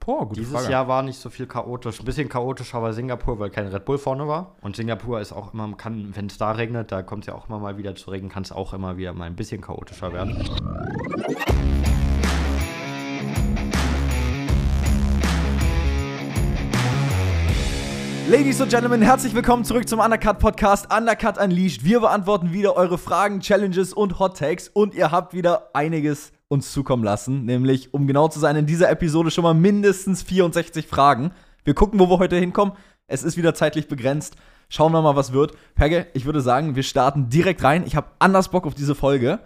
Boah, gute Dieses Frage. Jahr war nicht so viel chaotisch. Ein bisschen chaotischer war Singapur, weil kein Red Bull vorne war. Und Singapur ist auch immer, kann, wenn es da regnet, da kommt es ja auch immer mal wieder zu Regen, kann es auch immer wieder mal ein bisschen chaotischer werden. Ladies und Gentlemen, herzlich willkommen zurück zum Undercut Podcast Undercut Unleashed. Wir beantworten wieder eure Fragen, Challenges und Hot Takes und ihr habt wieder einiges uns zukommen lassen, nämlich um genau zu sein, in dieser Episode schon mal mindestens 64 Fragen. Wir gucken, wo wir heute hinkommen. Es ist wieder zeitlich begrenzt. Schauen wir mal, was wird. Perge, ich würde sagen, wir starten direkt rein. Ich habe anders Bock auf diese Folge,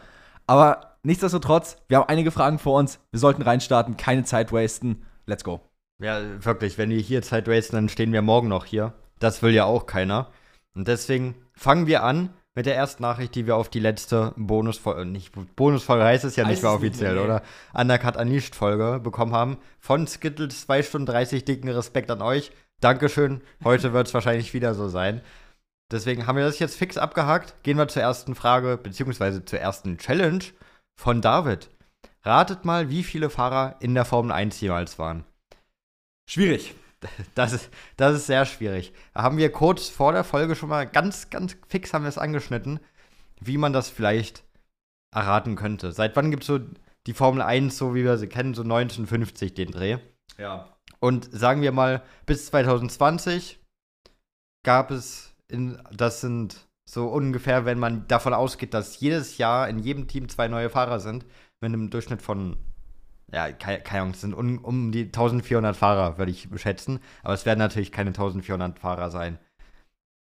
aber nichtsdestotrotz, wir haben einige Fragen vor uns. Wir sollten reinstarten, keine Zeit wasten. Let's go. Ja, wirklich, wenn wir hier Zeit wasten, dann stehen wir morgen noch hier. Das will ja auch keiner. Und deswegen fangen wir an mit der ersten Nachricht, die wir auf die letzte Bonusfolge, nicht Bonusfolge heißt es ja nicht mehr es nicht offiziell, mehr, oder? Undercut Unleashed Folge bekommen haben. Von Skittles 2 Stunden 30 dicken Respekt an euch. Dankeschön. Heute wird es wahrscheinlich wieder so sein. Deswegen haben wir das jetzt fix abgehakt. Gehen wir zur ersten Frage, beziehungsweise zur ersten Challenge von David. Ratet mal, wie viele Fahrer in der Formel 1 jemals waren. Schwierig. Das ist, das ist sehr schwierig. Da haben wir kurz vor der Folge schon mal ganz, ganz fix haben wir es angeschnitten, wie man das vielleicht erraten könnte. Seit wann gibt es so die Formel 1, so wie wir sie kennen, so 1950 den Dreh? Ja. Und sagen wir mal, bis 2020 gab es, in, das sind so ungefähr, wenn man davon ausgeht, dass jedes Jahr in jedem Team zwei neue Fahrer sind, mit einem Durchschnitt von, ja, keine, keine Ahnung, es sind um, um die 1400 Fahrer, würde ich schätzen. Aber es werden natürlich keine 1400 Fahrer sein.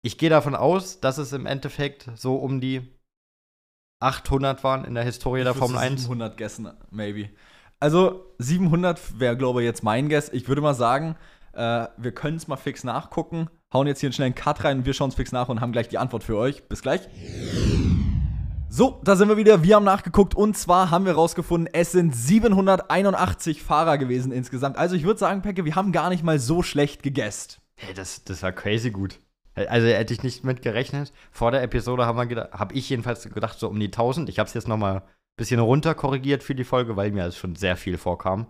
Ich gehe davon aus, dass es im Endeffekt so um die 800 waren in der Historie der Ich würde Formel so 1. 700 Guessen, maybe. Also 700 wäre, glaube ich, jetzt mein Guess. Ich würde mal sagen, äh, wir können es mal fix nachgucken. Hauen jetzt hier einen schnellen Cut rein und wir schauen es fix nach und haben gleich die Antwort für euch. Bis gleich. So, da sind wir wieder. Wir haben nachgeguckt und zwar haben wir rausgefunden, es sind 781 Fahrer gewesen insgesamt. Also ich würde sagen, Pecke, wir haben gar nicht mal so schlecht gegessen. Hey, das, das war crazy gut. Also hätte ich nicht mit gerechnet. Vor der Episode habe ich jedenfalls gedacht, so um die 1000. Ich habe es jetzt noch mal ein bisschen runter korrigiert für die Folge, weil mir das schon sehr viel vorkam.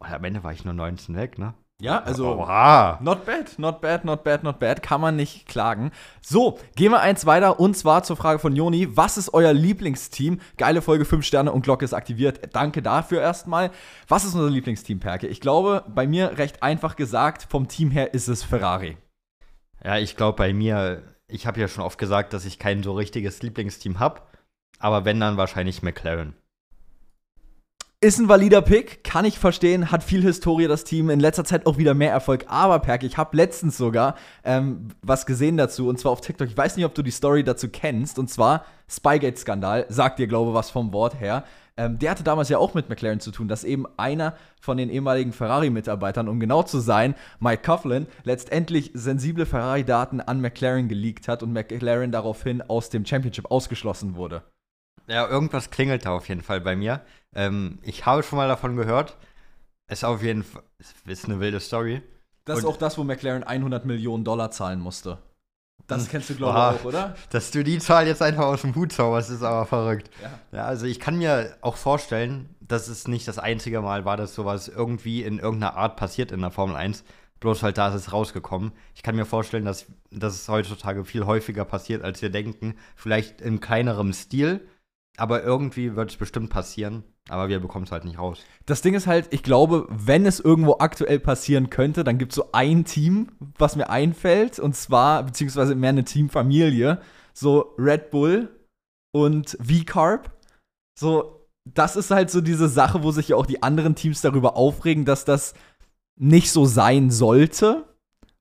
Und am Ende war ich nur 19 weg, ne? Ja, also Oha. Not bad, not bad, not bad, not bad. Kann man nicht klagen. So, gehen wir eins weiter und zwar zur Frage von Joni. Was ist euer Lieblingsteam? Geile Folge, 5 Sterne und Glocke ist aktiviert. Danke dafür erstmal. Was ist unser Lieblingsteam, Perke? Ich glaube, bei mir recht einfach gesagt, vom Team her ist es Ferrari. Ja, ich glaube bei mir, ich habe ja schon oft gesagt, dass ich kein so richtiges Lieblingsteam habe. Aber wenn, dann wahrscheinlich McLaren. Ist ein valider Pick, kann ich verstehen, hat viel Historie das Team, in letzter Zeit auch wieder mehr Erfolg. Aber Perk, ich habe letztens sogar ähm, was gesehen dazu und zwar auf TikTok. Ich weiß nicht, ob du die Story dazu kennst und zwar Spygate-Skandal, sagt dir, glaube ich, was vom Wort her. Ähm, der hatte damals ja auch mit McLaren zu tun, dass eben einer von den ehemaligen Ferrari-Mitarbeitern, um genau zu sein, Mike Coughlin, letztendlich sensible Ferrari-Daten an McLaren geleakt hat und McLaren daraufhin aus dem Championship ausgeschlossen wurde. Ja, irgendwas klingelt da auf jeden Fall bei mir. Ähm, ich habe schon mal davon gehört. Ist auf jeden Fall, ist eine wilde Story. Das ist Und- auch das, wo McLaren 100 Millionen Dollar zahlen musste. Das kennst du, glaube ich, auch, oder? Dass du die Zahl jetzt einfach aus dem Hut zauberst, ist aber verrückt. Ja. Ja, also ich kann mir auch vorstellen, dass es nicht das einzige Mal war, dass sowas irgendwie in irgendeiner Art passiert in der Formel 1. Bloß halt da ist es rausgekommen. Ich kann mir vorstellen, dass, dass es heutzutage viel häufiger passiert, als wir denken. Vielleicht in kleinerem Stil, aber irgendwie wird es bestimmt passieren. Aber wir bekommen es halt nicht raus. Das Ding ist halt, ich glaube, wenn es irgendwo aktuell passieren könnte, dann gibt es so ein Team, was mir einfällt, und zwar, beziehungsweise mehr eine Teamfamilie, so Red Bull und V-Carb. So, das ist halt so diese Sache, wo sich ja auch die anderen Teams darüber aufregen, dass das nicht so sein sollte,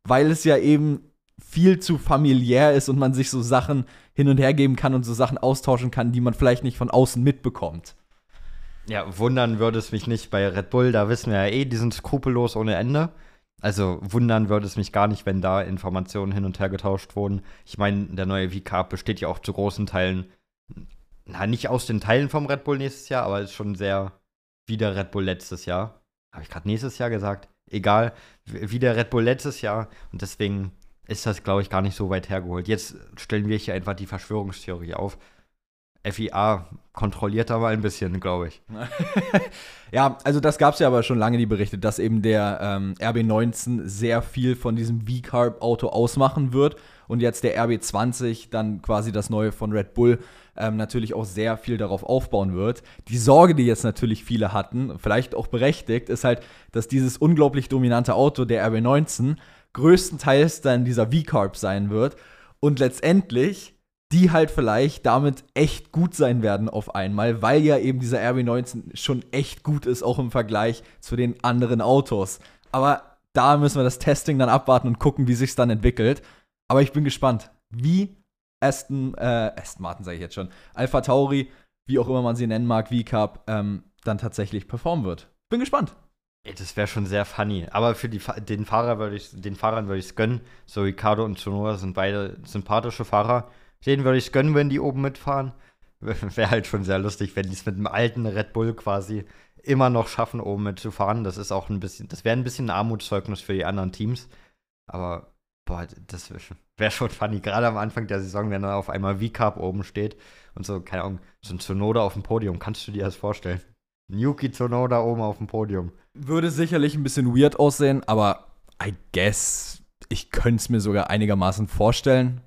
weil es ja eben viel zu familiär ist und man sich so Sachen hin und her geben kann und so Sachen austauschen kann, die man vielleicht nicht von außen mitbekommt. Ja, wundern würde es mich nicht bei Red Bull. Da wissen wir ja eh, die sind skrupellos ohne Ende. Also wundern würde es mich gar nicht, wenn da Informationen hin und her getauscht wurden. Ich meine, der neue V-Carb besteht ja auch zu großen Teilen, na, nicht aus den Teilen vom Red Bull nächstes Jahr, aber ist schon sehr wie der Red Bull letztes Jahr. Habe ich gerade nächstes Jahr gesagt? Egal, wie der Red Bull letztes Jahr. Und deswegen ist das, glaube ich, gar nicht so weit hergeholt. Jetzt stellen wir hier einfach die Verschwörungstheorie auf. FIA kontrolliert mal ein bisschen, glaube ich. ja, also das gab es ja aber schon lange die Berichte, dass eben der ähm, RB19 sehr viel von diesem V-Carb-Auto ausmachen wird und jetzt der RB20 dann quasi das neue von Red Bull ähm, natürlich auch sehr viel darauf aufbauen wird. Die Sorge, die jetzt natürlich viele hatten, vielleicht auch berechtigt, ist halt, dass dieses unglaublich dominante Auto, der RB19, größtenteils dann dieser V-Carb sein wird und letztendlich die halt vielleicht damit echt gut sein werden auf einmal, weil ja eben dieser RB19 schon echt gut ist, auch im Vergleich zu den anderen Autos. Aber da müssen wir das Testing dann abwarten und gucken, wie sich dann entwickelt. Aber ich bin gespannt, wie Aston, äh, Aston Martin sage ich jetzt schon, Alpha Tauri, wie auch immer man sie nennen mag, V-Cup, ähm, dann tatsächlich performen wird. Bin gespannt. Ey, das wäre schon sehr funny. Aber für die, den Fahrer würde ich, den Fahrern würde ich es gönnen. So Ricardo und Tsunoda sind beide sympathische Fahrer. Denen würde ich es gönnen, wenn die oben mitfahren. Wäre halt schon sehr lustig, wenn die es mit einem alten Red Bull quasi immer noch schaffen, oben mitzufahren. Das ist auch ein bisschen, das wäre ein bisschen ein Armutszeugnis für die anderen Teams. Aber, boah, das wäre schon funny. Gerade am Anfang der Saison, wenn dann auf einmal V-Cup oben steht und so, keine Ahnung, so ein Tsunoda auf dem Podium. Kannst du dir das vorstellen? Yuki Tsunoda oben auf dem Podium. Würde sicherlich ein bisschen weird aussehen, aber I guess, ich könnte es mir sogar einigermaßen vorstellen.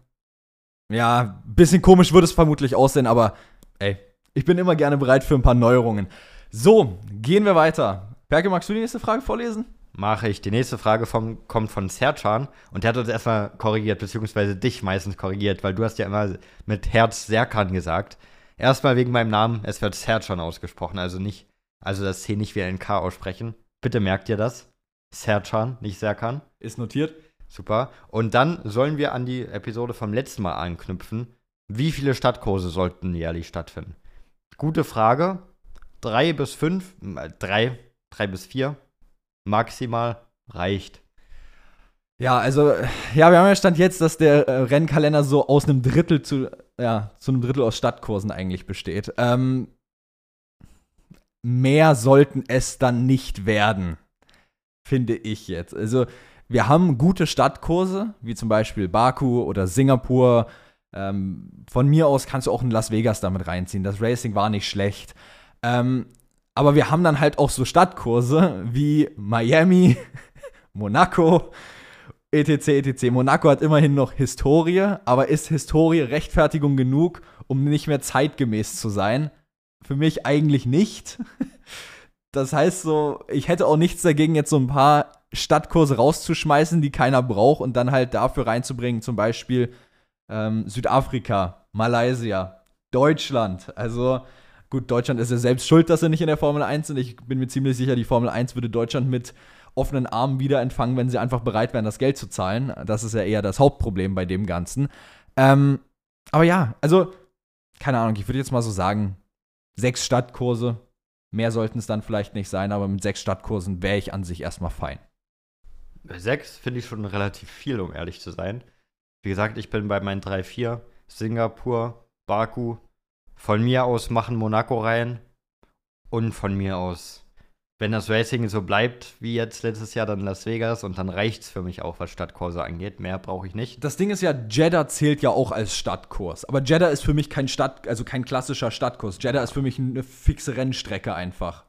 Ja, ein bisschen komisch würde es vermutlich aussehen, aber ey, ich bin immer gerne bereit für ein paar Neuerungen. So, gehen wir weiter. Perke, magst du die nächste Frage vorlesen? Mache ich. Die nächste Frage vom, kommt von Serchan und der hat uns erstmal korrigiert, beziehungsweise dich meistens korrigiert, weil du hast ja immer mit Herz Serkan gesagt. Erstmal wegen meinem Namen, es wird Serchan ausgesprochen, also nicht, also das C nicht wie ein K aussprechen. Bitte merkt ihr das. Serchan, nicht Serkan. Ist notiert. Super. Und dann sollen wir an die Episode vom letzten Mal anknüpfen. Wie viele Stadtkurse sollten jährlich stattfinden? Gute Frage. Drei bis fünf, äh, drei, drei bis vier maximal reicht. Ja, also, ja, wir haben ja Stand jetzt, dass der äh, Rennkalender so aus einem Drittel zu, ja, zu einem Drittel aus Stadtkursen eigentlich besteht. Ähm, mehr sollten es dann nicht werden, finde ich jetzt. Also, wir haben gute Stadtkurse, wie zum Beispiel Baku oder Singapur. Ähm, von mir aus kannst du auch in Las Vegas damit reinziehen. Das Racing war nicht schlecht. Ähm, aber wir haben dann halt auch so Stadtkurse wie Miami, Monaco, etc. etc. Monaco hat immerhin noch Historie, aber ist Historie Rechtfertigung genug, um nicht mehr zeitgemäß zu sein? Für mich eigentlich nicht. Das heißt so, ich hätte auch nichts dagegen, jetzt so ein paar Stadtkurse rauszuschmeißen, die keiner braucht und dann halt dafür reinzubringen, zum Beispiel ähm, Südafrika, Malaysia, Deutschland. Also gut, Deutschland ist ja selbst schuld, dass sie nicht in der Formel 1 sind. Ich bin mir ziemlich sicher, die Formel 1 würde Deutschland mit offenen Armen wieder empfangen, wenn sie einfach bereit wären, das Geld zu zahlen. Das ist ja eher das Hauptproblem bei dem Ganzen. Ähm, aber ja, also, keine Ahnung, ich würde jetzt mal so sagen, sechs Stadtkurse. Mehr sollten es dann vielleicht nicht sein, aber mit sechs Stadtkursen wäre ich an sich erstmal fein. Sechs finde ich schon relativ viel, um ehrlich zu sein. Wie gesagt, ich bin bei meinen drei, vier. Singapur, Baku. Von mir aus machen Monaco rein. Und von mir aus, wenn das Racing so bleibt wie jetzt letztes Jahr, dann Las Vegas. Und dann reicht es für mich auch, was Stadtkurse angeht. Mehr brauche ich nicht. Das Ding ist ja, Jeddah zählt ja auch als Stadtkurs. Aber Jeddah ist für mich kein Stadt, also kein klassischer Stadtkurs. Jeddah ist für mich eine fixe Rennstrecke einfach.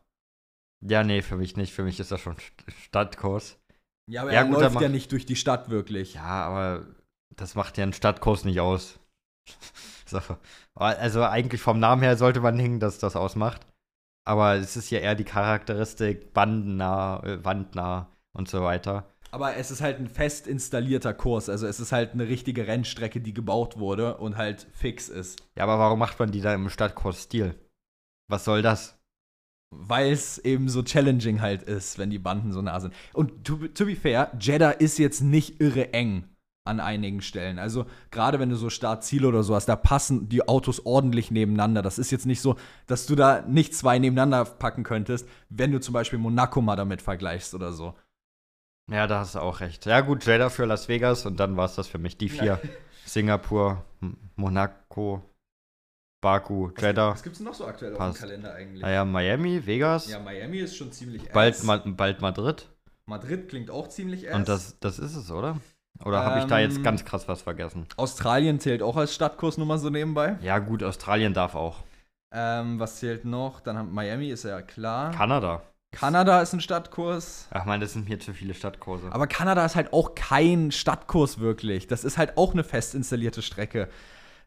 Ja, nee, für mich nicht. Für mich ist das schon Stadtkurs. Ja, aber ja, er gut, läuft ja nicht durch die Stadt wirklich. Ja, aber das macht ja einen Stadtkurs nicht aus. so. Also eigentlich vom Namen her sollte man hängen, dass das ausmacht. Aber es ist ja eher die Charakteristik bandennah, äh, wandnah und so weiter. Aber es ist halt ein fest installierter Kurs. Also es ist halt eine richtige Rennstrecke, die gebaut wurde und halt fix ist. Ja, aber warum macht man die da im Stadtkurs-Stil? Was soll das? weil es eben so challenging halt ist, wenn die Banden so nah sind. Und to, to be fair, Jeddah ist jetzt nicht irre eng an einigen Stellen. Also gerade wenn du so Startziele oder so hast, da passen die Autos ordentlich nebeneinander. Das ist jetzt nicht so, dass du da nicht zwei nebeneinander packen könntest, wenn du zum Beispiel Monaco mal damit vergleichst oder so. Ja, da hast du auch recht. Ja gut, Jeddah für Las Vegas und dann war es das für mich. Die vier. Singapur, Monaco, Baku, Jeddah. Was gibt es noch so aktuell Passt. auf dem Kalender eigentlich? Naja, Miami, Vegas. Ja, Miami ist schon ziemlich bald, ma bald Madrid. Madrid klingt auch ziemlich ernst. Und das, das ist es, oder? Oder habe ich da jetzt Ähm, ganz krass was vergessen? Australien zählt auch als Stadtkurs, nur mal so nebenbei. Ja, gut, Australien darf auch. Ähm, was zählt noch? Dann haben Miami ist ja klar. Kanada. Kanada ist ein Stadtkurs. Ach man, das sind mir zu viele Stadtkurse. Aber Kanada ist halt auch kein Stadtkurs wirklich. Das ist halt auch eine fest installierte Strecke.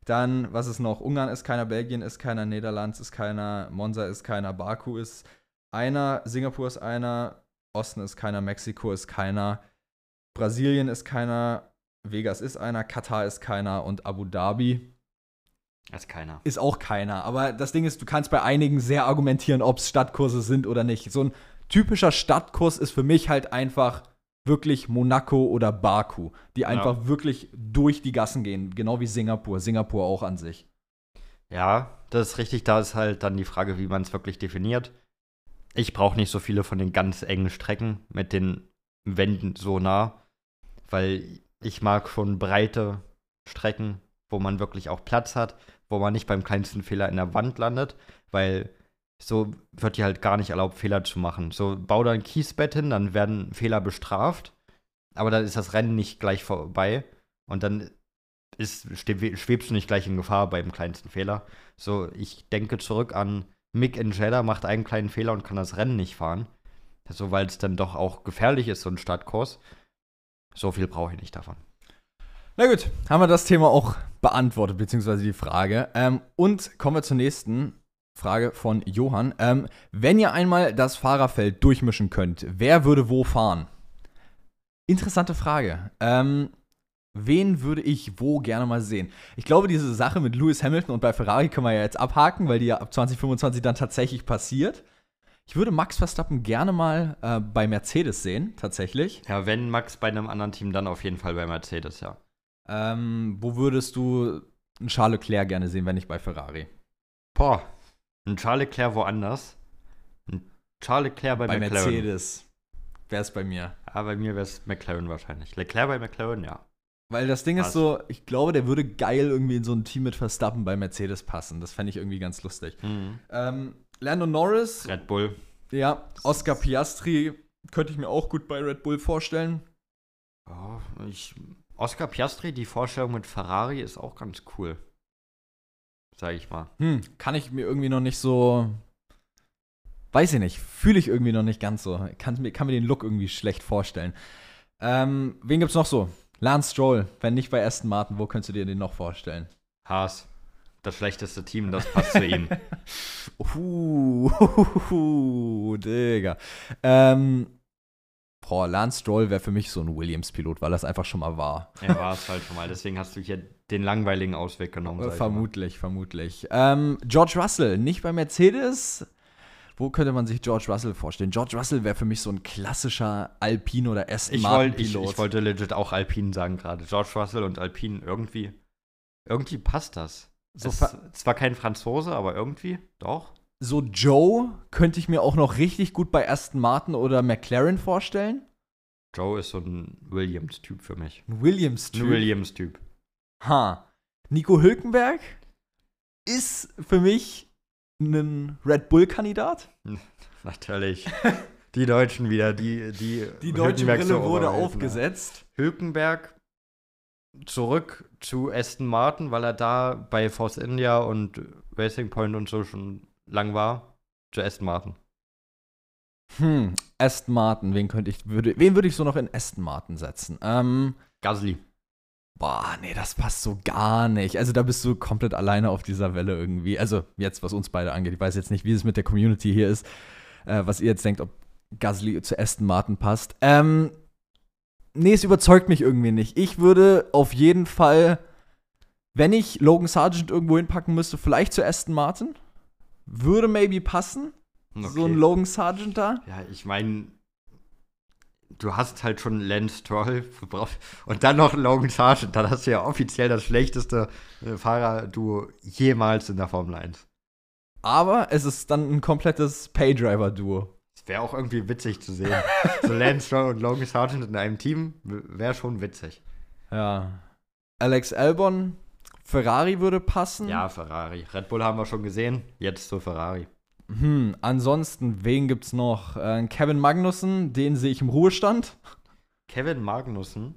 Dann, was ist noch? Ungarn ist keiner, Belgien ist keiner, Niederlands ist keiner, Monza ist keiner, Baku ist einer, Singapur ist einer, Osten ist keiner, Mexiko ist keiner, Brasilien ist keiner, Vegas ist einer, Katar ist keiner und Abu Dhabi ist keiner. ist auch keiner. Aber das Ding ist, du kannst bei einigen sehr argumentieren, ob es Stadtkurse sind oder nicht. So ein typischer Stadtkurs ist für mich halt einfach wirklich Monaco oder Baku, die einfach wirklich durch die Gassen gehen, genau wie Singapur. Singapur auch an sich. Ja, das ist richtig. Da ist halt dann die Frage, wie man es wirklich definiert. Ich brauche nicht so viele von den ganz engen Strecken mit den Wänden so nah, weil ich mag schon breite Strecken, wo man wirklich auch Platz hat, wo man nicht beim kleinsten Fehler in der Wand landet, weil so wird dir halt gar nicht erlaubt, Fehler zu machen. So, bau da ein Kiesbett hin, dann werden Fehler bestraft, aber dann ist das Rennen nicht gleich vorbei und dann ist, schwebst du nicht gleich in Gefahr beim kleinsten Fehler. So, ich denke zurück an Mick Jeddah macht einen kleinen Fehler und kann das Rennen nicht fahren. So, weil es dann doch auch gefährlich ist, so ein Startkurs. So viel brauche ich nicht davon. Na gut, haben wir das Thema auch beantwortet, beziehungsweise die Frage. Ähm, und kommen wir zur nächsten Frage von Johann. Ähm, wenn ihr einmal das Fahrerfeld durchmischen könnt, wer würde wo fahren? Interessante Frage. Ähm, wen würde ich wo gerne mal sehen? Ich glaube, diese Sache mit Lewis Hamilton und bei Ferrari können wir ja jetzt abhaken, weil die ja ab 2025 dann tatsächlich passiert. Ich würde Max Verstappen gerne mal äh, bei Mercedes sehen, tatsächlich. Ja, wenn Max bei einem anderen Team, dann auf jeden Fall bei Mercedes, ja. Ähm, wo würdest du einen Charles Leclerc gerne sehen, wenn nicht bei Ferrari? Boah, ein Charles Leclerc woanders. Ein Charles Leclerc bei, Bei, McLaren. Mercedes wäre es bei mir. Ja, bei mir wäre es McLaren wahrscheinlich. Leclerc bei McLaren, ja. Weil das Ding ist Was? so, ich glaube, der würde geil irgendwie in so ein Team mit Verstappen bei Mercedes passen. Das fände ich irgendwie ganz lustig. Ähm, Lando Norris, Red Bull. ja, Oscar Piastri könnte ich mir auch gut bei Red Bull vorstellen. Oh, ich, Oscar Piastri, die Vorstellung mit Ferrari ist auch ganz cool. Sag ich mal. Hm, kann ich mir irgendwie noch nicht so. Weiß ich nicht, fühle ich irgendwie noch nicht ganz so. Kann mir, kann mir den Look irgendwie schlecht vorstellen. Ähm, wen gibt's noch so? Lance Stroll, wenn nicht bei Aston Martin, wo könntest du dir den noch vorstellen? Haas. Das schlechteste Team, das passt zu ihm. Uh, uh, Digga. Ähm, boah, Lance Stroll wäre für mich so ein Williams-Pilot, weil das einfach schon mal war. Er war es halt schon mal. Deswegen hast du hier den langweiligen Ausweg genommen. Vermutlich, vermutlich. Ähm, George Russell, nicht bei Mercedes. Wo könnte man sich George Russell vorstellen? George Russell wäre für mich so ein klassischer Alpine oder Aston Ich, Martin wollt, ich, ich wollte legit auch Alpine sagen gerade. George Russell und Alpine, irgendwie. Irgendwie passt das. So es zwar kein Franzose, aber irgendwie doch. so Joe könnte ich mir auch noch richtig gut bei Aston Martin oder McLaren vorstellen. Joe ist so ein Williams-Typ für mich. Ein Williams-Typ. Ein Williams-Typ. Ha. Nico Hülkenberg ist für mich ein Red Bull-Kandidat. Natürlich. Die Deutschen wieder, die die Die deutsche Brille wurde aufgesetzt. Hülkenberg zurück zu Aston Martin, weil er da bei Force India und Racing Point und so schon lang war. Zu Aston Martin. Hm, Aston Martin, wen könnte ich, würde, wen würde ich so noch in Aston Martin setzen? Ähm, Gasly. boah, nee, das passt so gar nicht. Also da bist du komplett alleine auf dieser Welle irgendwie. Also jetzt, was uns beide angeht. Ich weiß jetzt nicht, wie es mit der Community hier ist, äh, was ihr jetzt denkt, ob Gasly zu Aston Martin passt. Ähm, nee, es überzeugt mich irgendwie nicht. Ich würde auf jeden Fall, wenn ich Logan Sargent irgendwo hinpacken müsste, vielleicht zu Aston Martin. Würde maybe passen. So ein Logan Sargent da. Ja, ich meine, du hast halt schon Lance Stroll und dann noch Logan Sargent. Dann hast du ja offiziell das schlechteste äh, Fahrerduo jemals in der Formel 1. Aber es ist dann ein komplettes Paydriver-Duo. Wäre auch irgendwie witzig zu sehen. so Lance Stroll und Logan Sargent in einem Team wäre schon witzig. Ja. Alex Albon, Ferrari würde passen. Ja, Ferrari. Red Bull haben wir schon gesehen. Jetzt zu Ferrari. Hm, ansonsten, wen gibt's noch? Äh, Kevin Magnussen, den sehe ich im Ruhestand. Kevin Magnussen.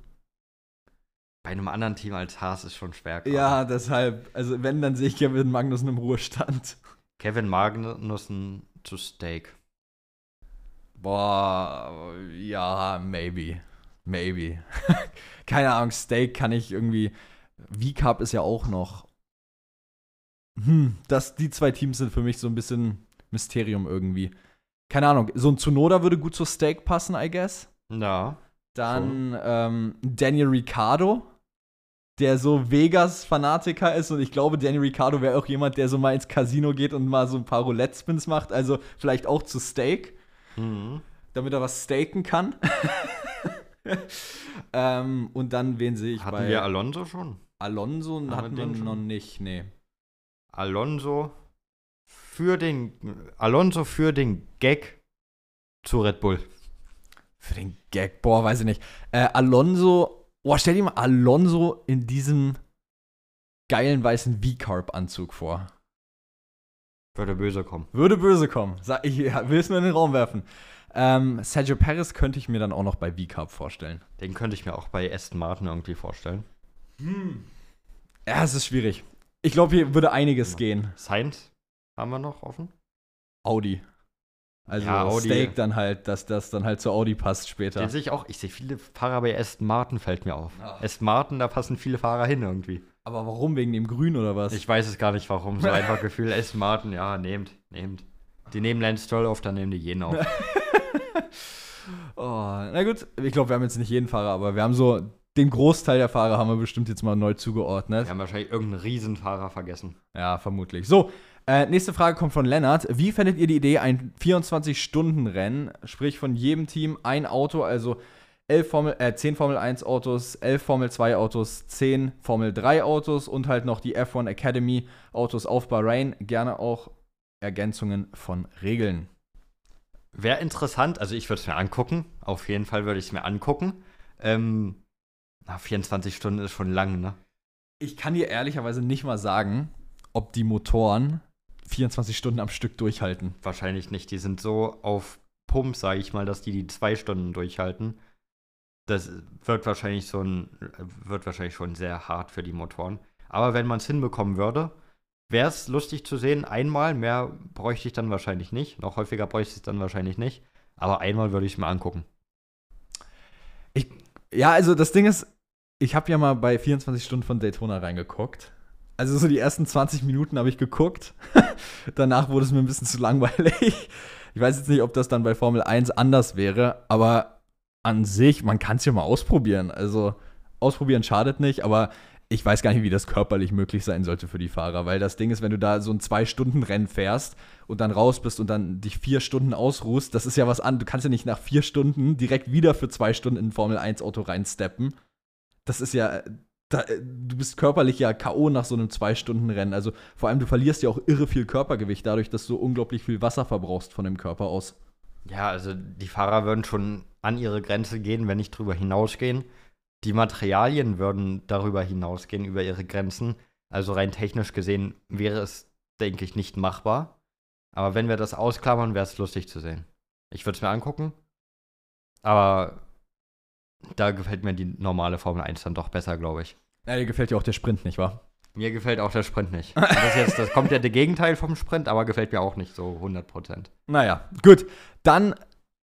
bei einem anderen Team als Haas ist schon schwer. Ja, deshalb, also wenn, dann sehe ich Kevin Magnussen im Ruhestand. Kevin Magnussen zu Steak. Boah, ja, maybe. Maybe. Keine Ahnung, Steak kann ich irgendwie. V-Cup ist ja auch noch. Hm, das, die zwei Teams sind für mich so ein bisschen Mysterium irgendwie. Keine Ahnung, so ein Tsunoda würde gut zu Steak passen, I guess. Ja. Dann ähm, Daniel Ricciardo, der so Vegas-Fanatiker ist und ich glaube, Daniel Ricciardo wäre auch jemand, der so mal ins Casino geht und mal so ein paar Roulette-Spins macht, also vielleicht auch zu Steak, Mhm. damit er was staken kann. ähm, und dann, wen sehe ich Hatten bei wir Alonso schon? Alonso? wir hatten wir schon? noch nicht, nee. Alonso für den Alonso für den Gag zu Red Bull. Für den Gag, boah, weiß ich nicht. Äh, Alonso, boah, stell dir mal Alonso in diesem geilen weißen V-Carb-Anzug vor. Würde böse kommen. Würde böse kommen. Sag, ich ja, will es nur in den Raum werfen. Ähm, Sergio Perez könnte ich mir dann auch noch bei V-Carb vorstellen. Den könnte ich mir auch bei Aston Martin irgendwie vorstellen. Ja, es ist schwierig. Ich glaube, hier würde einiges Ja. gehen. Sainz haben wir noch offen? Audi. Also Ja, Audi. Steak dann halt, dass das dann halt zu Audi passt später. Den sehe ich auch. Ich sehe viele Fahrer bei Aston Martin, fällt mir auf. Ah. Aston Martin, da passen viele Fahrer hin irgendwie. Aber warum? Wegen dem Grün oder was? Ich weiß es gar nicht warum. So einfach Gefühl, Aston Martin, ja, nehmt, nehmt. Die nehmen Lance Stroll auf, dann nehmen die jeden auf. oh, na gut, ich glaube, wir haben jetzt nicht jeden Fahrer, aber wir haben so den Großteil der Fahrer haben wir bestimmt jetzt mal neu zugeordnet. Wir haben wahrscheinlich irgendeinen Riesenfahrer vergessen. Ja, vermutlich. So, äh, nächste Frage kommt von Lennart. Wie fändet ihr die Idee, ein 24-Stunden-Rennen, sprich von jedem Team ein Auto, also 11 Formel, äh, 10 Formel 1 Autos, 11 Formel 2 Autos, 10 Formel 3 Autos und halt noch die F1 Academy Autos auf Bahrain. Gerne auch Ergänzungen von Regeln. Wäre interessant, also ich würde es mir angucken. Auf jeden Fall würde ich es mir angucken. Ähm, na, 24 Stunden ist schon lang, ne? Ich kann dir ehrlicherweise nicht mal sagen, ob die Motoren 24 Stunden am Stück durchhalten. Wahrscheinlich nicht. Die sind so auf Pump, sage ich mal, dass die die zwei Stunden durchhalten. Das wird wahrscheinlich so ein, wird wahrscheinlich schon sehr hart für die Motoren. Aber wenn man es hinbekommen würde, wäre es lustig zu sehen. Einmal, mehr bräuchte ich dann wahrscheinlich nicht. Noch häufiger bräuchte ich es dann wahrscheinlich nicht. Aber einmal würde ich es mir angucken. Ja, also das Ding ist, ich habe ja mal bei 24 Stunden von Daytona reingeguckt. Also so die ersten 20 Minuten habe ich geguckt. Danach wurde es mir ein bisschen zu langweilig. Ich weiß jetzt nicht, ob das dann bei Formel 1 anders wäre, aber an sich, man kann es ja mal ausprobieren. Also ausprobieren schadet nicht, aber ich weiß gar nicht, wie das körperlich möglich sein sollte für die Fahrer, weil das Ding ist, wenn du da so ein Zwei-Stunden-Rennen fährst und dann raus bist und dann dich vier Stunden ausruhst, das ist ja was an. Du kannst ja nicht nach vier Stunden direkt wieder für zwei Stunden in ein Formel-1-Auto reinsteppen. Das ist ja, da, du bist körperlich ja K.O. nach so einem Zwei-Stunden-Rennen. Also vor allem, du verlierst ja auch irre viel Körpergewicht dadurch, dass du unglaublich viel Wasser verbrauchst von dem Körper aus. Ja, also die Fahrer würden schon an ihre Grenze gehen, wenn nicht drüber hinausgehen. Die Materialien würden darüber hinausgehen, über ihre Grenzen. Also rein technisch gesehen wäre es, denke ich, nicht machbar. Aber wenn wir das ausklammern, wäre es lustig zu sehen. Ich würde es mir angucken. Aber da gefällt mir die normale Formel 1 dann doch besser, glaube ich. Ja, dir gefällt ja auch der Sprint, nicht wahr? Mir gefällt auch der Sprint nicht. Das, jetzt, das kommt ja der Gegenteil vom Sprint, aber gefällt mir auch nicht so 100%. Naja, gut. Dann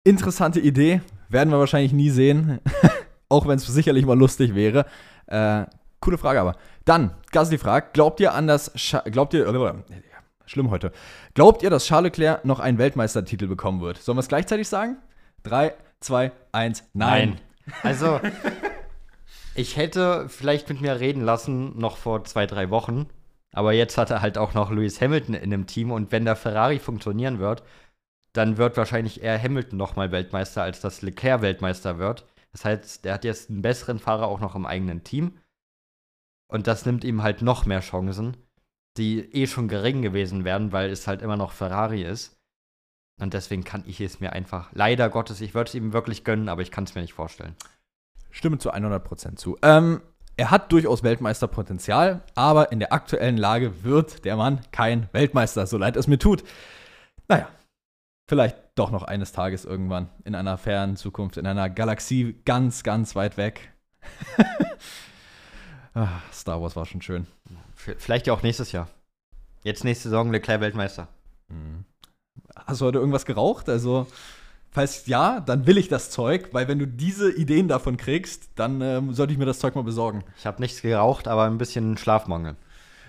interessante Idee. Werden wir wahrscheinlich nie sehen. Auch wenn es sicherlich mal lustig wäre. Äh, coole Frage aber. Dann, Gasly fragt, glaubt ihr an das Scha glaubt ihr äh, schlimm heute. Glaubt ihr, dass Charles Leclerc noch einen Weltmeistertitel bekommen wird? Sollen wir es gleichzeitig sagen? 3, 2, 1, nein. Also, ich hätte vielleicht mit mir reden lassen, noch vor zwei, drei Wochen. Aber jetzt hat er halt auch noch Lewis Hamilton in dem Team. Und wenn der Ferrari funktionieren wird, dann wird wahrscheinlich eher Hamilton nochmal Weltmeister, als dass Leclerc Weltmeister wird. Das heißt, der hat jetzt einen besseren Fahrer auch noch im eigenen Team. Und das nimmt ihm halt noch mehr Chancen, die eh schon gering gewesen wären, weil es halt immer noch Ferrari ist. Und deswegen kann ich es mir einfach, leider Gottes, ich würde es ihm wirklich gönnen, aber ich kann es mir nicht vorstellen. Stimme zu 100% zu. Ähm, er hat durchaus Weltmeisterpotenzial, aber in der aktuellen Lage wird der Mann kein Weltmeister, so leid es mir tut. Naja, vielleicht doch noch eines Tages irgendwann in einer fernen Zukunft, in einer Galaxie ganz, ganz weit weg. Ah, Star Wars war schon schön. Vielleicht ja auch nächstes Jahr. Jetzt nächste Saison Leclerc Weltmeister. Mhm. Hast du heute irgendwas geraucht? Also, falls ja, dann will ich das Zeug, weil wenn du diese Ideen davon kriegst, dann ähm, sollte ich mir das Zeug mal besorgen. Ich habe nichts geraucht, aber ein bisschen Schlafmangel.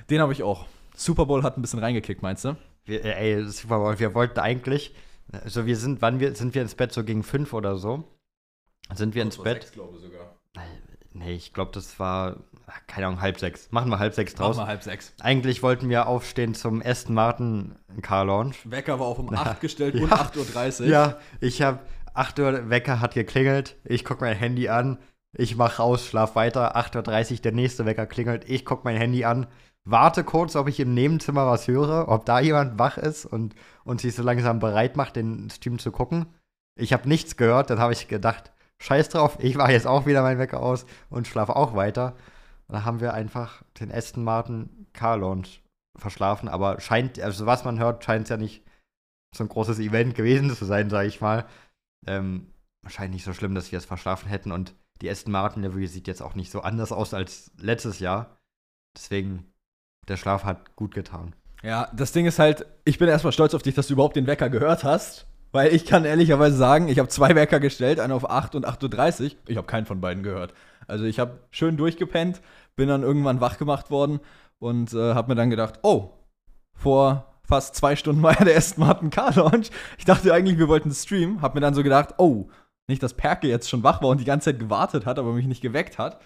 Den habe ich auch. Super Bowl hat ein bisschen reingekickt, meinst du? Wir, äh, ey, Super Bowl, wir wollten eigentlich, also wir sind, wann wir, sind wir ins Bett so gegen fünf oder so? Sind wir ins Bett? glaube sogar. Nee, ich glaube, das war, keine Ahnung, halb sechs. Machen wir halb sechs Draus. draus. mal halb sechs. Eigentlich wollten wir aufstehen zum Aston Martin Car Launch. Wecker war auch um 8 gestellt ja. und 8.30 Uhr. Ja, ich habe 8 Uhr Wecker hat geklingelt. Ich gucke mein Handy an. Ich mache raus, schlaf weiter. 8.30 Uhr der nächste Wecker klingelt. Ich gucke mein Handy an. Warte kurz, ob ich im Nebenzimmer was höre, ob da jemand wach ist und, und sich so langsam bereit macht, den Stream zu gucken. Ich habe nichts gehört. Dann habe ich gedacht, scheiß drauf, ich mache jetzt auch wieder meinen Wecker aus und schlafe auch weiter. Dann haben wir einfach den Aston Martin Car Launch verschlafen. Aber scheint, also was man hört, scheint es ja nicht so ein großes Event gewesen zu sein, sage ich mal. Ähm, wahrscheinlich nicht so schlimm, dass wir es verschlafen hätten. Und die Aston Martin Livery sieht jetzt auch nicht so anders aus als letztes Jahr. Deswegen, der Schlaf hat gut getan. Ja, das Ding ist halt, ich bin erstmal stolz auf dich, dass du überhaupt den Wecker gehört hast. Weil ich kann ehrlicherweise sagen, ich habe zwei Wecker gestellt, einen auf 8 und 8.30 Uhr. Ich habe keinen von beiden gehört. Also ich habe schön durchgepennt, bin dann irgendwann wach gemacht worden und äh, habe mir dann gedacht, oh, vor fast zwei Stunden war ja der erste Martin Car Launch. Ich dachte eigentlich, wir wollten streamen. Habe mir dann so gedacht, oh, nicht, dass Perke jetzt schon wach war und die ganze Zeit gewartet hat, aber mich nicht geweckt hat.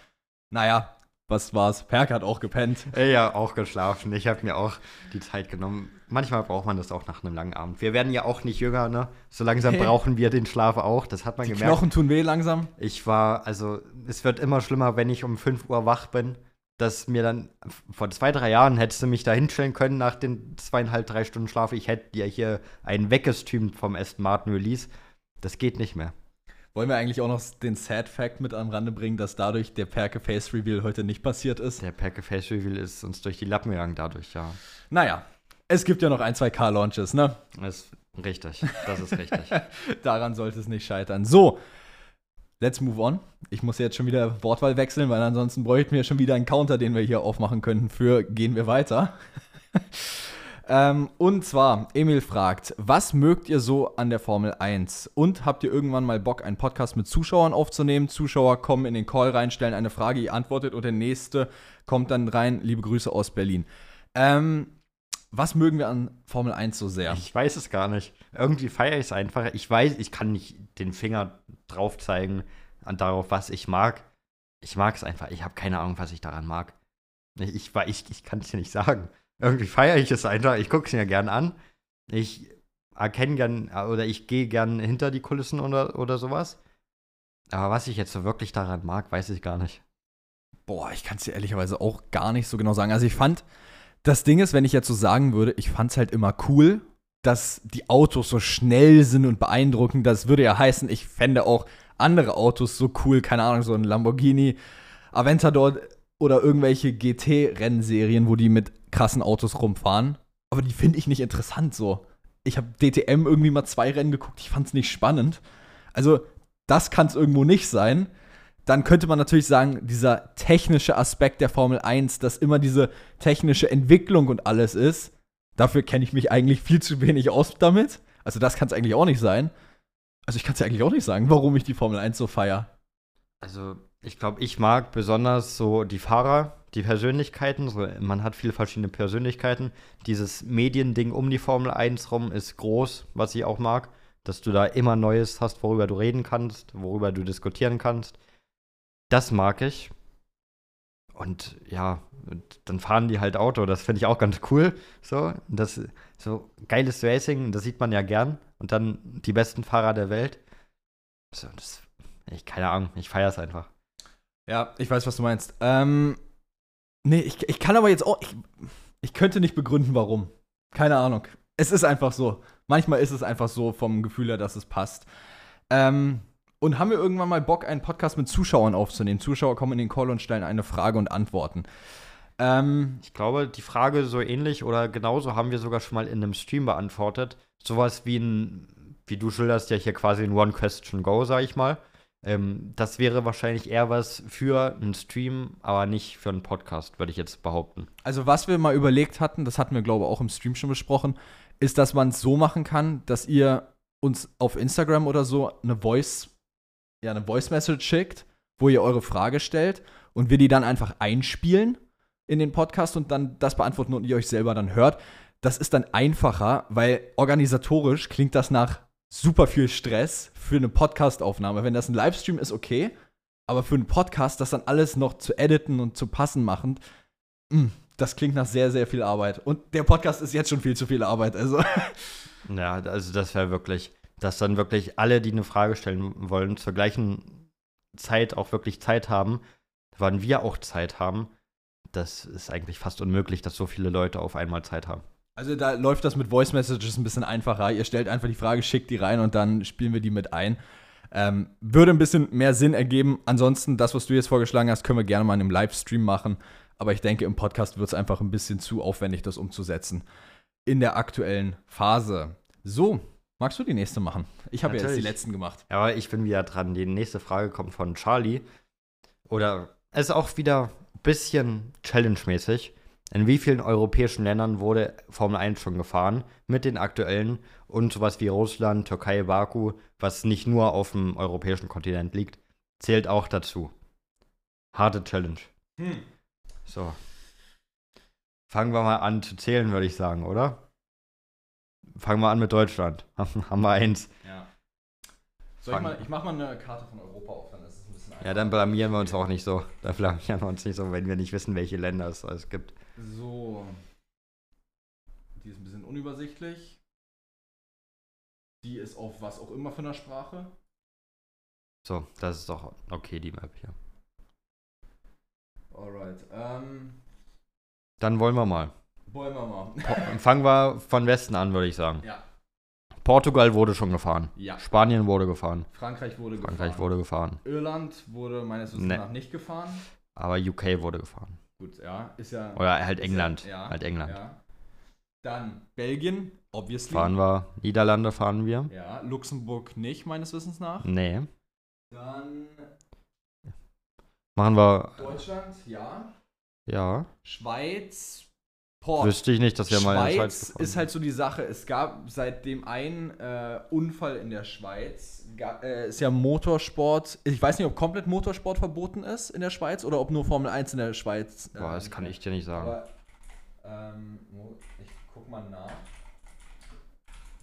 Naja, was war's? Perke hat auch gepennt. Äh, Ja, auch geschlafen. Ich habe mir auch die Zeit genommen. Manchmal braucht man das auch nach einem langen Abend. Wir werden ja auch nicht jünger, ne? So langsam Hey. brauchen wir den Schlaf auch. Das hat man Die gemerkt. Knochen tun weh langsam. Ich war, also, es wird immer schlimmer, wenn ich um 5 Uhr wach bin. Dass mir dann, vor zwei, drei Jahren hättest du mich da hinstellen können nach den zweieinhalb, drei Stunden Schlaf. Ich hätte dir hier einen weggestreamt vom Aston Martin Release. Das geht nicht mehr. Wollen wir eigentlich auch noch den Sad Fact mit am Rande bringen, dass dadurch der Perke Face Reveal heute nicht passiert ist? Der Perke Face Reveal ist uns durch die Lappen gegangen dadurch, ja. Naja, es gibt ja noch ein, zwei Car-Launches, ne? Das ist richtig. Das ist richtig. Daran sollte es nicht scheitern. So, let's move on. Ich muss jetzt schon wieder Wortwahl wechseln, weil ansonsten bräuchten wir schon wieder einen Counter, den wir hier aufmachen könnten für Gehen wir weiter. ähm, und zwar, Emil fragt, was mögt ihr so an der Formel 1? Und habt ihr irgendwann mal Bock, einen Podcast mit Zuschauern aufzunehmen? Zuschauer kommen in den Call rein, stellen eine Frage, ihr antwortet und der nächste kommt dann rein. Liebe Grüße aus Berlin. Ähm, was mögen wir an Formel 1 so sehr? Ich weiß es gar nicht. Irgendwie feiere ich es einfach. Ich weiß, ich kann nicht den Finger drauf zeigen an darauf, was ich mag. Ich mag es einfach. Ich habe keine Ahnung, was ich daran mag. Ich, ich, ich, ich kann es dir nicht sagen. Irgendwie feiere ich es einfach. Ich gucke es mir gern an. Ich erkenne gern oder ich gehe gern hinter die Kulissen oder, oder sowas. Aber was ich jetzt so wirklich daran mag, weiß ich gar nicht. Boah, ich kann es dir ehrlicherweise auch gar nicht so genau sagen. Also ich fand, das Ding ist, wenn ich jetzt so sagen würde, ich fand es halt immer cool, dass die Autos so schnell sind und beeindruckend. Das würde ja heißen, ich fände auch andere Autos so cool, keine Ahnung, so ein Lamborghini Aventador oder irgendwelche GT-Rennserien, wo die mit krassen Autos rumfahren. Aber die finde ich nicht interessant so. Ich habe DTM irgendwie mal zwei Rennen geguckt, ich fand es nicht spannend. Also, das kann es irgendwo nicht sein dann könnte man natürlich sagen, dieser technische Aspekt der Formel 1, dass immer diese technische Entwicklung und alles ist, dafür kenne ich mich eigentlich viel zu wenig aus damit. Also das kann es eigentlich auch nicht sein. Also ich kann es ja eigentlich auch nicht sagen, warum ich die Formel 1 so feier. Also, ich glaube, ich mag besonders so die Fahrer, die Persönlichkeiten. So, man hat viele verschiedene Persönlichkeiten. Dieses Mediending um die Formel 1 rum ist groß, was ich auch mag. Dass du da immer Neues hast, worüber du reden kannst, worüber du diskutieren kannst. Das mag ich. Und ja, dann fahren die halt Auto. Das finde ich auch ganz cool. So, das, so geiles Racing, das sieht man ja gern. Und dann die besten Fahrer der Welt. So, das, ich, keine Ahnung, ich feiere es einfach. Ja, ich weiß, was du meinst. Ähm, nee, ich, ich kann aber jetzt auch, ich, ich könnte nicht begründen, warum. Keine Ahnung. Es ist einfach so. Manchmal ist es einfach so vom Gefühl her, dass es passt. Ähm, und haben wir irgendwann mal Bock, einen Podcast mit Zuschauern aufzunehmen? Zuschauer kommen in den Call und stellen eine Frage und antworten. Ähm, Ich glaube, die Frage so ähnlich oder genauso haben wir sogar schon mal in einem Stream beantwortet. Sowas wie ein, wie du schilderst ja hier quasi ein One Question Go, sag ich mal. Ähm, das wäre wahrscheinlich eher was für einen Stream, aber nicht für einen Podcast, würde ich jetzt behaupten. Also, was wir mal überlegt hatten, das hatten wir, glaube ich, auch im Stream schon besprochen, ist, dass man es so machen kann, dass ihr uns auf Instagram oder so eine Voice, ja, eine Voice Message schickt, wo ihr eure Frage stellt und wir die dann einfach einspielen in den Podcast und dann das beantworten und ihr euch selber dann hört. Das ist dann einfacher, weil organisatorisch klingt das nach super viel Stress für eine Podcast-Aufnahme. Wenn das ein Livestream ist, okay. Aber für einen Podcast, das dann alles noch zu editen und zu passen machen, mh, das klingt nach sehr, sehr viel Arbeit. Und der Podcast ist jetzt schon viel zu viel Arbeit. Also. Ja, also das wäre wirklich, dass dann wirklich alle, die eine Frage stellen wollen, zur gleichen Zeit auch wirklich Zeit haben, wann wir auch Zeit haben. Das ist eigentlich fast unmöglich, dass so viele Leute auf einmal Zeit haben. Also da läuft das mit Voice Messages ein bisschen einfacher. Ihr stellt einfach die Frage, schickt die rein und dann spielen wir die mit ein. Ähm, würde ein bisschen mehr Sinn ergeben. Ansonsten, das, was du jetzt vorgeschlagen hast, können wir gerne mal in einem Livestream machen. Aber ich denke, im Podcast wird es einfach ein bisschen zu aufwendig, das umzusetzen. In der aktuellen Phase. So, magst du die nächste machen? Ich habe ja jetzt die letzten gemacht. Ja, aber ich bin wieder dran. Die nächste Frage kommt von Charlie. Oder ist auch wieder ein bisschen challenge-mäßig. In wie vielen europäischen Ländern wurde Formel 1 schon gefahren? Mit den aktuellen und sowas wie Russland, Türkei, Baku, was nicht nur auf dem europäischen Kontinent liegt, zählt auch dazu. Harte Challenge. Hm. So. Fangen wir mal an zu zählen, würde ich sagen, oder? Fangen wir an mit Deutschland. Haben wir eins. Ja. Soll ich mal, ich mach mal eine Karte von Europa auf, dann ist es ein bisschen Ja, dann blamieren wir uns auch nicht so. Da blamieren wir uns nicht so, wenn wir nicht wissen, welche Länder es alles gibt. So. Die ist ein bisschen unübersichtlich. Die ist auf was auch immer für eine Sprache. So, das ist doch okay, die Map hier. Alright. Ähm, Dann wollen wir mal. wollen wir mal. Po- Fangen wir von Westen an, würde ich sagen. ja. Portugal wurde schon gefahren. Ja. Spanien wurde gefahren. Frankreich wurde Frankreich gefahren. wurde gefahren. Irland wurde meines Wissens Nee. nach nicht gefahren. Aber UK wurde gefahren. Gut, ja. Ist ja. Oder halt England. Ja, Halt England. Ja. Dann Belgien, obviously. Fahren wir. Niederlande fahren wir. Ja, Luxemburg nicht, meines Wissens nach. Nee. Dann Machen wir. Deutschland, ja. Ja. Schweiz, Boah, Wüsste ich nicht, dass wir mal in der Schweiz ist halt so die Sache. Es gab seit dem einen äh, Unfall in der Schweiz, ga, äh, ist ja Motorsport. Ich weiß nicht, ob komplett Motorsport verboten ist in der Schweiz oder ob nur Formel 1 in der Schweiz. äh, Boah, das kann ich dir nicht sagen. Aber, ähm, ich guck mal nach.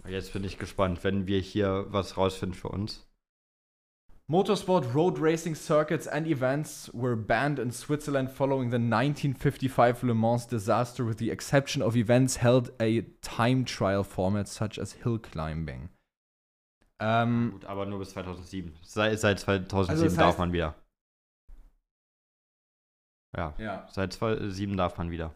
Jetzt bin ich gespannt, wenn wir hier was rausfinden für uns. Motorsport, road racing circuits, and events were banned in Switzerland following the 1955 Le Mans disaster, with the exception of events held a time trial format such as hill climbing. Ähm, Gut, aber nur bis 2007. Seit, seit 2007 Also das darf heißt- man wieder. Ja, ja. seit 2007 darf man wieder.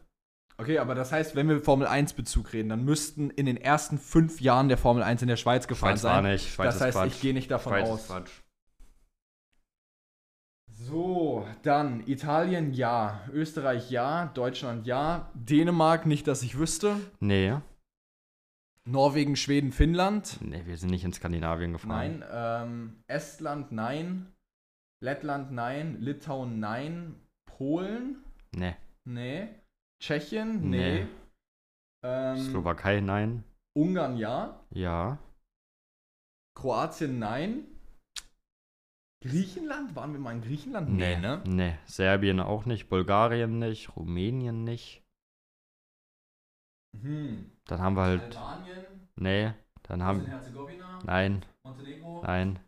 Okay, aber das heißt, wenn wir Formel 1 Bezug reden, dann müssten in den ersten fünf Jahren der Formel 1 in der Schweiz gefahren Schweiz war sein. nicht, Schweiz das heißt, Quatsch. ich gehe nicht davon Schweiz aus. ist Quatsch. So, dann Italien ja, Österreich ja, Deutschland ja, Dänemark nicht, dass ich wüsste, Nee, Norwegen, Schweden, Finnland. nee, wir sind nicht in Skandinavien gefahren. Nein. Ähm, Estland, nein. Lettland, nein. Litauen, nein. Polen, Nee. nee. Tschechien, Nee. nee. Ähm, Slowakei, nein. Ungarn, ja. Ja. Kroatien, nein. Griechenland? Waren wir mal in Griechenland? Nee, ne? Nee. Serbien auch nicht. Bulgarien nicht. Rumänien nicht. Hm. Dann haben wir halt. Albanien, Nee. Dann haben. Nein, Montenegro, nein,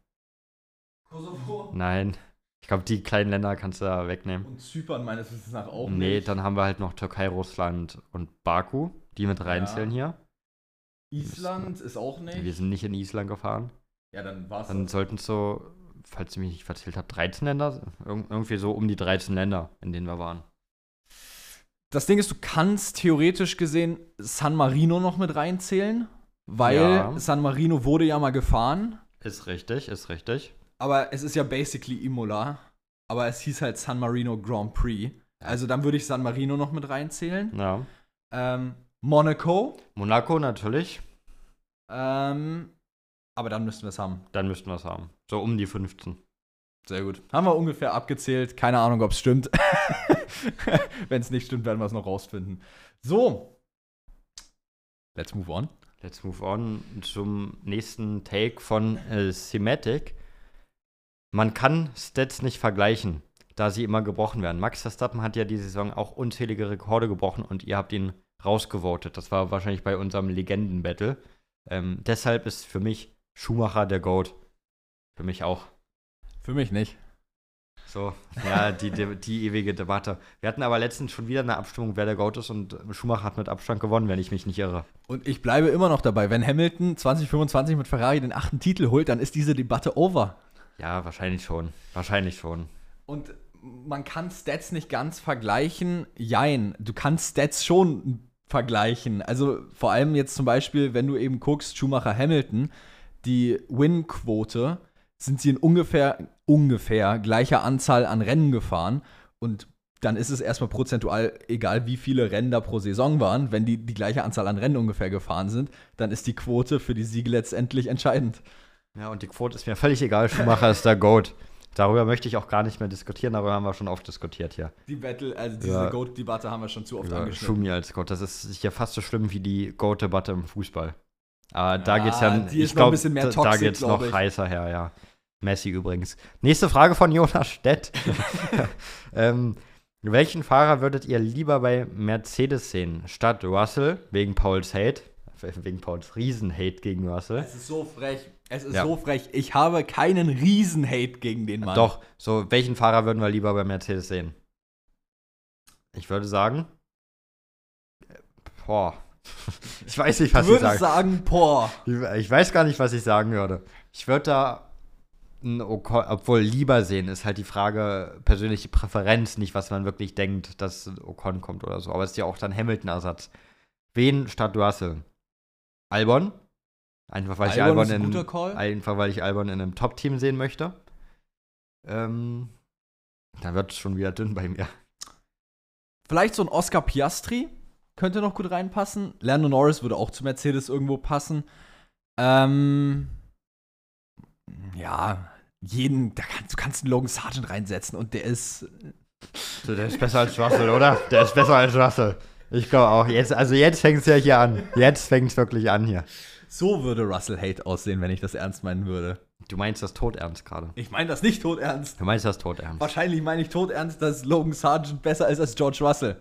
Kosovo nein. Ich glaube, die kleinen Länder kannst du da wegnehmen. und Zypern meines Wissens nach auch nee, nicht. dann haben wir halt noch Türkei, Russland und Baku, die mit reinzählen hier. Island ist auch nicht. Wir sind nicht in Island gefahren. ja, dann war's. Dann sollten so, falls ich mich nicht verzählt habe, 13 Länder, irg irgendwie so um die 13 Länder, in denen wir waren. Das Ding ist, du kannst theoretisch gesehen San Marino noch mit reinzählen, weil Ja. San Marino wurde ja mal gefahren, Ist richtig, ist richtig. aber es ist ja basically Imola, aber es hieß halt San Marino Grand Prix. Also dann würde ich San Marino noch mit reinzählen. Ja. Ähm, Monaco, Monaco natürlich, ähm, aber dann müssten wir es haben. dann müssten wir es haben. So um die 15. Sehr gut. Haben wir ungefähr abgezählt. Keine Ahnung, ob es stimmt. Wenn es nicht stimmt, werden wir es noch rausfinden. So. Let's move on. Let's move on zum nächsten Take von äh, Thematic. Man kann Stats nicht vergleichen, da sie immer gebrochen werden. Max Verstappen hat ja die Saison auch unzählige Rekorde gebrochen und ihr habt ihn rausgevotet. Das war wahrscheinlich bei unserem Legenden-Battle. Ähm, deshalb ist für mich Schumacher der GOAT. Für mich auch. Für mich nicht. So, ja, die, die, die, ewige Debatte. Wir hatten aber letztens schon wieder eine Abstimmung, wer der GOAT ist und Schumacher hat mit Abstand gewonnen, wenn ich mich nicht irre. Und ich bleibe immer noch dabei, wenn Hamilton 2025 mit Ferrari den achten Titel holt, dann ist diese Debatte over. Ja, wahrscheinlich schon. Wahrscheinlich schon. Und man kann Stats nicht ganz vergleichen. Jein, du kannst Stats schon vergleichen. Also vor allem jetzt zum Beispiel, wenn du eben guckst, Schumacher Hamilton, die Win-Quote sind sie in ungefähr, ungefähr gleicher Anzahl an Rennen gefahren. Und dann ist es erstmal prozentual egal, wie viele Rennen da pro Saison waren. Wenn die die gleiche Anzahl an Rennen ungefähr gefahren sind, dann ist die Quote für die Siege letztendlich entscheidend. Ja, und die Quote ist mir völlig egal. Schumacher ist der Goat. Darüber möchte ich auch gar nicht mehr diskutieren, darüber haben wir schon oft diskutiert hier. Die Battle, also diese ja. Goat-Debatte haben wir schon zu oft ja, angeschnitten. Schumi als Goat, das ist hier fast so schlimm wie die Goat-Debatte im Fußball. Aber ja, da geht's ja, ich glaube, da, geht's noch ich. heißer her, ja. Messi übrigens. Nächste Frage von Jonas Stett. ähm, welchen Fahrer würdet ihr lieber bei Mercedes sehen? Statt Russell, wegen Pauls Hate, wegen Pauls Riesen-Hate gegen Russell. Es ist so frech. Es ist ja. so frech. Ich habe keinen Riesen-Hate gegen den Mann. Doch, so, welchen Fahrer würden wir lieber bei Mercedes sehen? Ich würde sagen. Boah. Ich weiß nicht, was du ich sagen. sagen, boah. Ich weiß gar nicht, was ich sagen würde. Ich würde da Ocon, obwohl lieber sehen, ist halt die Frage persönliche Präferenz, nicht was man wirklich denkt, dass Ocon kommt oder so. Aber es ist ja auch dann Hamilton-Ersatz. Wen statt Russell? Albon? Einfach weil Albon ich Albon in, einfach weil ich Albon in einem Top-Team sehen möchte. Ähm, dann wird es schon wieder dünn bei mir. Vielleicht so ein Oscar Piastri könnte noch gut reinpassen. Lando Norris würde auch zu Mercedes irgendwo passen. Ähm, ja, jeden, da kannst, du kannst einen Logan Sargent reinsetzen und der ist. Der ist besser als Russell, oder? Der ist besser als Russell. Ich glaube auch. Jetzt, also jetzt fängt es ja hier an. Jetzt fängt es wirklich an hier. So würde Russell Hate aussehen, wenn ich das ernst meinen würde. Du meinst das todernst gerade? Ich meine das nicht todernst. Du meinst das todernst? Wahrscheinlich meine ich todernst, dass Logan Sargent besser ist als George Russell.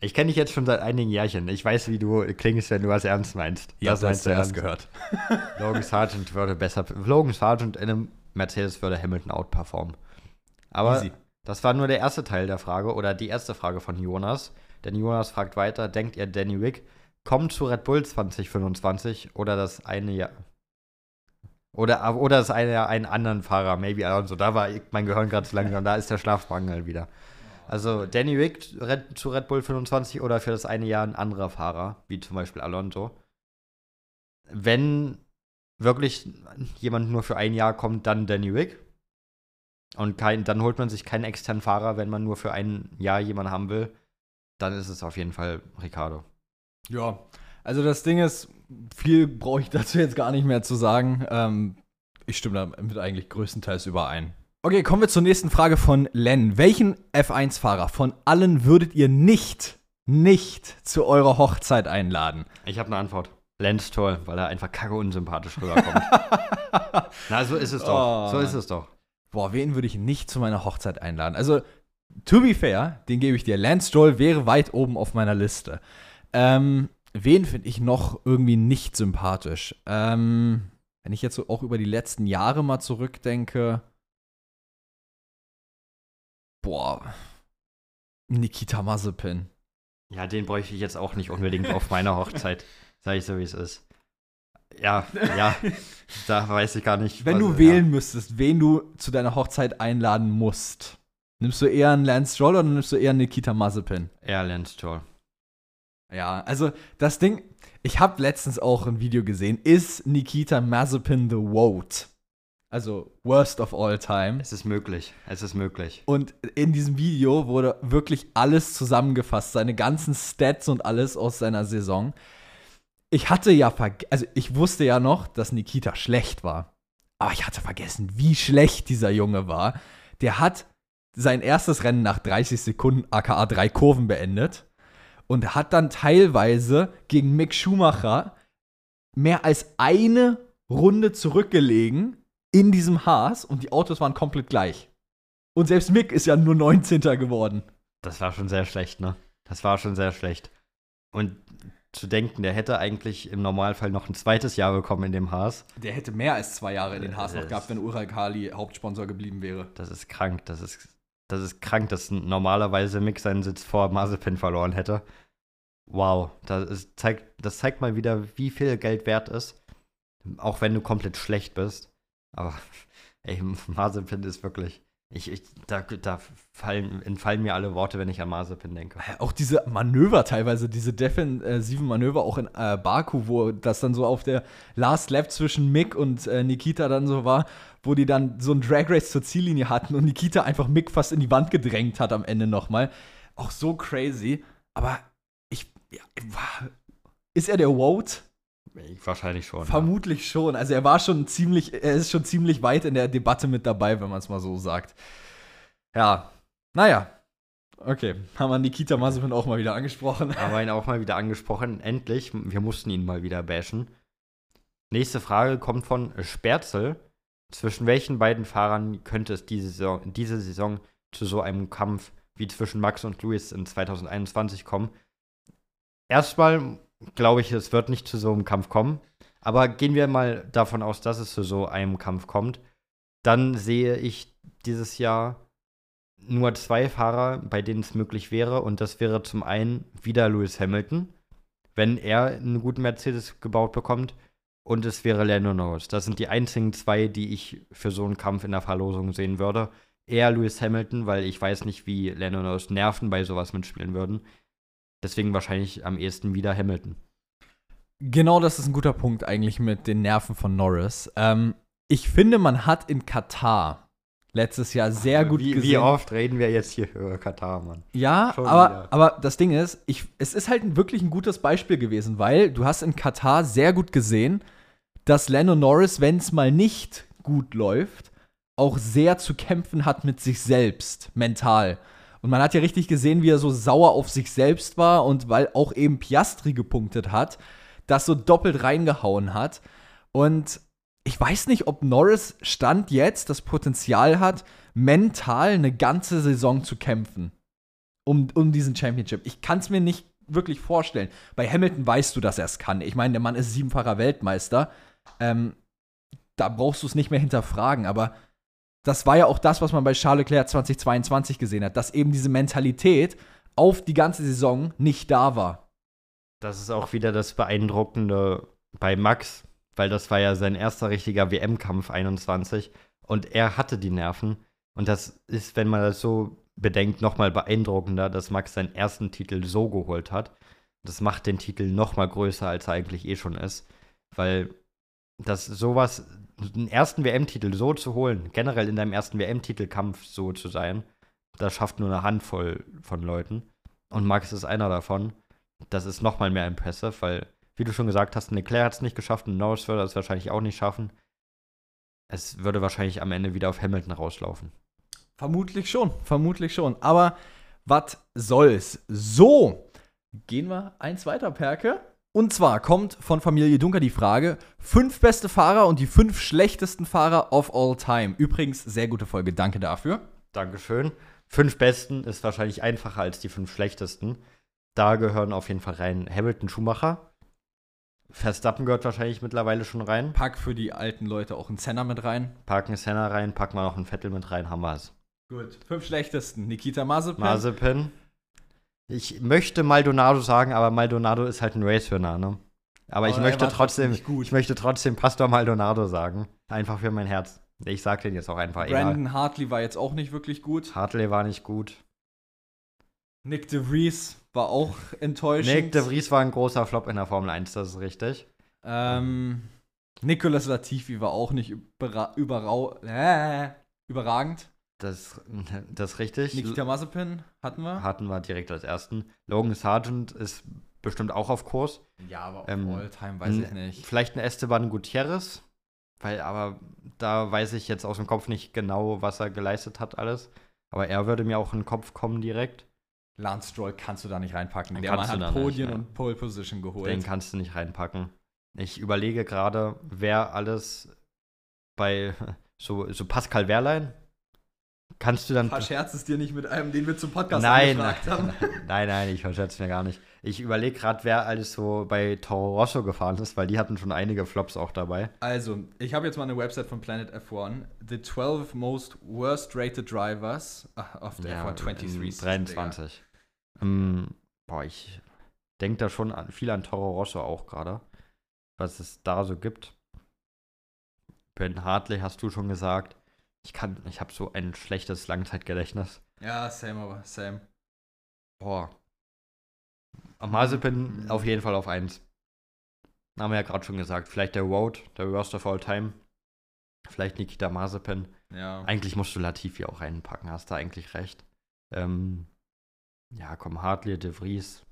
Ich kenne dich jetzt schon seit einigen Jährchen. Ich weiß, wie du klingst, wenn du was ernst meinst. Ja, das meinst du erst gehört. Logan Sargent würde besser. Logan Sargent in einem Mercedes würde Hamilton outperformen. Aber Easy. das war nur der erste Teil der Frage oder die erste Frage von Jonas. Denn Jonas fragt weiter: Denkt ihr, Danny Wick kommt zu Red Bull 2025 oder das eine Jahr? Oder, oder das eine Jahr einen anderen Fahrer, maybe Alonso. Da war mein Gehirn gerade zu langsam, da ist der Schlafmangel wieder. Also Danny Rick zu Red Bull 25 oder für das eine Jahr ein anderer Fahrer, wie zum Beispiel Alonso. Wenn wirklich jemand nur für ein Jahr kommt, dann Danny Rick. Und kein, dann holt man sich keinen externen Fahrer, wenn man nur für ein Jahr jemanden haben will. Dann ist es auf jeden Fall Ricardo. Ja, also das Ding ist, viel brauche ich dazu jetzt gar nicht mehr zu sagen. Ähm, ich stimme damit eigentlich größtenteils überein. Okay, kommen wir zur nächsten Frage von Len. Welchen F1-Fahrer von allen würdet ihr nicht, nicht zu eurer Hochzeit einladen? Ich habe eine Antwort. Lance Toll, weil er einfach kacke unsympathisch rüberkommt. Na, so ist es doch. Oh. So ist es doch. Boah, wen würde ich nicht zu meiner Hochzeit einladen? Also, to be fair, den gebe ich dir. Lance Stroll wäre weit oben auf meiner Liste. Ähm, wen finde ich noch irgendwie nicht sympathisch? Ähm, wenn ich jetzt so auch über die letzten Jahre mal zurückdenke, boah, Nikita Mazepin. Ja, den bräuchte ich jetzt auch nicht unbedingt auf meiner Hochzeit. Sag ich so, wie es ist. Ja, ja, da weiß ich gar nicht. Wenn was, du wählen ja. müsstest, wen du zu deiner Hochzeit einladen musst, nimmst du eher einen Lance Stroll oder nimmst du eher einen Nikita Mazepin? Eher Lance Stroll. Ja, also das Ding, ich habe letztens auch ein Video gesehen, ist Nikita Mazepin the Vote? Also worst of all time. Es ist möglich. Es ist möglich. Und in diesem Video wurde wirklich alles zusammengefasst, seine ganzen Stats und alles aus seiner Saison. Ich hatte ja also ich wusste ja noch, dass Nikita schlecht war. Aber ich hatte vergessen, wie schlecht dieser Junge war. der hat sein erstes Rennen nach 30 Sekunden, aka drei Kurven, beendet und hat dann teilweise gegen Mick Schumacher mehr als eine Runde zurückgelegen in diesem Haas und die Autos waren komplett gleich. Und selbst Mick ist ja nur 19. geworden. Das war schon sehr schlecht, ne? Das war schon sehr schlecht. Und zu denken, der hätte eigentlich im Normalfall noch ein zweites Jahr bekommen in dem Haas. Der hätte mehr als zwei Jahre in den Haas noch Das- gehabt, wenn Ural Kali Hauptsponsor geblieben wäre. Das ist krank. Das ist, das ist krank, dass normalerweise Mick seinen Sitz vor Mazepin verloren hätte. Wow, das, ist, zeigt, das zeigt mal wieder, wie viel Geld wert ist. Auch wenn du komplett schlecht bist. Aber, ey, Mazepin ist wirklich. Ich, ich, da da fallen, entfallen mir alle Worte, wenn ich an Mazepin denke. Auch diese Manöver teilweise, diese defensiven Manöver auch in äh, Baku, wo das dann so auf der Last Lap zwischen Mick und äh, Nikita dann so war, wo die dann so ein Drag Race zur Ziellinie hatten und Nikita einfach Mick fast in die Wand gedrängt hat am Ende nochmal. Auch so crazy. Aber ich, ja, ist er der Vote? Wahrscheinlich schon. Vermutlich schon. Also er war schon ziemlich, er ist schon ziemlich weit in der Debatte mit dabei, wenn man es mal so sagt. Ja, naja. Okay, haben wir Nikita Mazepin auch mal wieder angesprochen. Haben wir ihn auch mal wieder angesprochen. Endlich. Wir mussten ihn mal wieder bashen. Nächste Frage kommt von Sperzel. Zwischen welchen beiden Fahrern könnte es diese Saison, diese Saison zu so einem Kampf wie zwischen Max und Lewis in 2021 kommen? Erstmal glaube ich, es wird nicht zu so einem Kampf kommen. Aber gehen wir mal davon aus, dass es zu so einem Kampf kommt. Dann sehe ich dieses Jahr nur zwei Fahrer, bei denen es möglich wäre. Und das wäre zum einen wieder Lewis Hamilton, wenn er einen guten Mercedes gebaut bekommt. Und es wäre Lando Norris. Das sind die einzigen zwei, die ich für so einen Kampf in der Verlosung sehen würde. Eher Lewis Hamilton, weil ich weiß nicht, wie Lando Norris Nerven bei sowas mitspielen würden. Deswegen wahrscheinlich am ehesten wieder Hamilton. Genau das ist ein guter Punkt eigentlich mit den Nerven von Norris. Ähm, ich finde, man hat in Katar letztes Jahr sehr gut wie, gesehen. Wie oft reden wir jetzt hier über Katar, Mann? Ja, Schon aber, wieder. aber das Ding ist, ich, es ist halt wirklich ein gutes Beispiel gewesen, weil du hast in Katar sehr gut gesehen, dass Lando Norris, wenn es mal nicht gut läuft, auch sehr zu kämpfen hat mit sich selbst, mental. Und man hat ja richtig gesehen, wie er so sauer auf sich selbst war und weil auch eben Piastri gepunktet hat, das so doppelt reingehauen hat. Und ich weiß nicht, ob Norris Stand jetzt das Potenzial hat, mental eine ganze Saison zu kämpfen. Um, um diesen Championship. Ich kann es mir nicht wirklich vorstellen. Bei Hamilton weißt du, dass er es kann. Ich meine, der Mann ist siebenfacher Weltmeister. Ähm, da brauchst du es nicht mehr hinterfragen. Aber das war ja auch das, was man bei Charles Leclerc 2022 gesehen hat, dass eben diese Mentalität auf die ganze Saison nicht da war. Das ist auch wieder das Beeindruckende bei Max, weil das war ja sein erster richtiger WM-Kampf 21 und er hatte die Nerven. Und das ist, wenn man das so bedenkt, nochmal beeindruckender, dass Max seinen ersten Titel so geholt hat. Das macht den Titel nochmal größer, als er eigentlich eh schon ist. Weil das sowas, einen ersten WM-Titel so zu holen, generell in deinem ersten WM-Titelkampf so zu sein, das schafft nur eine Handvoll von Leuten. Und Max ist einer davon. Das ist nochmal mehr impressive, weil, wie du schon gesagt hast, Leclerc hat es nicht geschafft und Norris würde es wahrscheinlich auch nicht schaffen. Es würde wahrscheinlich am Ende wieder auf Hamilton rauslaufen. Vermutlich schon, vermutlich schon. Aber was soll's? So, gehen wir eins weiter, Perke. Und zwar kommt von Familie Dunker die Frage: fünf beste Fahrer und die fünf schlechtesten Fahrer of all time. Übrigens, sehr gute Folge, danke dafür. Dankeschön. Fünf besten ist wahrscheinlich einfacher als die fünf schlechtesten. Da gehören auf jeden Fall rein Hamilton Schumacher. Verstappen gehört wahrscheinlich mittlerweile schon rein. Pack für die alten Leute auch einen Zenner mit rein. Packen Senna rein, packen wir noch einen Vettel mit rein, haben wir es. Gut. Fünf schlechtesten: Nikita Mazepin. Mazepin. Ich möchte Maldonado sagen, aber Maldonado ist halt ein Race-Winner, ne? Aber ich Aber er möchte trotzdem, ich möchte trotzdem Pastor Maldonado sagen. Einfach für mein Herz. Ich sag den jetzt auch einfach egal. Brandon Hartley war jetzt auch nicht wirklich gut. Hartley war nicht gut. Nick de Vries war auch enttäuschend. Nick de Vries war ein großer Flop in der Formel 1, das ist richtig. Ähm, Nicolas Latifi war auch nicht überra überrau äh, überragend. Das, das ist richtig. Nikita Mazepin hatten wir. Hatten wir direkt als ersten. Logan Sargent ist bestimmt auch auf Kurs. Ja, aber auf Ähm, Alltime weiß ich nicht. Vielleicht ein Esteban Gutierrez. Weil, aber da weiß ich jetzt aus dem Kopf nicht genau, was er geleistet hat, alles. Aber er würde mir auch in den Kopf kommen direkt. Lance Stroll kannst du da nicht reinpacken. Den Der Mann hat da nicht, Podien ja. und Pole Position geholt. Den kannst du nicht reinpacken. Ich überlege gerade, wer alles bei so, so Pascal Wehrlein. Kannst du dann. Verscherzest dir nicht mit einem, den wir zum Podcast Nein, angefragt haben. nein, nein, ich verschätze mir gar nicht. Ich überlege gerade, wer alles so bei Toro Rosso gefahren ist, weil die hatten schon einige Flops auch dabei. Also, ich habe jetzt mal eine Website von Planet F1. The 12 most worst rated drivers of the F1 23 in season, 23. Ähm, boah, ich denke da schon an, viel an Toro Rosso auch gerade, was es da so gibt. Ben Hartley hast du schon gesagt. Ich kann, ich habe so ein schlechtes Langzeitgedächtnis. Ja, same, aber same. Boah. Mazepin auf jeden Fall auf 1. Haben wir ja gerade schon gesagt. Vielleicht der Road, der Worst of All Time. Vielleicht Nikita Mazepin. Ja. Eigentlich musst du Latifi auch reinpacken, hast da eigentlich recht. Ähm, ja, komm, Hartley, De Vries.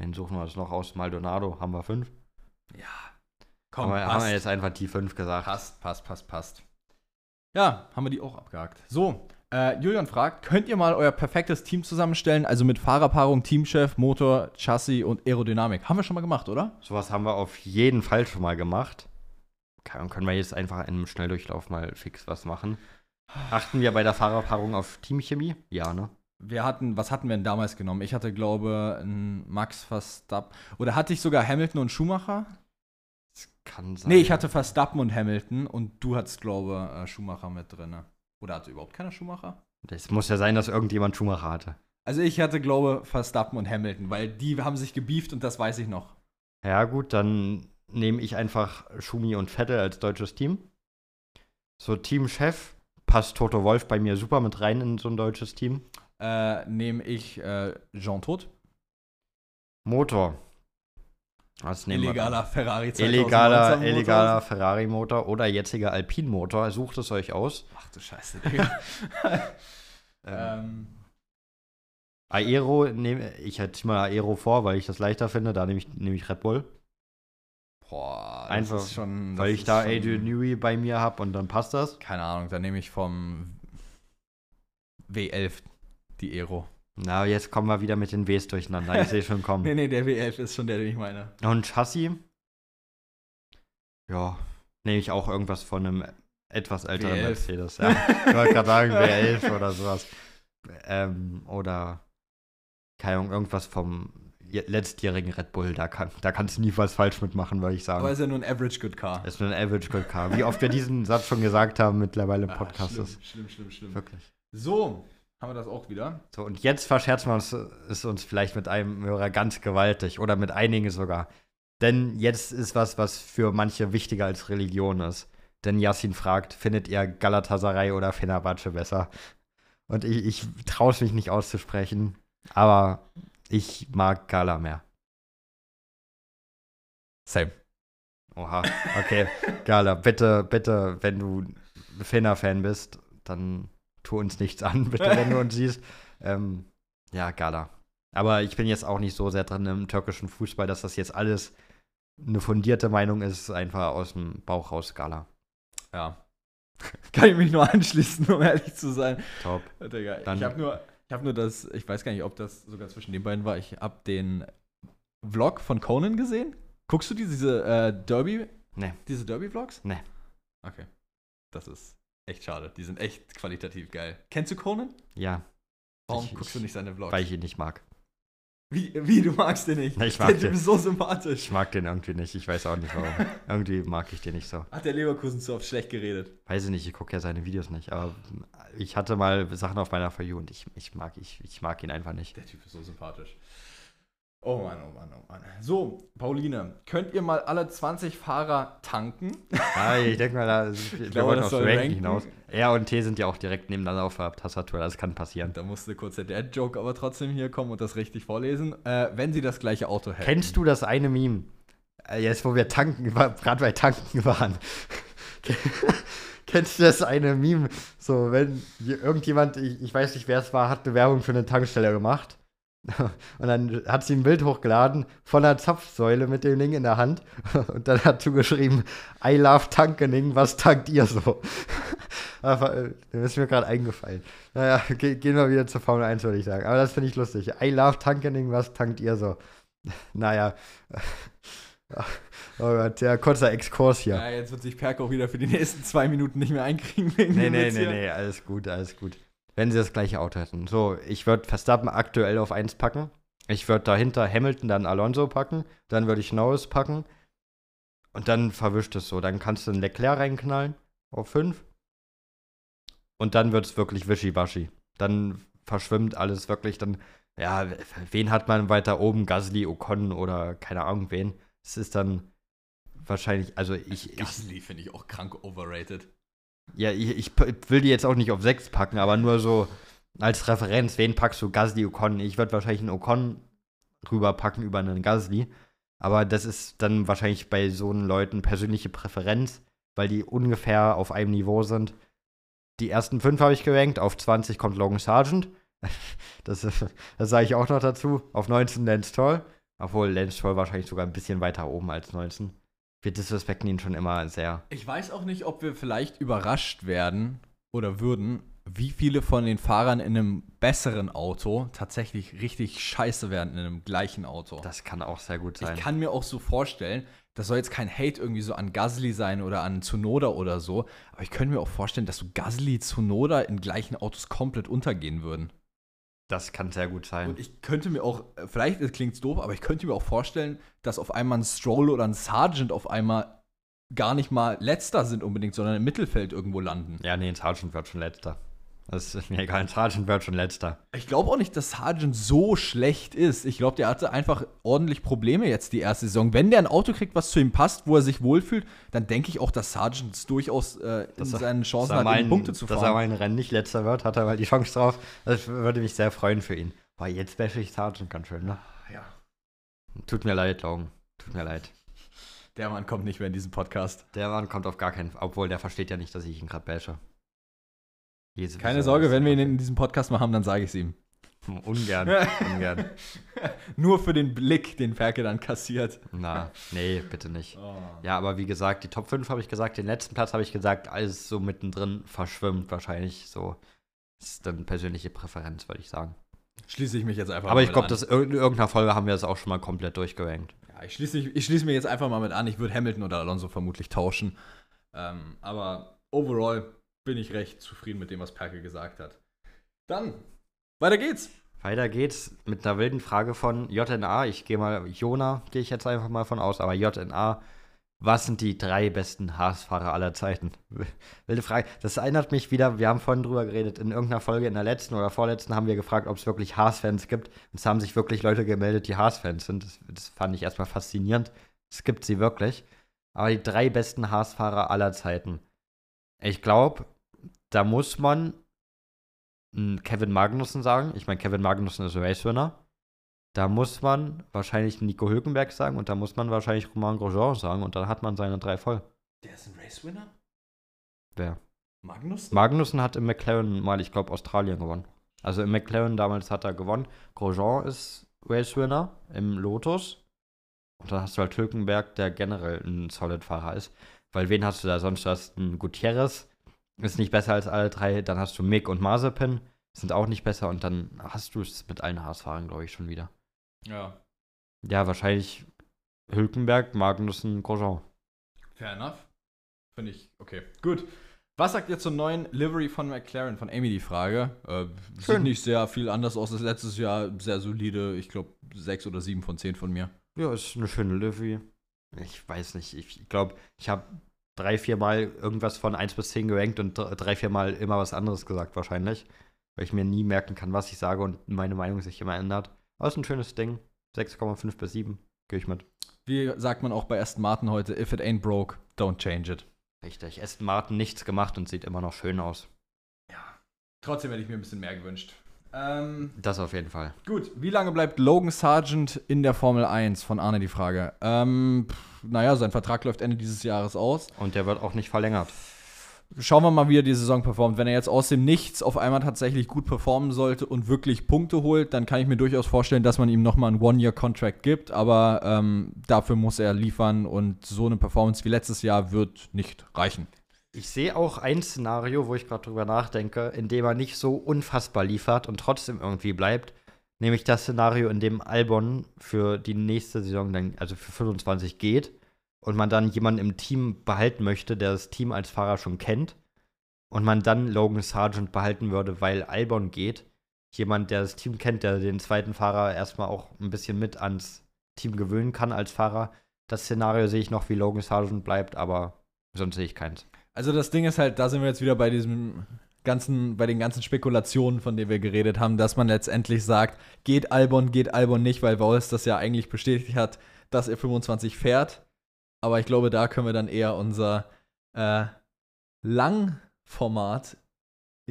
Wen suchen wir jetzt noch aus? Maldonado, haben wir fünf. ja. Komm, haben, wir, haben wir jetzt einfach die fünf gesagt. passt, passt, passt, passt. Ja, haben wir die auch abgehakt. So, äh, Julian fragt, könnt ihr mal euer perfektes Team zusammenstellen? Also mit Fahrerpaarung, Teamchef, Motor, Chassis und Aerodynamik. Haben wir schon mal gemacht, oder? Sowas haben wir auf jeden Fall schon mal gemacht. Kann, können wir jetzt einfach in einem Schnelldurchlauf mal fix was machen. Achten wir bei der Fahrerpaarung auf Teamchemie? Ja, ne? Wir hatten, was hatten wir denn damals genommen? Ich hatte, glaube einen Max Verstappen. Oder hatte ich sogar Hamilton und Schumacher? Kann sein. Nee, ich hatte Verstappen und Hamilton und du hattest, glaube äh, Schumacher mit drin. Oder hatte überhaupt keiner Schumacher? Es muss ja sein, dass irgendjemand Schumacher hatte. Also ich hatte, glaube Verstappen und Hamilton, weil die haben sich gebieft und das weiß ich noch. Ja, gut, dann nehme ich einfach Schumi und Vettel als deutsches Team. So, Teamchef passt Toto Wolf bei mir super mit rein in so ein deutsches Team. Äh, nehme ich äh, Jean Todt. Motor. Was nehmen Illegaler Ferrari wir? 2019 Illegaler, Motor. illegaler Ferrari-Motor oder jetziger Alpin-Motor. Sucht es euch aus. Ach du Scheiße, Digga. Ähm, ähm, Aero, nehme ich hätte mal Aero vor, weil ich das leichter finde. Da nehme ich, nehme ich Red Bull. boah, das Einfach, ist schon, weil ich da schon- Adrian Newey bei mir habe und dann passt das. Keine Ahnung, da nehme ich vom W11 die Aero. Na, jetzt kommen wir wieder mit den Ws durcheinander. Ich sehe schon kommen. Nee, nee, der W11 ist schon der, den ich meine. Und Chassis? Ja, nehme ich auch irgendwas von einem etwas älteren W11. Mercedes. Ja. Ich wollte gerade sagen, W11 oder sowas. Ähm, oder, keine Ahnung, irgendwas vom letztjährigen Red Bull. Da, kann, da kannst du nie was falsch mitmachen, würde ich sagen. Aber ist ja nur ein Average Good Car. Ist nur ein Average Good Car. Wie oft wir diesen Satz schon gesagt haben mittlerweile im Ah, Podcast schlimm, ist. schlimm, schlimm, schlimm. Wirklich. So, haben wir das auch wieder. So, und jetzt verscherzen wir uns, es uns vielleicht mit einem Hörer ganz gewaltig oder mit einigen sogar. Denn jetzt ist was, was für manche wichtiger als Religion ist. Denn Yassin fragt, findet ihr Galatasaray oder Fenerbahce besser? Und ich, ich traue es mich nicht auszusprechen, aber ich mag Gala mehr. Same. Oha, okay. Gala, bitte, bitte, wenn du Fener-Fan bist, dann tu uns nichts an, bitte, wenn du uns siehst. Ähm, ja, Gala. Aber ich bin jetzt auch nicht so sehr drin im türkischen Fußball, dass das jetzt alles eine fundierte Meinung ist, einfach aus dem Bauch raus Gala. Ja. Kann ich mich nur anschließen, um ehrlich zu sein. Top. Digga, Dann- ich habe nur, ich habe nur das, ich weiß gar nicht, ob das sogar zwischen den beiden war. Ich habe den Vlog von Conan gesehen. Guckst du diese äh, Derby? Nee. Diese Derby-Vlogs? Nee. Okay. Das ist echt schade. Die sind echt qualitativ geil. Kennst du Conan? Ja, Warum Ich- guckst du ich- nicht seine Vlogs? weil ich ihn nicht mag. wie, wie, du magst den nicht? Ich mag der den. Typ ist so sympathisch. Ich mag den irgendwie nicht. Ich weiß auch nicht warum. irgendwie mag ich den nicht so. Hat der Leverkusen zu oft schlecht geredet. Weiß ich nicht, ich gucke ja seine Videos nicht. Aber ich hatte mal Sachen auf meiner For You und ich, ich, mag, ich, ich mag ihn einfach nicht. Der Typ ist so sympathisch. Oh Mann, oh Mann, oh Mann. So, Pauline, könnt ihr mal alle 20 Fahrer tanken? Ja, ich denke mal, da, wir glaube, wollten das soll Ranking ranken. hinaus. R und T sind ja auch direkt nebeneinander auf der Tastatur, das kann passieren. Da musste kurz der Dad-Joke aber trotzdem hier kommen und das richtig vorlesen. Äh, wenn sie das gleiche Auto hätten. Kennst du das eine Meme? Äh, Jetzt, wo wir tanken, gerade bei Tanken waren. Kennst du das eine Meme? So, wenn irgendjemand, ich, ich weiß nicht, wer es war, hat eine Werbung für eine Tankstelle gemacht. Und dann hat sie ein Bild hochgeladen von einer Zapfsäule mit dem Ding in der Hand. Und dann hat sie geschrieben, I love Tankening, was tankt ihr so? Äh, das ist mir gerade eingefallen. Naja, ge gehen wir wieder zur Formel 1, würde ich sagen. Aber das finde ich lustig. I love Tankening, was tankt ihr so? Naja. Oh Gott, ja, kurzer Exkurs hier. Ja, jetzt wird sich Perk auch wieder für die nächsten zwei Minuten nicht mehr einkriegen wegen Nee, nee, nee, hier. nee, alles gut, alles gut. Wenn sie das gleiche Auto hätten. So, ich würde Verstappen aktuell auf 1 packen. Ich würde dahinter Hamilton, dann Alonso packen. Dann würde ich Norris packen. Und dann verwischt es so. Dann kannst du einen Leclerc reinknallen auf 5. Und dann wird es wirklich wischiwaschi. Dann verschwimmt alles wirklich. Dann, ja, wen hat man weiter oben? Gasly, Ocon oder keine Ahnung wen. Es ist dann wahrscheinlich, also ich, Gasly finde ich auch krank overrated. Ja, ich, ich will die jetzt auch nicht auf 6 packen, aber nur so als Referenz, wen packst du? Gasly, Ocon. Ich würde wahrscheinlich einen Ocon rüberpacken über einen Gasly. Aber das ist dann wahrscheinlich bei so einen Leuten persönliche Präferenz, weil die ungefähr auf einem Niveau sind. Die ersten fünf habe ich gerankt, auf 20 kommt Logan Sargent. Das, das sage ich auch noch dazu. Auf 19 Lance Toll. Obwohl Lance Toll wahrscheinlich sogar ein bisschen weiter oben als 19. Wir disrespekten ihn schon immer sehr. Ich weiß auch nicht, ob wir vielleicht überrascht werden oder würden, wie viele von den Fahrern in einem besseren Auto tatsächlich richtig scheiße werden in einem gleichen Auto. Das kann auch sehr gut sein. Ich kann mir auch so vorstellen, das soll jetzt kein Hate irgendwie so an Gasly sein oder an Tsunoda oder so, aber ich könnte mir auch vorstellen, dass so Gasly, Tsunoda in gleichen Autos komplett untergehen würden. Das kann sehr gut sein. Und ich könnte mir auch, äh, vielleicht klingt es doof, aber ich könnte mir auch vorstellen, dass auf einmal ein Stroll oder ein Sargent auf einmal gar nicht mal letzter sind unbedingt, sondern im Mittelfeld irgendwo landen. Ja, nee, ein Sargent wird schon letzter. Das ist mir egal, ein Sargent wird schon letzter. Ich glaube auch nicht, dass Sargent so schlecht ist. Ich glaube, der hatte einfach ordentlich Probleme jetzt die erste Saison. Wenn der ein Auto kriegt, was zu ihm passt, wo er sich wohlfühlt, dann denke ich auch, dass Sargent es durchaus äh, in er- seinen Chancen hat, mal in ein- Punkte zu Dass er fahren. mal ein Rennen nicht letzter wird, hat er mal die Chance drauf. Das würde mich sehr freuen für ihn. Boah, jetzt bashe ich Sargent ganz schön, ne? Ja. Tut mir leid, Logan. Tut mir leid. Der Mann kommt nicht mehr in diesen Podcast. Der Mann kommt auf gar keinen Fall. Obwohl, der versteht ja nicht, dass ich ihn gerade bashe. Jesus, Keine Sorge, wenn wir ihn in diesem Podcast mal haben, dann sage ich es ihm. Ungern, ungern. Nur für den Blick, den Ferke dann kassiert. Na, nee, bitte nicht. Oh. Ja, aber wie gesagt, die Top 5 habe ich gesagt, den letzten Platz habe ich gesagt, alles so mittendrin verschwimmt wahrscheinlich so. Das ist dann persönliche Präferenz, würde ich sagen. Schließe ich mich jetzt einfach Aber ich glaube, in irgendeiner Folge haben wir das auch schon mal komplett durchgerankt. Ja, ich schließe, mich- ich schließe mir jetzt einfach mal mit an. Ich würde Hamilton oder Alonso vermutlich tauschen. Ähm, aber overall bin ich recht zufrieden mit dem, was Perke gesagt hat. Dann, weiter geht's. Weiter geht's mit einer wilden Frage von JNA. Ich gehe mal, Jona gehe ich jetzt einfach mal von aus, aber JNA. Was sind die drei besten Haas-Fahrer aller Zeiten? Wilde Frage. Das erinnert mich wieder, wir haben vorhin drüber geredet, in irgendeiner Folge, in der letzten oder vorletzten haben wir gefragt, ob es wirklich Haas-Fans gibt. Und es haben sich wirklich Leute gemeldet, die Haas-Fans sind. Das, das fand ich erstmal faszinierend. Es gibt sie wirklich. Aber die drei besten Haas-Fahrer aller Zeiten. Ich glaube, da muss man Kevin Magnussen sagen. Ich meine, Kevin Magnussen ist Race-Winner. Da muss man wahrscheinlich Nico Hülkenberg sagen und da muss man wahrscheinlich Romain Grosjean sagen und dann hat man seine drei voll. Der ist ein Race-Winner? Wer? Magnus? Magnussen hat im McLaren mal, ich glaube, Australien gewonnen. Also im McLaren damals hat er gewonnen. Grosjean ist Race-Winner im Lotus. Und dann hast du halt Hülkenberg, der generell ein Solid-Fahrer ist. Weil wen hast du da sonst? Du hast einen Gutierrez, ist nicht besser als alle drei. Dann hast du Mick und Mazepin, sind auch nicht besser. Und dann hast du es mit allen Haas-Fahrern, glaube ich, schon wieder. ja, Ja, wahrscheinlich Hülkenberg, Magnussen, Grosjean. fair enough. Finde ich, okay. Gut. Was sagt ihr zur neuen Livery von McLaren? Von Amy die Frage. Äh, sieht nicht sehr viel anders aus als letztes Jahr. Sehr solide. Ich glaube, sechs oder sieben von zehn von mir. Ja, ist eine schöne Livery. Ich weiß nicht. Ich glaube, ich habe drei, vier Mal irgendwas von 1 bis 10 gerankt und dr- drei, vier Mal immer was anderes gesagt, wahrscheinlich. Weil ich mir nie merken kann, was ich sage und meine Meinung sich immer ändert. Aber ist ein schönes Ding. 6,5 bis 7. Gehe ich mit. Wie sagt man auch bei Aston Martin heute, if it ain't broke, don't change it. Richtig. Aston Martin nichts gemacht und sieht immer noch schön aus. Trotzdem hätte ich mir ein bisschen mehr gewünscht. Ähm, Das auf jeden Fall. gut, wie lange bleibt Logan Sargent in der Formel 1? Von Arne die Frage. Ähm, pff, naja, sein Vertrag läuft Ende dieses Jahres aus. Und der wird auch nicht verlängert. schauen wir mal, wie er die Saison performt. Wenn er jetzt aus dem Nichts auf einmal tatsächlich gut performen sollte und wirklich Punkte holt, dann kann ich mir durchaus vorstellen, dass man ihm nochmal einen One-Year-Contract gibt. Aber ähm, dafür muss er liefern und so eine Performance wie letztes Jahr wird nicht reichen. Ich sehe auch ein Szenario, wo ich gerade drüber nachdenke, in dem er nicht so unfassbar liefert und trotzdem irgendwie bleibt. Nämlich das Szenario, in dem Albon für die nächste Saison, dann, also für 25, geht und man dann jemanden im Team behalten möchte, der das Team als Fahrer schon kennt und man dann Logan Sargent behalten würde, weil Albon geht. Jemand, der das Team kennt, der den zweiten Fahrer erstmal auch ein bisschen mit ans Team gewöhnen kann als Fahrer. Das Szenario sehe ich noch, wie Logan Sargent bleibt, aber sonst sehe ich keins. Also das Ding ist halt, da sind wir jetzt wieder bei diesem ganzen, bei den ganzen Spekulationen, von denen wir geredet haben, dass man letztendlich sagt, geht Albon, geht Albon nicht, weil Wallace das ja eigentlich bestätigt hat, dass er 25 fährt. Aber ich glaube, da können wir dann eher unser äh, Langformat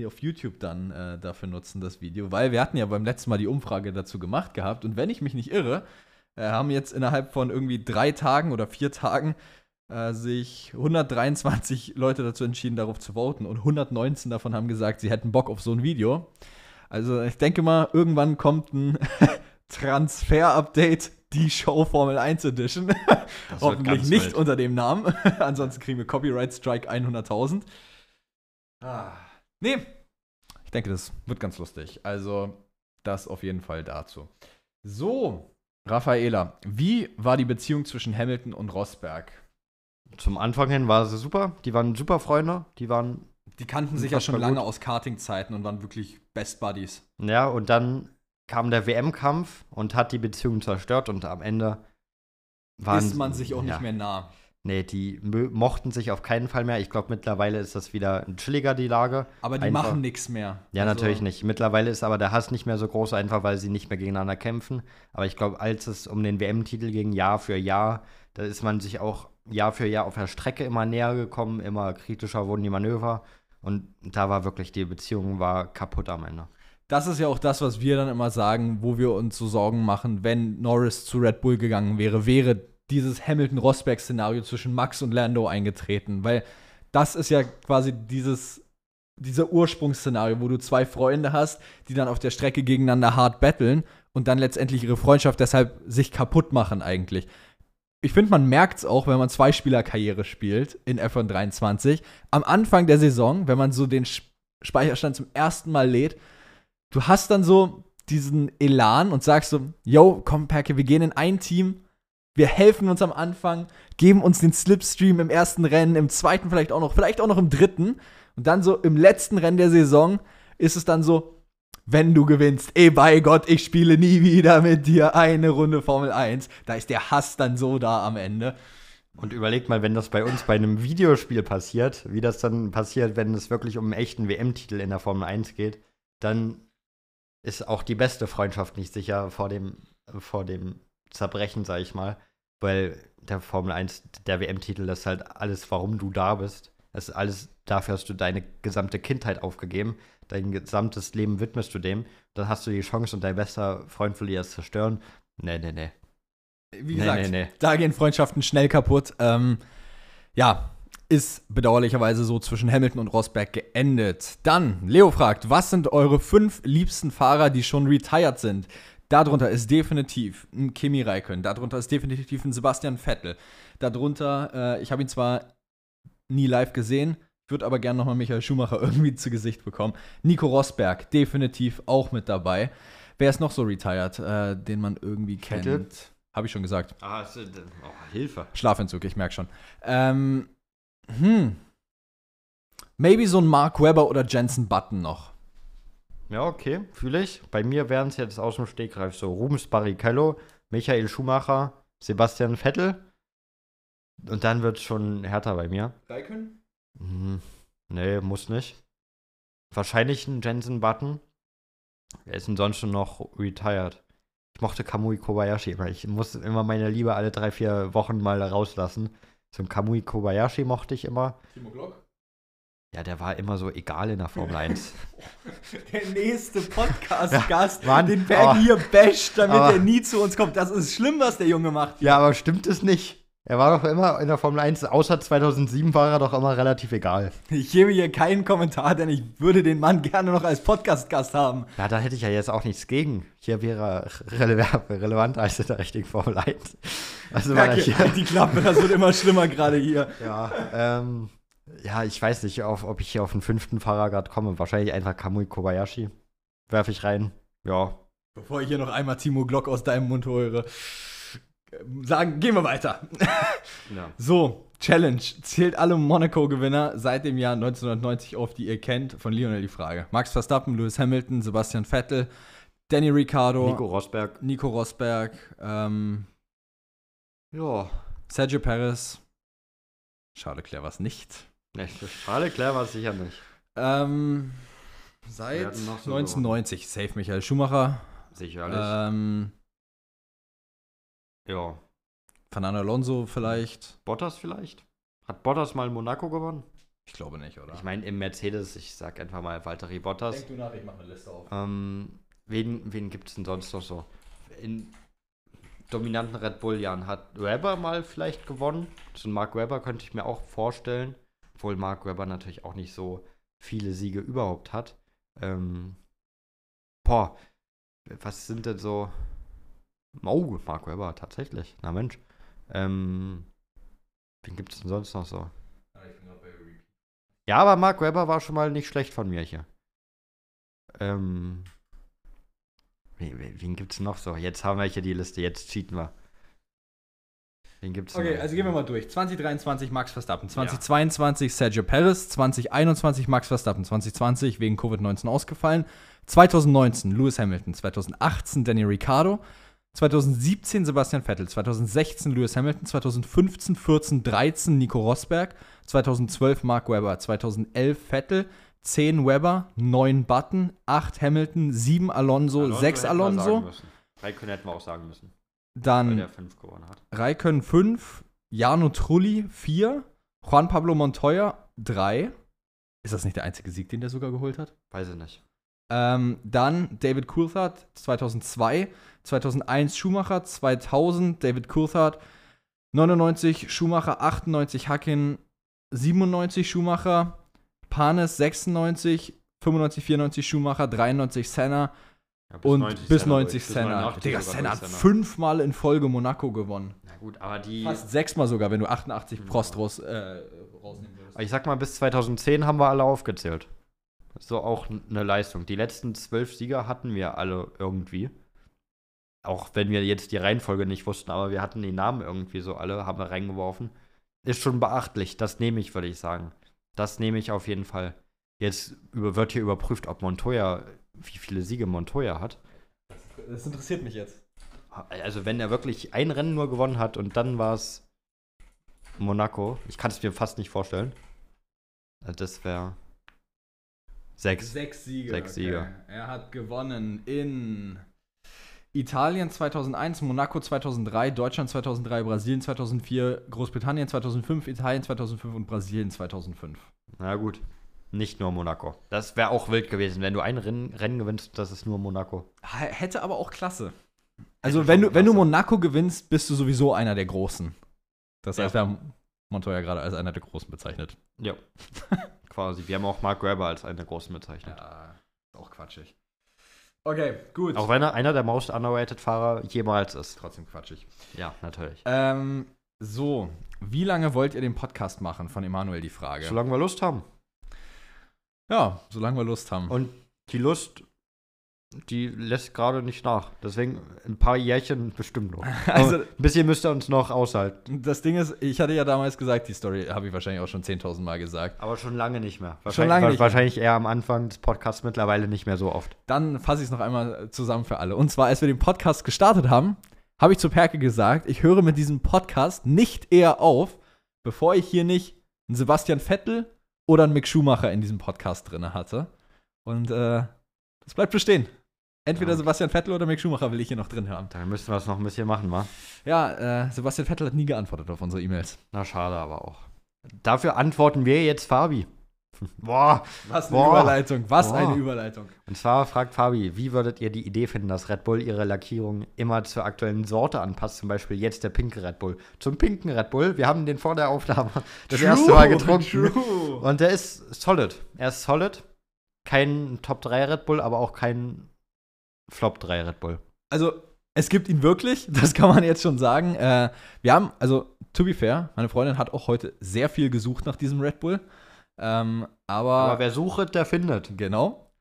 auf YouTube dann äh, dafür nutzen, das Video. Weil wir hatten ja beim letzten Mal die Umfrage dazu gemacht gehabt. Und wenn ich mich nicht irre, äh, haben jetzt innerhalb von irgendwie drei Tagen oder vier Tagen äh, sich 123 Leute dazu entschieden, darauf zu voten. Und 119 davon haben gesagt, sie hätten Bock auf so ein Video. Also ich denke mal, irgendwann kommt ein Transfer-Update die Show Formel 1 Edition. Hoffentlich nicht wild. unter dem Namen. Ansonsten kriegen wir Copyright Strike 100.000. Ah. Nee. Ich denke, das wird ganz lustig. Also, das auf jeden Fall dazu. So, Raffaela, wie war die Beziehung zwischen Hamilton und Rosberg? Zum Anfang hin war sie super. Die waren super Freunde. Die waren. Die kannten sich ja schon lange gut. aus Karting-Zeiten und waren wirklich Best Buddies. Ja, und dann kam der WM-Kampf und hat die Beziehung zerstört und am Ende waren, ist man sich auch ja, nicht mehr nah. Nee, die mochten sich auf keinen Fall mehr. Ich glaube, mittlerweile ist das wieder ein chilliger, die Lage. Aber die einfach. machen nichts mehr. Ja, also. natürlich nicht. Mittlerweile ist aber der Hass nicht mehr so groß, einfach weil sie nicht mehr gegeneinander kämpfen. Aber ich glaube, als es um den WM-Titel ging, Jahr für Jahr, da ist man sich auch Jahr für Jahr auf der Strecke immer näher gekommen, immer kritischer wurden die Manöver. Und da war wirklich, die Beziehung war kaputt am Ende das ist ja auch das, was wir dann immer sagen, wo wir uns so Sorgen machen, wenn Norris zu Red Bull gegangen wäre, wäre dieses Hamilton-Rosberg-Szenario zwischen Max und Lando eingetreten. Weil das ist ja quasi dieses, dieser Ursprungsszenario, wo du zwei Freunde hast, die dann auf der Strecke gegeneinander hart battlen und dann letztendlich ihre Freundschaft deshalb sich kaputt machen eigentlich. Ich finde, man merkt es auch, wenn man zwei Spielerkarriere spielt in F1 23. Am Anfang der Saison, wenn man so den Speicherstand zum ersten Mal lädt, du hast dann so diesen Elan und sagst so, yo, komm, Perke, wir gehen in ein Team, wir helfen uns am Anfang, geben uns den Slipstream im ersten Rennen, im zweiten vielleicht auch noch, vielleicht auch noch im dritten. Und dann so im letzten Rennen der Saison ist es dann so, wenn du gewinnst, ey, bei Gott, ich spiele nie wieder mit dir eine Runde Formel 1. Da ist der Hass dann so da am Ende. Und überleg mal, wenn das bei uns bei einem Videospiel passiert, wie das dann passiert, wenn es wirklich um einen echten WM-Titel in der Formel 1 geht, dann ist auch die beste Freundschaft nicht sicher vor dem, vor dem Zerbrechen, sag ich mal. Weil der Formel 1, der WM-Titel, das ist halt alles, warum du da bist. Das ist alles, dafür hast du deine gesamte Kindheit aufgegeben. Dein gesamtes Leben widmest du dem. Dann hast du die Chance und dein bester Freund will dir das zerstören. Nee, nee, nee. Wie gesagt, nee, nee, nee. da gehen Freundschaften schnell kaputt. Ähm, ja, ist bedauerlicherweise so zwischen Hamilton und Rosberg geendet. Dann, Leo fragt, was sind eure fünf liebsten Fahrer, die schon retired sind? Darunter ist definitiv ein Kimi Räikkönen, darunter ist definitiv ein Sebastian Vettel. Darunter, äh, ich habe ihn zwar nie live gesehen, würde aber gerne nochmal Michael Schumacher irgendwie zu Gesicht bekommen. Nico Rosberg, definitiv auch mit dabei. Wer ist noch so retired, äh, den man irgendwie kennt? Habe ich schon gesagt. Ah, ist, oh, Hilfe. Schlafentzug, ich merke schon. Ähm, hm. Maybe so ein Mark Webber oder Jensen Button noch. Ja, okay, fühle ich. Bei mir wären es jetzt aus dem Stegreif so Rubens Barrichello, Michael Schumacher, Sebastian Vettel. Und dann wird es schon härter bei mir. Raikön? Hm, nee, muss nicht. Wahrscheinlich ein Jensen Button. Wer ist denn sonst schon noch retired? Ich mochte Kamui Kobayashi weil Ich muss immer meine Liebe alle drei, vier Wochen mal rauslassen. Ein Kamui Kobayashi mochte ich immer. Timo Glock? Ja, der war immer so egal in der Formel 1. der nächste Podcast-Gast, ja, den Berg hier basht, damit er nie zu uns kommt. Das ist schlimm, was der Junge macht. Ja, aber stimmt es nicht? Er war doch immer in der Formel 1, außer 2007 war er doch immer relativ egal. Ich gebe hier keinen Kommentar, denn ich würde den Mann gerne noch als Podcast-Gast haben. Ja, da hätte ich ja jetzt auch nichts gegen. Hier wäre er rele relevanter als in der richtigen Formel 1. Also, Danke, hier, halt die Klappe, das wird immer schlimmer gerade hier. ja, ähm, ja, ich weiß nicht, auf, ob ich hier auf den fünften Fahrer gerade komme. Wahrscheinlich einfach Kamui Kobayashi. Werfe ich rein. Ja. Bevor ich hier noch einmal Timo Glock aus deinem Mund höre, sagen, gehen wir weiter. ja. So, Challenge. Zählt alle Monaco-Gewinner seit dem Jahr 1990 auf, die ihr kennt. Von Lionel die Frage. Max Verstappen, Lewis Hamilton, Sebastian Vettel, Danny Ricciardo, Nico Rosberg. Nico Rosberg, ähm, Ja. Sergio Perez. Schade, Claire war es nicht. Schade, klar war es sicher nicht. Ähm, seit so 1990. Safe Michael Schumacher. Sicherlich. Ähm, ja. Fernando Alonso vielleicht. Bottas vielleicht? Hat Bottas mal Monaco gewonnen? Ich glaube nicht, oder? Ich meine, im Mercedes, ich sag einfach mal Valtteri Bottas. du nach, ich mache eine Liste auf. Ähm, wen wen gibt es denn sonst noch so? In dominanten Red Bull-Jahren hat Webber mal vielleicht gewonnen. So ein Mark Webber könnte ich mir auch vorstellen. Obwohl Mark Webber natürlich auch nicht so viele Siege überhaupt hat. Ähm, boah, was sind denn so. Oh, Mark Webber, tatsächlich. Na Mensch. Ähm, wen gibt es denn sonst noch so? Ja, aber Mark Webber war schon mal nicht schlecht von mir hier. Ähm. Wen, wen, gibt's noch so? Jetzt haben wir hier die Liste, jetzt cheaten wir. Wen gibt's Okay, noch? also gehen wir mal durch. 2023 Max Verstappen, 2022 Sergio Perez, 2021 Max Verstappen, 2020 wegen Covid-19 ausgefallen, 2019 Lewis Hamilton, 2018 Danny Ricciardo, 2017 Sebastian Vettel, 2016 Lewis Hamilton, 2015, 14, 13 Nico Rosberg, 2012 Mark Webber, 2011 Vettel, 10 Webber, 9 Button, 8 Hamilton, 7 Alonso, 6 Alonso, sagen müssen. Raikkonen hätten wir auch sagen müssen, dann der 5 gewonnen hat. Raikön 5, Jarno Trulli 4, Juan Pablo Montoya 3. Ist das nicht der einzige Sieg, den der sogar geholt hat? Weiß ich nicht. Ähm, dann David Coulthard 2002, 2001 Schumacher, 2000 David Coulthard, 99 Schumacher, 98 Hacken, 97 Schumacher, Panes 96, 95, 94 Schumacher, 93 Senna Ja, und bis 90 durch. Bis Senna. 89 Digga, sogar Senna durch hat fünfmal in Folge Monaco gewonnen. Na gut, aber die. Fast sechsmal sogar, wenn du 88 Ja. Prost raus, äh, rausnehmen würdest. Ich sag mal, bis 2010 haben wir alle aufgezählt. So auch eine Leistung. Die letzten zwölf Sieger hatten wir alle irgendwie. Auch wenn wir jetzt die Reihenfolge nicht wussten, aber wir hatten die Namen irgendwie so alle, haben wir reingeworfen. Ist schon beachtlich. Das nehme ich, würde ich sagen. Das nehme ich auf jeden Fall. Jetzt wird hier überprüft, ob Montoya, wie viele Siege Montoya hat. Das interessiert mich jetzt. Also wenn er wirklich ein Rennen nur gewonnen hat und dann war es Monaco. Ich kann es mir fast nicht vorstellen. Also Das wäre sechs. Sechs Siege. Sechs Siege. Er hat gewonnen in Italien 2001, Monaco 2003, Deutschland 2003, Brasilien 2004, Großbritannien 2005, Italien 2005 und Brasilien 2005. Na gut. Nicht nur Monaco. Das wäre auch wild gewesen, wenn du ein Rennen, Rennen gewinnst, das ist nur Monaco. Hätte aber auch Klasse. Also Hätte wenn du, wenn du Klasse. Monaco gewinnst, bist du sowieso einer der Großen. Das heißt, Ja. wir haben Montoya gerade als einer der Großen bezeichnet. Ja. Quasi. Wir haben auch Mark Webber als einen der großen bezeichnet. Ja, auch quatschig. Okay, gut. Auch wenn er einer der most underrated Fahrer jemals ist. trotzdem quatschig. Ja, natürlich. Ähm, so, wie lange wollt ihr den Podcast machen? Von Emanuel die Frage. Solange wir Lust haben. ja, solange wir Lust haben. Und die Lust, die lässt gerade nicht nach. Deswegen ein paar Jährchen bestimmt noch. Also- ein bisschen müsst ihr uns noch aushalten. das Ding ist, ich hatte ja damals gesagt, die Story habe ich wahrscheinlich auch schon 10.000 Mal gesagt. Aber schon lange nicht mehr. Schon lange nicht. Wahrscheinlich eher am Anfang des Podcasts, mittlerweile nicht mehr so oft. Dann fasse ich es noch einmal zusammen für alle. Und zwar, als wir den Podcast gestartet haben, habe ich zu Perke gesagt, ich höre mit diesem Podcast nicht eher auf, bevor ich hier nicht einen Sebastian Vettel oder einen Mick Schumacher in diesem Podcast drin hatte. Und äh, das bleibt bestehen. Entweder. Sebastian Vettel oder Mick Schumacher will ich hier noch drin haben. Da müssen wir es noch ein bisschen machen, wa? Ja, äh, Sebastian Vettel hat nie geantwortet auf unsere E-Mails. Na, schade aber auch. Dafür antworten wir jetzt Fabi. Boah. Was eine Boah. Überleitung, was Boah. eine Überleitung. Und zwar fragt Fabi, wie würdet ihr die Idee finden, dass Red Bull ihre Lackierung immer zur aktuellen Sorte anpasst? Zum Beispiel jetzt der pinke Red Bull. Zum pinken Red Bull. Wir haben den vor der Aufnahme das erste Mal getrunken. True. Und der ist solid. Er ist solid. Kein Top 3 Red Bull, aber auch kein Flop 3 Red Bull. Also, es gibt ihn wirklich, das kann man jetzt schon sagen. Äh, wir haben, also, to be fair, meine Freundin hat auch heute sehr viel gesucht nach diesem Red Bull. Ähm, aber, Aber wer sucht, der findet. genau.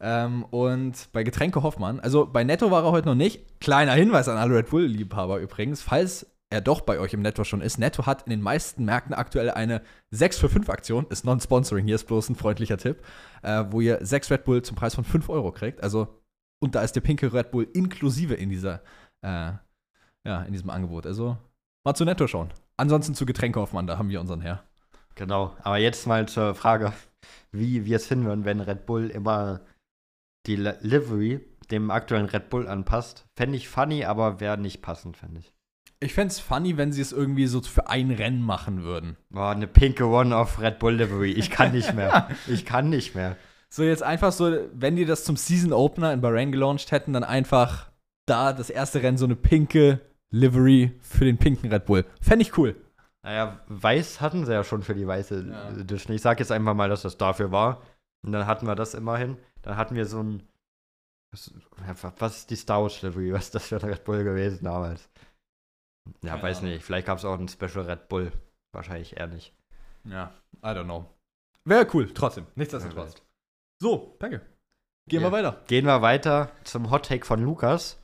Ähm, und bei Getränke Hoffmann, also bei Netto war er heute noch nicht. Kleiner Hinweis an alle Red Bull-Liebhaber übrigens, falls er doch bei euch im Netto schon ist. Netto hat in den meisten Märkten aktuell eine 6 für 5 Aktion. Ist Non-Sponsoring, hier ist bloß ein freundlicher Tipp. Äh, wo ihr 6 Red Bull zum Preis von 5 Euro kriegt. Also, und da ist der pinke Red Bull inklusive in dieser, äh, ja, in diesem Angebot. Also, mal zu Netto schauen. Ansonsten zu Getränke Hoffmann, da haben wir unseren Herr. Genau. Aber jetzt mal zur Frage, wie wir es hinhören, wenn Red Bull immer die Livery dem aktuellen Red Bull anpasst. Fände ich funny, aber wäre nicht passend, fände ich. Ich fände es funny, wenn sie es irgendwie so für ein Rennen machen würden. Boah, eine pinke One auf Red Bull Livery. Ich kann nicht mehr. Ich kann nicht mehr. So jetzt einfach so, wenn die das zum Season Opener in Bahrain gelauncht hätten, dann einfach da das erste Rennen so eine pinke Livery für den pinken Red Bull. Fände ich cool. Naja, weiß hatten sie ja schon für die weiße Ja. Edition. Ich sag jetzt einfach mal, dass das dafür war. Und dann hatten wir das immerhin. Dann hatten wir so ein. Was, ist die Star Wars Livery? Was ist das für ein Red Bull gewesen damals? Ja, Keine weiß Ahnung. nicht. Vielleicht gab es auch ein Special Red Bull. Wahrscheinlich eher nicht. Ja, I don't know. Wäre cool, trotzdem. Nichtsdestotrotz. So, danke. Gehen Ja. wir weiter. Gehen wir weiter zum Hot Take von Lukas.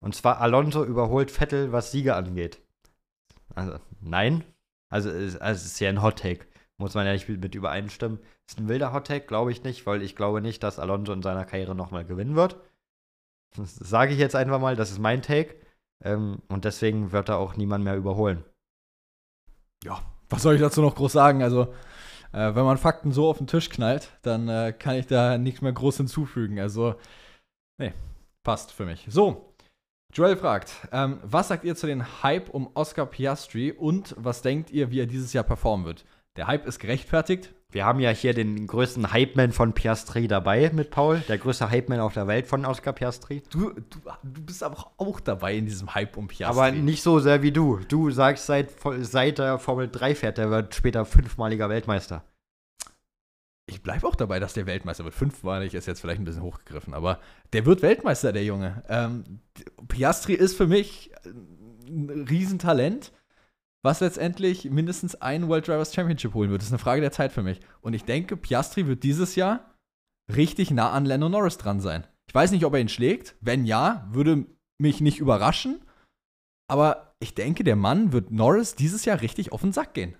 Und zwar Alonso überholt Vettel, was Siege angeht. Also, nein. Also, es, also ist ja ein Hot Take. Muss man ja nicht mit, übereinstimmen. Ist ein wilder Hot Take, glaube ich nicht, weil ich glaube nicht, dass Alonso in seiner Karriere nochmal gewinnen wird. Das sage ich jetzt einfach mal, das ist mein Take. Ähm, und deswegen wird er auch niemand mehr überholen. Was soll ich dazu noch groß sagen? Also, äh, wenn man Fakten so auf den Tisch knallt, dann äh, kann ich da nichts mehr groß hinzufügen. Also, nee, passt für mich. So, Joel fragt, ähm, was sagt ihr zu den Hype um Oscar Piastri und was denkt ihr, wie er dieses Jahr performen wird? Der Hype ist gerechtfertigt. Wir haben ja hier den größten Hype-Man von Piastri dabei mit Paul. Der größte Hype-Man auf der Welt von Oscar Piastri. Du, du, du bist aber auch dabei in diesem Hype um Piastri. Aber nicht so sehr wie du. Du sagst, seit, seit er Formel 3 fährt, der wird später fünfmaliger Weltmeister. Ich bleibe auch dabei, dass der Weltmeister wird. Fünfmalig ist jetzt vielleicht ein bisschen hochgegriffen, aber der wird Weltmeister, der Junge. Ähm, Piastri ist für mich ein Riesentalent, was letztendlich mindestens ein World Drivers Championship holen wird. Das ist eine Frage der Zeit für mich. Und ich denke, Piastri wird dieses Jahr richtig nah an Lando Norris dran sein. Ich weiß nicht, ob er ihn schlägt. Wenn ja, würde mich nicht überraschen. Aber ich denke, der Mann wird Norris dieses Jahr richtig auf den Sack gehen.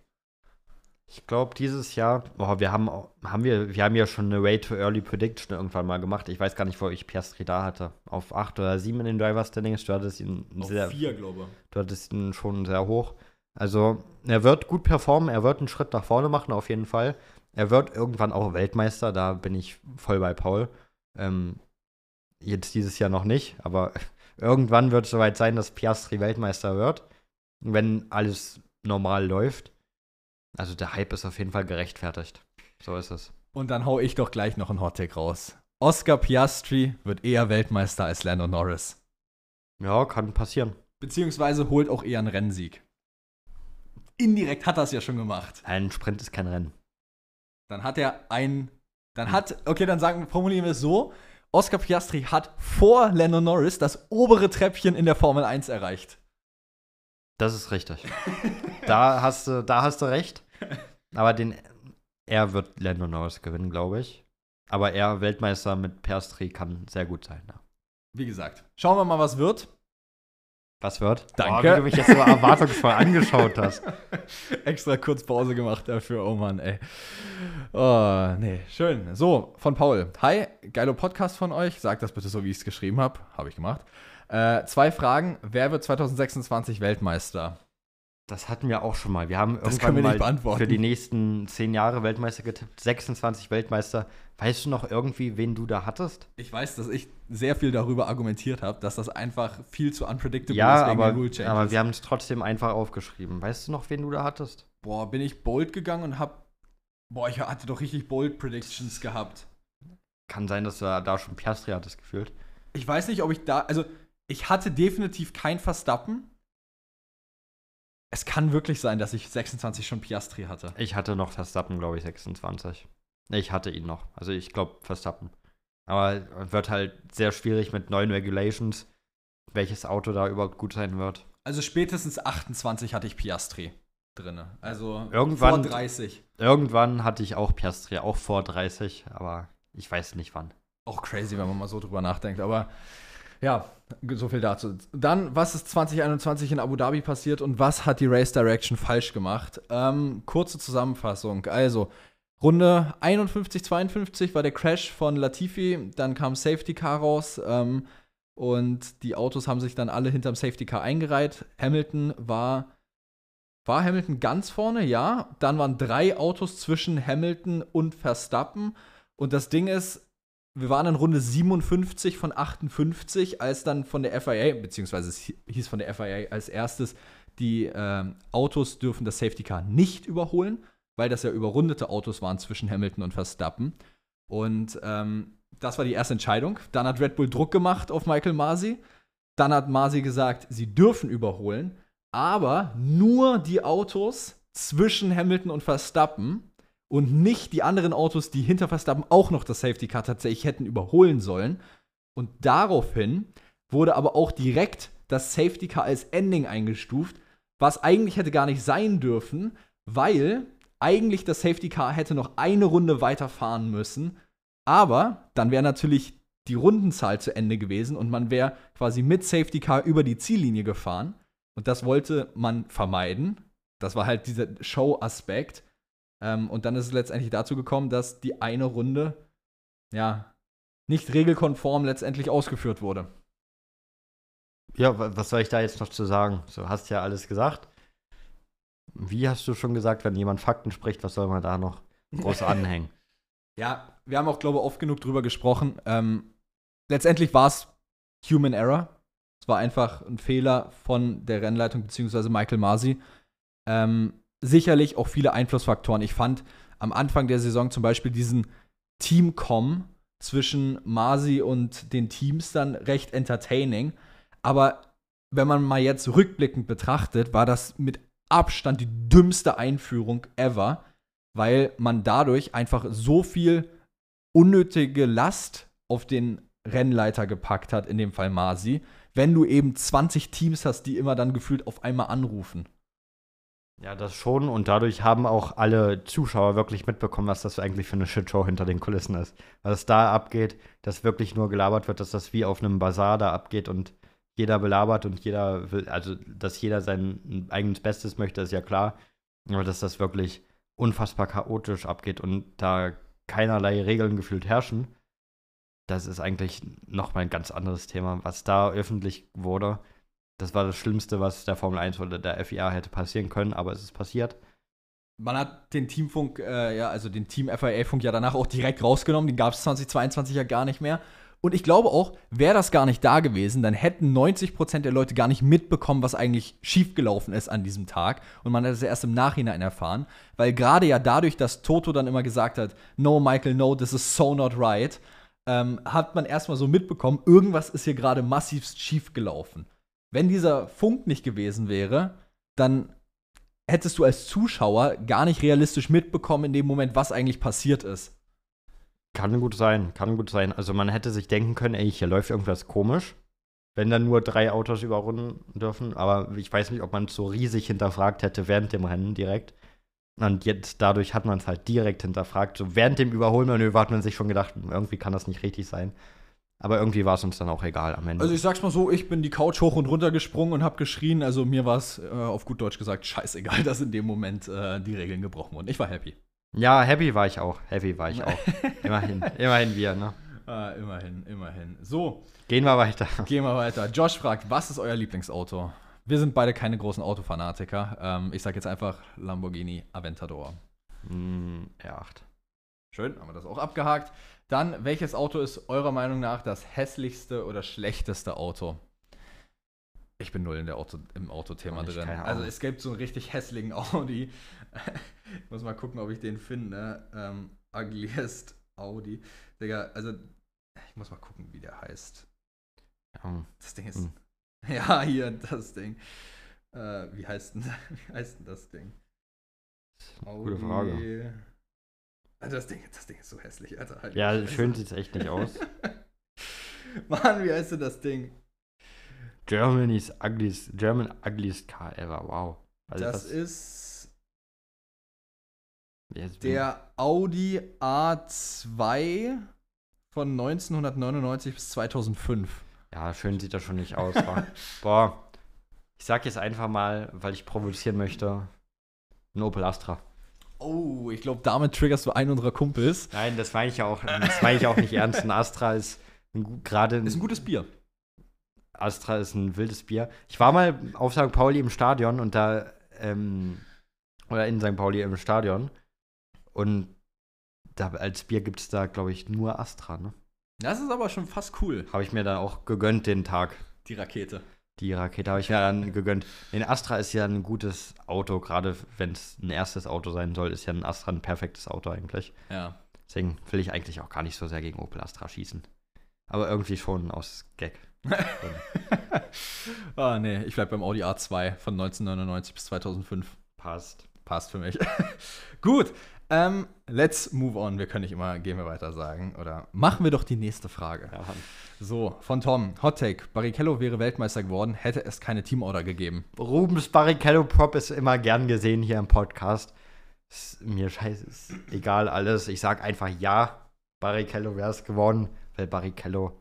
Ich glaube, dieses Jahr, boah, wir haben, haben wir, wir haben ja schon eine Way to Early Prediction irgendwann mal gemacht. Ich weiß gar nicht, wo ich Piastri da hatte. Auf 8 oder 7 in den Driver Standings. Du hattest ihn sehr, glaube ich. du hattest ihn schon sehr hoch. Also, er wird gut performen, er wird einen Schritt nach vorne machen, auf jeden Fall. Er wird irgendwann auch Weltmeister, da bin ich voll bei Paul. Ähm, jetzt dieses Jahr noch nicht, aber irgendwann wird es soweit sein, dass Piastri Weltmeister wird, wenn alles normal läuft. Also der Hype ist auf jeden Fall gerechtfertigt. So ist es. Und dann hau ich doch gleich noch einen Hottake raus. Oscar Piastri wird eher Weltmeister als Lando Norris. Ja, kann passieren. Beziehungsweise holt auch eher einen Rennsieg. Indirekt hat er es ja schon gemacht. Ein Sprint ist kein Rennen. Dann hat er ein. Dann hat. Okay, dann sagen, formulieren wir es so. Oscar Piastri hat vor Lando Norris das obere Treppchen in der Formel 1 erreicht. Das ist richtig. da, hast du, da hast du recht. Aber den, er wird Lando Norris gewinnen, glaube ich. Aber er Weltmeister mit Piastri kann sehr gut sein. Ja. Wie gesagt, schauen wir mal, was wird. Was wird? Danke. Oh, wie du mich jetzt so erwartungsvoll angeschaut hast. Extra kurz Pause gemacht dafür. Oh Mann, ey. Oh, nee, schön. So, von Paul. Hi, geiler Podcast von euch. Sagt das bitte so, wie ich es geschrieben habe. Habe ich gemacht. Äh, zwei Fragen. Wer wird 2026 Weltmeister? Das hatten wir auch schon mal. Wir haben Das irgendwann mal für die nächsten zehn Jahre Weltmeister getippt. 26 Weltmeister. Weißt du noch irgendwie, wen du da hattest? Ich weiß, dass ich sehr viel darüber argumentiert habe, dass das einfach viel zu unpredictable ja, ist wegen aber, Rule Changes. aber wir haben es trotzdem einfach aufgeschrieben. Weißt du noch, wen du da hattest? Boah, bin ich bold gegangen und habe Boah, ich hatte doch richtig bold Predictions gehabt. Kann sein, dass du da schon Piastri hattest gefühlt. Ich weiß nicht, ob ich da. Also, ich hatte definitiv kein Verstappen. Es kann wirklich sein, dass ich 26 schon Piastri hatte. Ich hatte noch Verstappen, glaube ich, 26. Ich hatte ihn noch. Also ich glaube Verstappen. Aber wird halt sehr schwierig mit neuen Regulations, welches Auto da überhaupt gut sein wird. Also spätestens 28 hatte ich Piastri drin. Also irgendwann, vor 30. Irgendwann hatte ich auch Piastri, auch vor 30, aber ich weiß nicht wann. Auch crazy, wenn man mal so drüber nachdenkt. Aber ja, so viel dazu. Dann, was ist 2021 in Abu Dhabi passiert und was hat die Race Direction falsch gemacht? Ähm, kurze Zusammenfassung. Also, Runde 51, 52 war der Crash von Latifi, dann kam Safety Car raus ähm, und die Autos haben sich dann alle hinterm Safety Car eingereiht. Hamilton war. War Hamilton ganz vorne? Ja. Dann waren drei Autos zwischen Hamilton und Verstappen. Und das Ding ist, wir waren in Runde 57 von 58, als dann von der FIA, beziehungsweise es hieß von der FIA als erstes, die äh, Autos dürfen das Safety Car nicht überholen weil das ja überrundete Autos waren zwischen Hamilton und Verstappen. Und ähm, das war die erste Entscheidung. Dann hat Red Bull Druck gemacht auf Michael Masi. Dann hat Masi gesagt, sie dürfen überholen, aber nur die Autos zwischen Hamilton und Verstappen und nicht die anderen Autos, die hinter Verstappen auch noch das Safety Car tatsächlich hätten überholen sollen. Und daraufhin wurde aber auch direkt das Safety Car als Ending eingestuft, was eigentlich hätte gar nicht sein dürfen, weil eigentlich das Safety Car hätte noch eine Runde weiterfahren müssen, aber dann wäre natürlich die Rundenzahl zu Ende gewesen und man wäre quasi mit Safety Car über die Ziellinie gefahren. Und das wollte man vermeiden. Das war halt dieser Show-Aspekt. Ähm, und dann ist es letztendlich dazu gekommen, dass die eine Runde, ja, nicht regelkonform letztendlich ausgeführt wurde. Ja, was soll ich da jetzt noch zu sagen? Du hast ja alles gesagt. Wie hast du schon gesagt, wenn jemand Fakten spricht, was soll man da noch groß anhängen? Ja, wir haben auch, glaube ich, oft genug drüber gesprochen. Ähm, letztendlich war es Human Error. Es war einfach ein Fehler von der Rennleitung bzw. Michael Masi. Ähm, sicherlich auch viele Einflussfaktoren. Ich fand am Anfang der Saison zum Beispiel diesen Team-Com zwischen Masi und den Teams dann recht entertaining. Aber wenn man mal jetzt rückblickend betrachtet, war das mit Abstand die dümmste Einführung ever, weil man dadurch einfach so viel unnötige Last auf den Rennleiter gepackt hat, in dem Fall Masi, wenn du eben 20 Teams hast, die immer dann gefühlt auf einmal anrufen. Ja, das schon. Und dadurch haben auch alle Zuschauer wirklich mitbekommen, was das eigentlich für eine Shitshow hinter den Kulissen ist. Was da abgeht, dass wirklich nur gelabert wird, dass das wie auf einem Bazar da abgeht und jeder belabert und jeder will, also dass jeder sein eigenes Bestes möchte, ist ja klar. Aber dass das wirklich unfassbar chaotisch abgeht und da keinerlei Regeln gefühlt herrschen, das ist eigentlich nochmal ein ganz anderes Thema. Was da öffentlich wurde, das war das Schlimmste, was der Formel 1 oder der FIA hätte passieren können, aber es ist passiert. Man hat den Teamfunk, äh, ja, also den Team FIA-Funk ja danach auch direkt rausgenommen. Den gab es 2022 ja gar nicht mehr. Und ich glaube auch, wäre das gar nicht da gewesen, dann hätten 90% der Leute gar nicht mitbekommen, was eigentlich schiefgelaufen ist an diesem Tag. Und man hat es erst im Nachhinein erfahren. Weil gerade ja dadurch, dass Toto dann immer gesagt hat, no, Michael, no, this is so not right, ähm, hat man erstmal so mitbekommen, irgendwas ist hier gerade massivst schiefgelaufen. Wenn dieser Funk nicht gewesen wäre, dann hättest du als Zuschauer gar nicht realistisch mitbekommen in dem Moment, was eigentlich passiert ist. Kann gut sein, kann gut sein. Also man hätte sich denken können, ey, hier läuft irgendwas komisch, wenn dann nur drei Autos überrunden dürfen. Aber ich weiß nicht, ob man es so riesig hinterfragt hätte während dem Rennen direkt. Und jetzt dadurch hat man es halt direkt hinterfragt. So während dem Überholmanöver hat man sich schon gedacht, irgendwie kann das nicht richtig sein. Aber irgendwie war es uns dann auch egal am Ende. Also ich sag's mal so, ich bin die Couch hoch und runter gesprungen und hab geschrien. Also mir war es äh, auf gut Deutsch gesagt scheißegal, dass in dem Moment äh, die Regeln gebrochen wurden. Ich war happy. Ja, happy war ich auch. Happy war ich auch. immerhin, immerhin wir, ne? Ah, immerhin, immerhin. So. Gehen wir weiter. Gehen wir weiter. Josh fragt, was ist euer Lieblingsauto? Wir sind beide keine großen Autofanatiker. Ähm, ich sag jetzt einfach Lamborghini Aventador. Mm, R8. Schön, haben wir das auch abgehakt. Dann, welches Auto ist eurer Meinung nach das hässlichste oder schlechteste Auto? Ich bin null in der Auto, im Autothema drin. Also es gibt so einen richtig hässlichen Audi. ich muss mal gucken, ob ich den finde. Ähm, ugliest Audi. Digga, also ich muss mal gucken, wie der heißt. Ja. Das Ding ist. Hm. Ja, hier, das Ding. Äh, wie heißt denn, wie heißt denn das Ding? Gute Frage. Also das Ding, das Ding ist so hässlich, Alter. Halt Ja, Fresse. schön sieht es echt nicht aus. Mann, wie heißt denn das Ding? Germany's ugliest, German ugliest car ever, wow. Also das ist jetzt- der Audi A2 von 1999 bis 2005. Ja, schön sieht das schon nicht aus. Boah. Ich sag jetzt einfach mal, weil ich provozieren möchte, ein Opel Astra. Oh, ich glaube, damit triggerst du einen unserer Kumpels. Nein, das meine ich ja auch, das meine ich auch nicht ernst. Ein Astra ist gerade Ist ein gutes Bier. Astra ist ein wildes Bier. Ich war mal auf St. Pauli im Stadion und da, ähm, oder in St. Pauli im Stadion. Und da, als Bier gibt es da, glaube ich, nur Astra, ne? Das ist aber schon fast cool, Habe ich mir dann auch gegönnt den Tag. die Rakete. Die Rakete habe ich mir dann gegönnt. Den Astra ist ja ein gutes Auto, gerade wenn es ein erstes Auto sein soll, ist ja ein Astra ein perfektes Auto eigentlich. Ja. Deswegen will ich eigentlich auch gar nicht so sehr gegen Opel Astra schießen. Aber irgendwie schon aus Gag. ah, nee, ich bleib beim Audi A2 von 1999 bis 2005. Passt. Passt für mich. Gut, ähm, let's move on. Wir können nicht immer, gehen wir weiter sagen. Oder machen wir doch die nächste Frage. Ja, So, von Tom. Hot Take. Barrichello wäre Weltmeister geworden, hätte es keine Teamorder gegeben. Rubens Barrichello Prop ist immer gern gesehen hier im Podcast. Ist mir scheiße, ist egal alles. Ich sag einfach ja, Barrichello wäre es geworden, weil Barrichello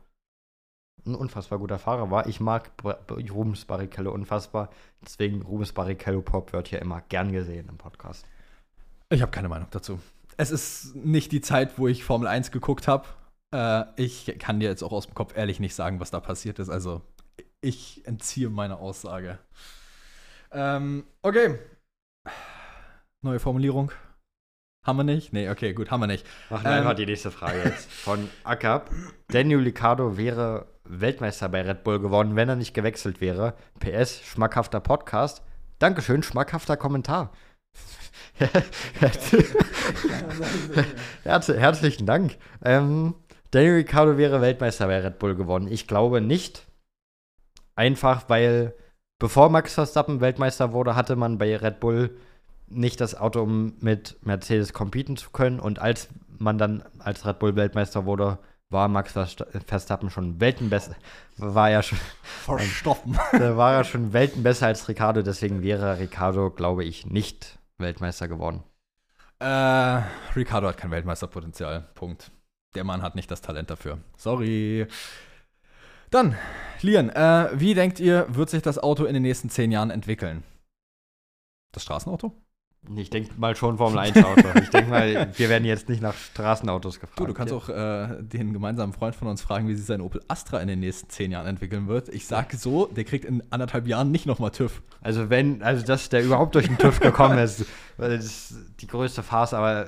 ein unfassbar guter Fahrer war. Ich mag Rubens Barrichello unfassbar. Deswegen Rubens Barrichello Prop wird hier immer gern gesehen im Podcast. Ich habe keine Meinung dazu. Es ist nicht die Zeit, wo ich Formel 1 geguckt habe. Äh, ich kann dir jetzt auch aus dem Kopf ehrlich nicht sagen, was da passiert ist. Also, ich entziehe meine Aussage. Ähm, okay. Neue Formulierung. Haben wir nicht? Nee, okay, gut, haben wir nicht. Machen wir Ähm. einfach die nächste Frage jetzt. Von Akab. Daniel Ricciardo wäre Weltmeister bei Red Bull geworden, wenn er nicht gewechselt wäre. PS, schmackhafter Podcast. Dankeschön, schmackhafter Kommentar. Herz, herzlichen Dank. Ähm, Daniel Ricciardo wäre Weltmeister bei Red Bull geworden. Ich glaube nicht. Einfach, weil bevor Max Verstappen Weltmeister wurde, hatte man bei Red Bull nicht das Auto, um mit Mercedes competen zu können. Und als man dann als Red Bull Weltmeister wurde, war Max Versta- Verstappen schon Weltenbesser. War ja schon, Verstoppen. war er schon Weltenbesser als Ricardo. Deswegen wäre Ricardo, glaube ich, nicht Weltmeister geworden. äh, Ricardo hat kein Weltmeisterpotenzial. Punkt. Der Mann hat nicht das Talent dafür. Sorry. Dann, Lian, äh, wie denkt ihr, wird sich das Auto in den nächsten zehn Jahren entwickeln? Das Straßenauto? Ich denke mal schon Formel 1 Auto. ich denke mal, wir werden jetzt nicht nach Straßenautos gefragt. Du, du kannst auch äh, den gemeinsamen Freund von uns fragen, wie sich sein Opel Astra in den nächsten zehn Jahren entwickeln wird. Ich sag so, der kriegt in anderthalb Jahren nicht nochmal TÜV. Also wenn, also dass der überhaupt durch den TÜV gekommen ist, weil das ist die größte Farce, aber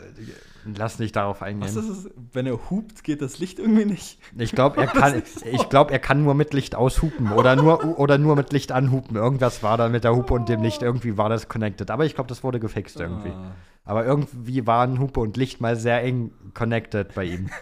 lass nicht darauf eingehen. Was ist es? Wenn er hupt, geht das Licht irgendwie nicht. Ich glaube, er kann, ich glaube, er kann nur mit Licht aushupen oder nur oder nur mit Licht anhupen. Irgendwas war da mit der Hupe und dem Licht. Irgendwie war das connected. Aber ich glaube, das wurde gefixt irgendwie. Ah. Aber irgendwie waren Hupe und Licht mal sehr eng connected bei ihm.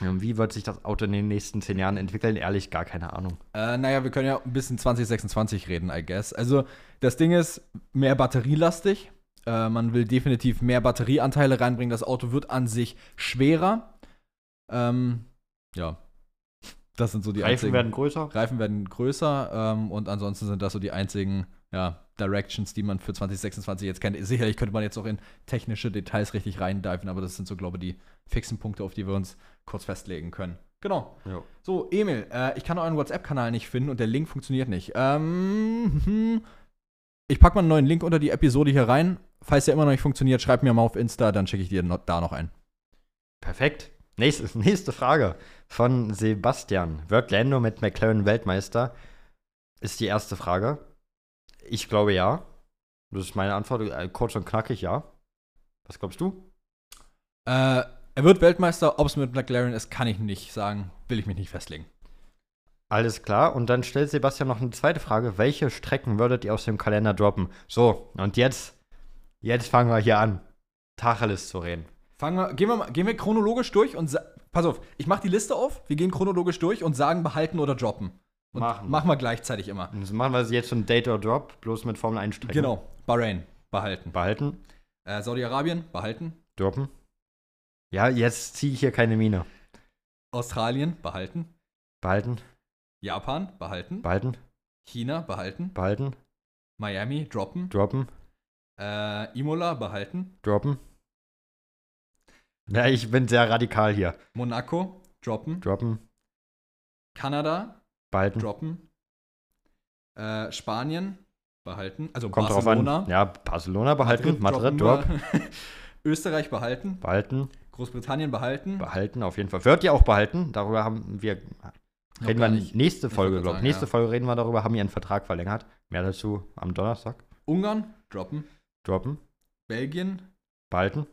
Wie wird sich das Auto in den nächsten zehn Jahren entwickeln? Ehrlich, gar keine Ahnung. Äh, naja, wir können ja ein bisschen 2026 reden, I guess. Also, das Ding ist mehr batterielastig. Äh, man will definitiv mehr Batterieanteile reinbringen. Das Auto wird an sich schwerer. Ähm, ja. Das sind so die Reifen einzigen. werden größer. Reifen werden größer ähm, und ansonsten sind das so die einzigen ja, Directions, die man für 2026 jetzt kennt. Sicherlich könnte man jetzt auch in technische Details richtig reindiven, aber das sind so, glaube ich, die fixen Punkte, auf die wir uns kurz festlegen können. Genau. Ja. So, Emil, äh, ich kann euren WhatsApp-Kanal nicht finden und der Link funktioniert nicht. Ähm, hm. ich packe mal einen neuen Link unter die Episode hier rein. Falls der immer noch nicht funktioniert, schreib mir mal auf Insta, dann schicke ich dir noch, da noch ein. Perfekt. Nächste, nächste Frage von Sebastian. Wird Lando mit McLaren Weltmeister? Ist die erste Frage. Ich glaube ja. Das ist meine Antwort. Äh, Kurz und knackig, ja. Was glaubst du? Äh, er wird Weltmeister, ob es mit McLaren ist, kann ich nicht sagen. Will ich mich nicht festlegen. Alles klar. Und dann stellt Sebastian noch eine zweite Frage. Welche Strecken würdet ihr aus dem Kalender droppen? So, und jetzt, jetzt fangen wir hier an, Tacheles zu reden. Fangen wir, gehen, wir mal, gehen wir chronologisch durch und pass auf, ich mach die Liste auf, wir gehen chronologisch durch und sagen behalten oder droppen. Und Machen. Machen wir gleichzeitig immer. So machen wir jetzt ein Date or Drop, bloß mit Formel 1 Strecken. Genau. Bahrain, behalten. Behalten, Äh, Saudi-Arabien, behalten. droppen. Ja, jetzt ziehe ich hier keine Mine. Australien, behalten. Behalten, Japan, behalten. behalten, China, behalten. behalten, Miami, droppen. droppen, Äh, Imola, behalten. droppen. Ja, ich bin sehr radikal hier. Monaco, droppen. Droppen, Kanada, behalten. droppen. Äh, Spanien, behalten. Also Kommt Barcelona. drauf an. Ja, Barcelona behalten, Madrid, drop, droppen wir. Österreich behalten. behalten, Großbritannien behalten. behalten, auf jeden Fall. Wird ja auch behalten. Darüber haben wir, Noch reden wir nicht. nächste Folge, glaube ich. Nächste ja. Folge reden wir darüber, haben ihren Vertrag verlängert. Mehr dazu am Donnerstag. Ungarn, droppen. Droppen, Belgien, behalten.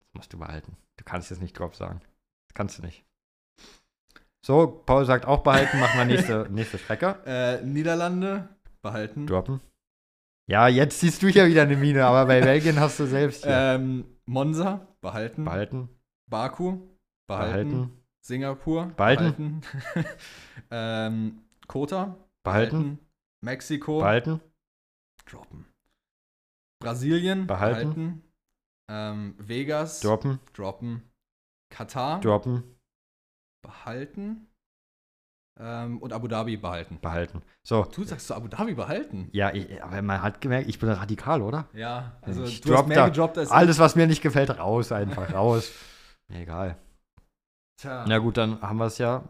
Das musst du behalten. Du kannst jetzt nicht drop sagen. Das kannst du nicht. So, Paul sagt auch behalten, machen wir nächste, nächste Strecke. äh, Niederlande, behalten. Droppen. Ja, jetzt siehst du hier wieder eine Mine, aber bei Belgien hast du selbst hier. Ähm, Monza, behalten. behalten, Baku, behalten. behalten, Singapur, Behalten. behalten. ähm, Kota, behalten, Mexiko, behalten, droppen. Brasilien, Behalten. behalten. Ähm, Vegas, droppen, droppen. Katar, droppen, behalten. Ähm, und Abu Dhabi behalten. behalten. So, Du sagst zu Abu Dhabi behalten? ja, ich, aber man hat gemerkt, ich bin radikal, oder? Ja, also Ich du hast mehr da gedroppt als Alles, was mir nicht gefällt, raus, einfach raus. Egal. Tja. Na gut, dann haben wir es ja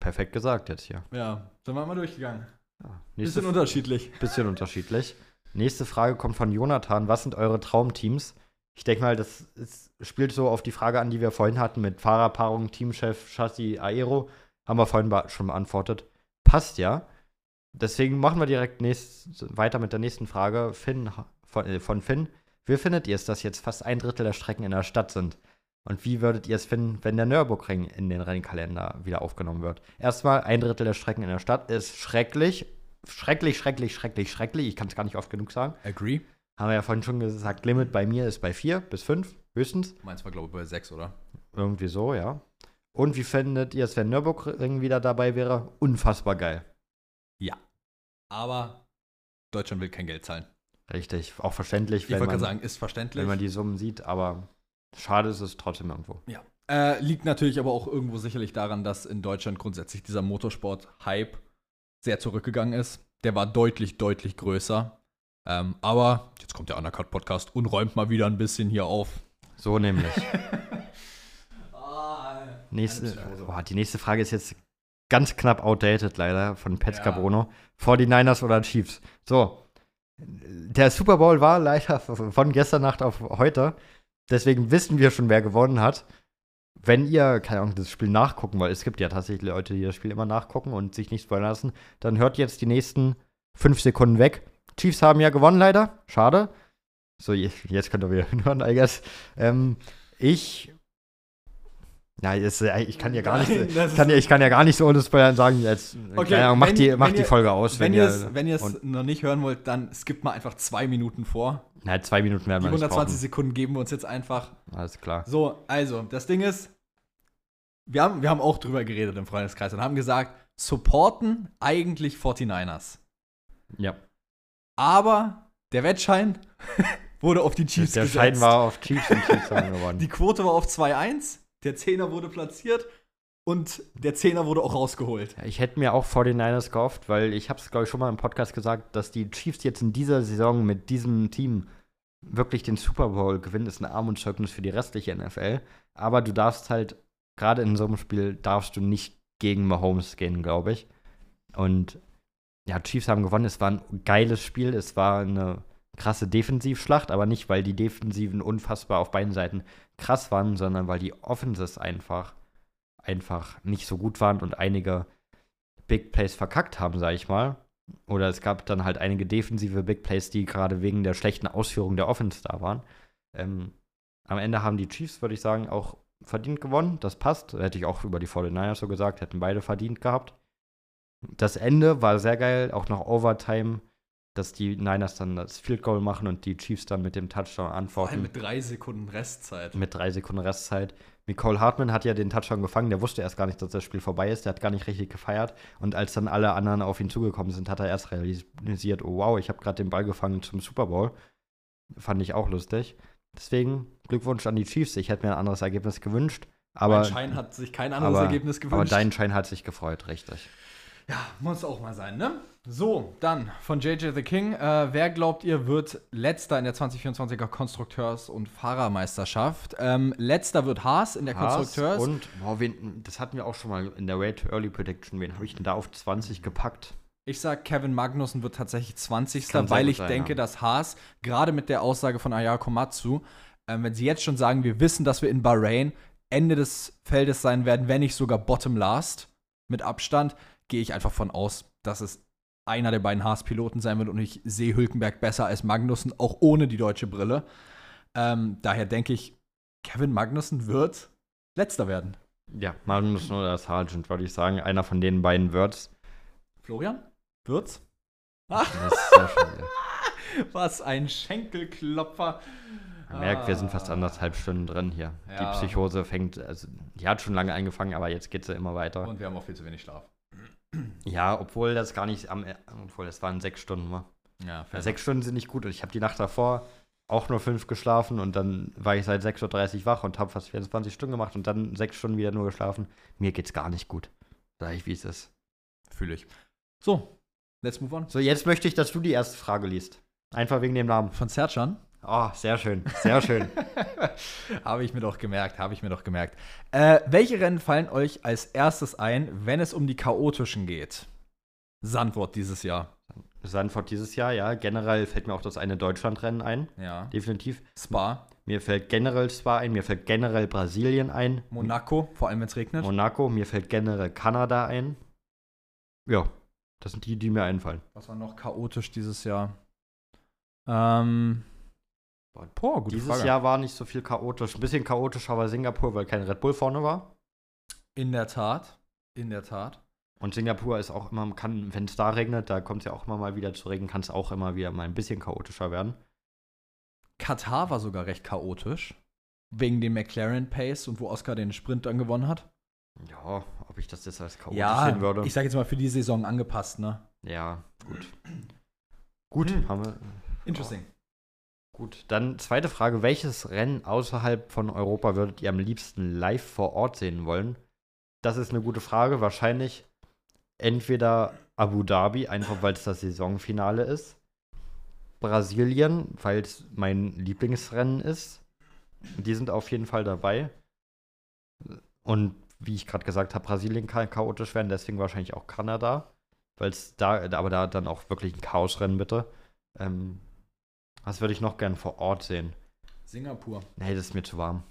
perfekt gesagt jetzt hier. Ja, sind wir mal durchgegangen. Ja, Bisschen unterschiedlich. bisschen unterschiedlich. Nächste Frage kommt von Jonathan. Was sind eure Traumteams? Ich denke mal, das ist, spielt so auf die Frage an, die wir vorhin hatten mit Fahrerpaarung, Teamchef, Chassis, Aero. Haben wir vorhin schon beantwortet. Passt ja. Deswegen machen wir direkt nächst, weiter mit der nächsten Frage. Finn, von, äh, von Finn. Wie findet ihr es, dass jetzt fast ein Drittel der Strecken in der Stadt sind? Und wie würdet ihr es finden, wenn der Nürburgring in den Rennkalender wieder aufgenommen wird? Erstmal, ein Drittel der Strecken in der Stadt ist schrecklich. Schrecklich, schrecklich, schrecklich, schrecklich. Ich kann es gar nicht oft genug sagen. Agree. Haben wir ja vorhin schon gesagt, Limit bei mir ist bei vier bis fünf höchstens. Meins war, glaube ich, bei sechs, oder? Irgendwie so, ja. Und wie findet ihr es, wenn Nürburgring wieder dabei wäre? Unfassbar geil. Aber Deutschland will kein Geld zahlen. Richtig, auch verständlich, Ich wollte gerade sagen, ist verständlich. wenn man die Summen sieht, aber schade ist es trotzdem irgendwo. Äh, liegt natürlich aber auch irgendwo sicherlich daran, dass in Deutschland grundsätzlich dieser Motorsport-Hype sehr zurückgegangen ist. Der war deutlich, deutlich größer. Ähm, aber jetzt kommt der Undercut-Podcast und räumt mal wieder ein bisschen hier auf. So nämlich. Ah, Nächste, boah, die nächste Frage ist jetzt ganz knapp outdated, leider, von Petzka Ja. Bruno. 49ers oder Chiefs. So. Der Super Bowl war leider von gestern Nacht auf heute. Deswegen wissen wir schon, wer gewonnen hat. Wenn ihr, keine Ahnung, das Spiel nachgucken wollt, es gibt ja tatsächlich Leute, die das Spiel immer nachgucken und sich nicht spoilern lassen, dann hört jetzt die nächsten fünf Sekunden weg. Chiefs haben ja gewonnen, leider. Schade. So, je- jetzt könnt ihr wieder hören, I guess. Ähm, ich. Ja, jetzt, ich kann ja gar nicht. Nein, kann, ja, ich kann ja gar nicht so ohne Spoilern sagen, jetzt, Okay, keine Ahnung, macht wenn- die, macht die ihr- Folge aus. Wenn, Wenn, ihr es noch nicht hören wollt, dann skippt mal einfach zwei Minuten vor. Na, zwei Minuten werden Die wir nicht 120 brauchen. Sekunden geben wir uns jetzt einfach. Alles klar. So, also, das Ding ist, wir haben, wir haben auch drüber geredet im Freundeskreis und haben gesagt, supporten eigentlich 49ers. Ja. Aber der Wettschein wurde auf die Chiefs Der gesetzt. Schein war auf Chiefs und Chiefs haben gewonnen. Die Quote war auf 2-1, der Zehner wurde platziert und der Zehner wurde auch rausgeholt. Ich hätte mir auch 49ers gehofft, weil ich habe es, glaube ich, schon mal im Podcast gesagt, dass die Chiefs jetzt in dieser Saison mit diesem Team wirklich den Super Bowl gewinnen, ist ein Armutszeugnis für die restliche NFL. Aber du darfst halt, gerade in so einem Spiel, darfst du nicht gegen Mahomes gehen, glaube ich. Und ja, Chiefs haben gewonnen. Es war ein geiles Spiel. Es war eine krasse Defensivschlacht, aber nicht, weil die Defensiven unfassbar auf beiden Seiten krass waren, sondern weil die Offenses einfach, einfach nicht so gut waren und einige Big Plays verkackt haben, sag ich mal. Oder es gab dann halt einige defensive Big Plays, die gerade wegen der schlechten Ausführung der Offense da waren. Ähm, am Ende haben die Chiefs, würde ich sagen, auch verdient gewonnen, das passt. Hätte ich auch über die 49ers so gesagt, hätten beide verdient gehabt. Das Ende war sehr geil, auch noch Overtime, dass die Niners dann das Field Goal machen und die Chiefs dann mit dem Touchdown antworten. mit drei Sekunden Restzeit. Mit drei Sekunden Restzeit. Nicole Hartman hat ja den Touchdown gefangen, der wusste erst gar nicht, dass das Spiel vorbei ist, der hat gar nicht richtig gefeiert. Und als dann alle anderen auf ihn zugekommen sind, hat er erst realisiert, oh wow, ich habe gerade den Ball gefangen zum Super Bowl. Fand ich auch lustig. Deswegen Glückwunsch an die Chiefs. Ich hätte mir ein anderes Ergebnis gewünscht. Aber, mein Schein hat sich kein anderes aber, Ergebnis gewünscht. Aber dein Schein hat sich gefreut, richtig. Ja, muss auch mal sein, ne? So, dann von JJ the King. Äh, wer glaubt ihr wird letzter in der 2024er Konstrukteurs- und Fahrermeisterschaft? Ähm, letzter wird Haas in der Haas Konstrukteurs. Und, boah, wen, das hatten wir auch schon mal in der Rate Early Prediction. Wen habe ich denn da auf 20 gepackt? Ich sag, Kevin Magnussen wird tatsächlich 20. Kann weil ich sein, denke, ja. dass Haas, gerade mit der Aussage von Aya Komatsu, ähm, wenn sie jetzt schon sagen, wir wissen, dass wir in Bahrain Ende des Feldes sein werden, wenn nicht sogar Bottom Last mit Abstand, gehe ich einfach von aus, dass es einer der beiden Haas-Piloten sein wird und ich sehe Hülkenberg besser als Magnussen, auch ohne die deutsche Brille. Ähm, daher denke ich, Kevin Magnussen wird letzter werden. Ja, Magnussen oder Sargent, würde ich sagen. Einer von den beiden wird's. Florian? Wird's? Ja. Was ein Schenkelklopfer. Man merkt, wir sind fast anderthalb Stunden drin hier. Ja. Die Psychose fängt, also die hat schon lange angefangen, aber jetzt geht sie immer weiter. Und wir haben auch viel zu wenig Schlaf. Ja, obwohl das gar nicht am, obwohl das waren sechs Stunden, war. Ja, Ja, sechs Stunden sind nicht gut und ich habe die Nacht davor auch nur fünf geschlafen und dann war ich seit 6.30 Uhr wach und habe fast 24 Stunden gemacht und dann sechs Stunden wieder nur geschlafen. Mir geht's gar nicht gut. Sag ich, wie es ist. Fühle ich. So, let's move on. So, jetzt möchte ich, dass du die erste Frage liest. Einfach wegen dem Namen. Von Sercan. Oh, sehr schön, sehr schön. habe ich mir doch gemerkt, habe ich mir doch gemerkt. Äh, welche Rennen fallen euch als erstes ein, wenn es um die chaotischen geht? Sandwort dieses Jahr. Sandford dieses Jahr, ja. Generell fällt mir auch das eine Deutschlandrennen ein. Ja. Definitiv. Spa, Mir fällt generell Spa ein, mir fällt generell Brasilien ein. Monaco, vor allem wenn es regnet. Monaco, mir fällt generell Kanada ein. Ja, das sind die, die mir einfallen. Was war noch chaotisch dieses Jahr? Ähm. Boah, gute Dieses Frage. Jahr war nicht so viel chaotisch. Ein bisschen chaotischer war Singapur, weil kein Red Bull vorne war. In der Tat. In der Tat. Und Singapur ist auch immer, kann, wenn es da regnet, da kommt es ja auch immer mal wieder zu Regen, kann es auch immer wieder mal ein bisschen chaotischer werden. Katar war sogar recht chaotisch. Wegen dem McLaren Pace und wo Oscar den Sprint dann gewonnen hat. Ja, ob ich das jetzt als chaotisch Ja, sehen würde. ich sag jetzt mal für die Saison angepasst, ne? ja, gut. Gut, Hm. haben wir. Interesting. Gut, dann zweite Frage. Welches Rennen außerhalb von Europa würdet ihr am liebsten live vor Ort sehen wollen? Das ist eine gute Frage. Wahrscheinlich entweder Abu Dhabi, einfach weil es das Saisonfinale ist. Brasilien, weil es mein Lieblingsrennen ist. Die sind auf jeden Fall dabei. Und wie ich gerade gesagt habe, Brasilien kann chaotisch werden, deswegen wahrscheinlich auch Kanada. Weil es da, aber da dann auch wirklich ein Chaosrennen, bitte. Ähm, was würde ich noch gern vor Ort sehen? Singapur. Nee, das ist mir zu warm.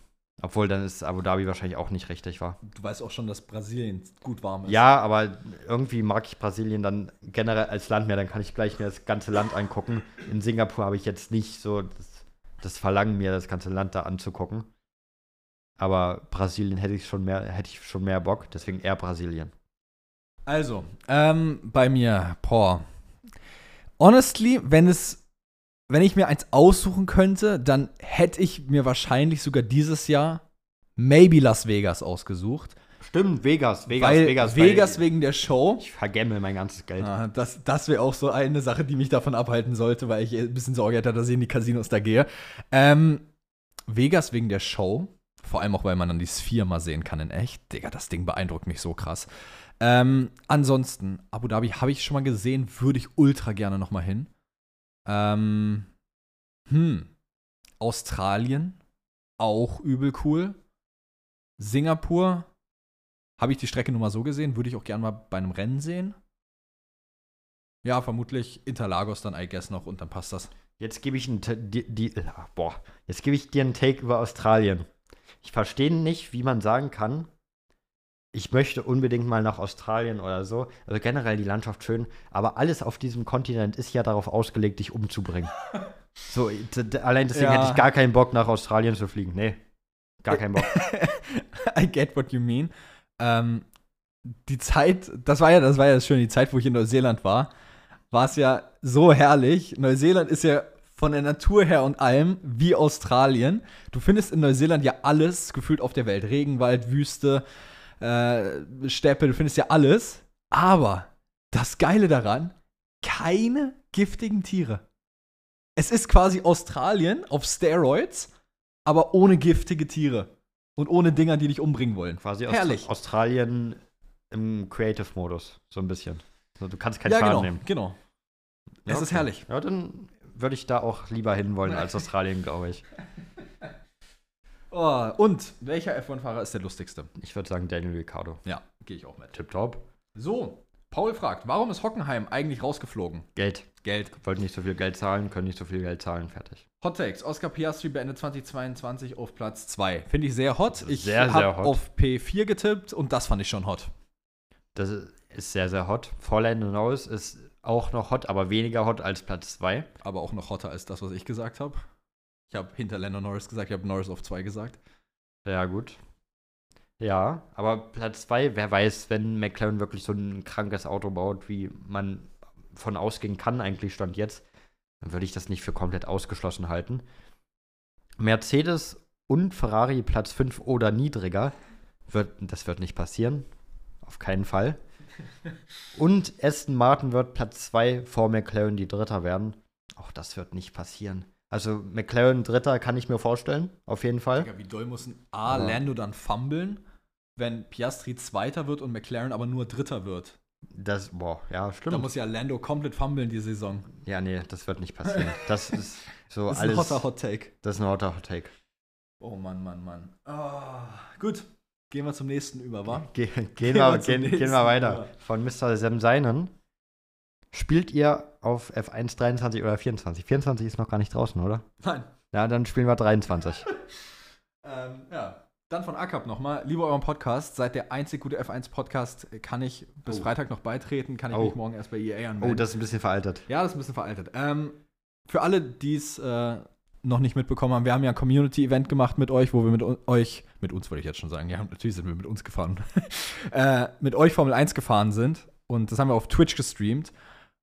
Obwohl, dann ist Abu Dhabi wahrscheinlich auch nicht richtig war. Du weißt auch schon, dass Brasilien gut warm ist. Ja, aber irgendwie mag ich Brasilien dann generell als Land mehr. Dann kann ich gleich mir das ganze Land angucken. In Singapur habe ich jetzt nicht so das, das Verlangen, mir das ganze Land da anzugucken. Aber Brasilien hätte ich schon mehr, hätte ich schon mehr Bock, deswegen eher Brasilien. Also, ähm, bei mir, boah. Honestly, wenn es, wenn ich mir eins aussuchen könnte, dann hätte ich mir wahrscheinlich sogar dieses Jahr maybe Las Vegas ausgesucht. Stimmt, Vegas, Vegas, weil Vegas. Vegas wegen der Show. ich vergemme mein ganzes Geld. Ah, das das wäre auch so eine Sache, die mich davon abhalten sollte, weil ich ein bisschen Sorge hätte, dass ich in die Casinos da gehe. Ähm, Vegas wegen der Show. Vor allem auch, weil man dann die Sphere mal sehen kann in echt. Digga, das Ding beeindruckt mich so krass. Ähm, ansonsten, Abu Dhabi habe ich schon mal gesehen, würde ich ultra gerne noch mal hin. Ähm, hm. Australien, auch übel cool. Singapur, habe ich die Strecke nur mal so gesehen, würde ich auch gerne mal bei einem Rennen sehen. Ja, vermutlich Interlagos dann, I guess, noch und dann passt das. Jetzt gebe ich, die, ah, jetzt gebe ich dir einen Take über Australien. Ich verstehe nicht, wie man sagen kann, ich möchte unbedingt mal nach Australien oder so. Also generell die Landschaft schön, aber alles auf diesem Kontinent ist ja darauf ausgelegt, dich umzubringen. so, allein deswegen Ja. hätte ich gar keinen Bock, nach Australien zu fliegen. Nee. Gar keinen Bock. I get what you mean. Ähm, die Zeit, das war ja, das war ja das Schöne, die Zeit, wo ich in Neuseeland war, war es ja so herrlich. Neuseeland ist ja von der Natur her und allem wie Australien. Du findest in Neuseeland ja alles gefühlt auf der Welt. Regenwald, Wüste, äh, Steppe, du findest ja alles. Aber das Geile daran, keine giftigen Tiere. Es ist quasi Australien auf Steroids, aber ohne giftige Tiere. Und ohne Dinger, die dich umbringen wollen. Quasi Aust- Herrlich. Australien im Creative-Modus, so ein bisschen. Du kannst keinen ja, Schaden genau, nehmen. genau. Ja, Es ist okay. herrlich. Ja, dann würde ich da auch lieber hinwollen als Australien, glaube ich. Oh, und welcher F1-Fahrer ist der lustigste? Ich würde sagen Daniel Ricciardo. Ja, gehe ich auch mit. Tipptopp. So, Paul fragt, warum ist Hockenheim eigentlich rausgeflogen? Geld. Geld. Wollten nicht so viel Geld zahlen, können nicht so viel Geld zahlen, fertig. Hot Takes. Oscar Piastri beendet 2022 auf Platz 2. Finde ich sehr hot. Ich Sehr, hab sehr hot. auf P4 getippt und das fand ich schon hot. Das ist sehr, sehr hot. Lando Norris ist auch noch hot, aber weniger hot als Platz 2. Aber auch noch hotter als das, was ich gesagt habe. Ich habe hinter Lando Norris gesagt, ich habe Norris auf 2 gesagt. Ja, gut. Ja, aber Platz 2, wer weiß, wenn McLaren wirklich so ein krankes Auto baut, wie man von ausgehen kann, eigentlich stand jetzt, dann würde ich das nicht für komplett ausgeschlossen halten. Mercedes und Ferrari Platz 5 oder niedriger, wird, das wird nicht passieren. Auf keinen Fall. Und Aston Martin wird Platz 2 vor McLaren die Dritter werden. Auch das wird nicht passieren. Also McLaren Dritter kann ich mir vorstellen, auf jeden Fall. Digga, wie doll muss ein A. Aber- Lando dann fummeln, wenn Piastri Zweiter wird und McLaren aber nur Dritter wird? Das, boah, ja, Da stimmt. muss ja Lando komplett fummeln die Saison. Ja, nee, das wird nicht passieren. Das ist so Das ist alles. ein hotter Hot Take. Das ist ein hotter Hot Take. Oh Mann, Mann, Mann. Ah, gut, gehen wir zum nächsten über, wa? Ge gehen, Gehen wir, wir zum gehen, gehen wir weiter. über. Von Mr. Sem Seinen. Spielt ihr auf F1 23 oder 24? 24 ist noch gar nicht draußen, oder? Nein. Ja, dann spielen wir 23. Ähm, ja. Dann von ACAP nochmal. Liebe euren Podcast, seid der einzig gute F1-Podcast. Kann ich bis Oh. Freitag noch beitreten? Kann ich Oh. mich morgen erst bei EA anmelden? Oh, das ist ein bisschen veraltet. Ja, das ist ein bisschen veraltet. Ähm, für alle, die es äh, noch nicht mitbekommen haben, wir haben ja ein Community-Event gemacht mit euch, wo wir mit euch, mit uns wollte ich jetzt schon sagen, ja, natürlich sind wir mit uns gefahren, äh, mit euch Formel 1 gefahren sind. Und das haben wir auf Twitch gestreamt.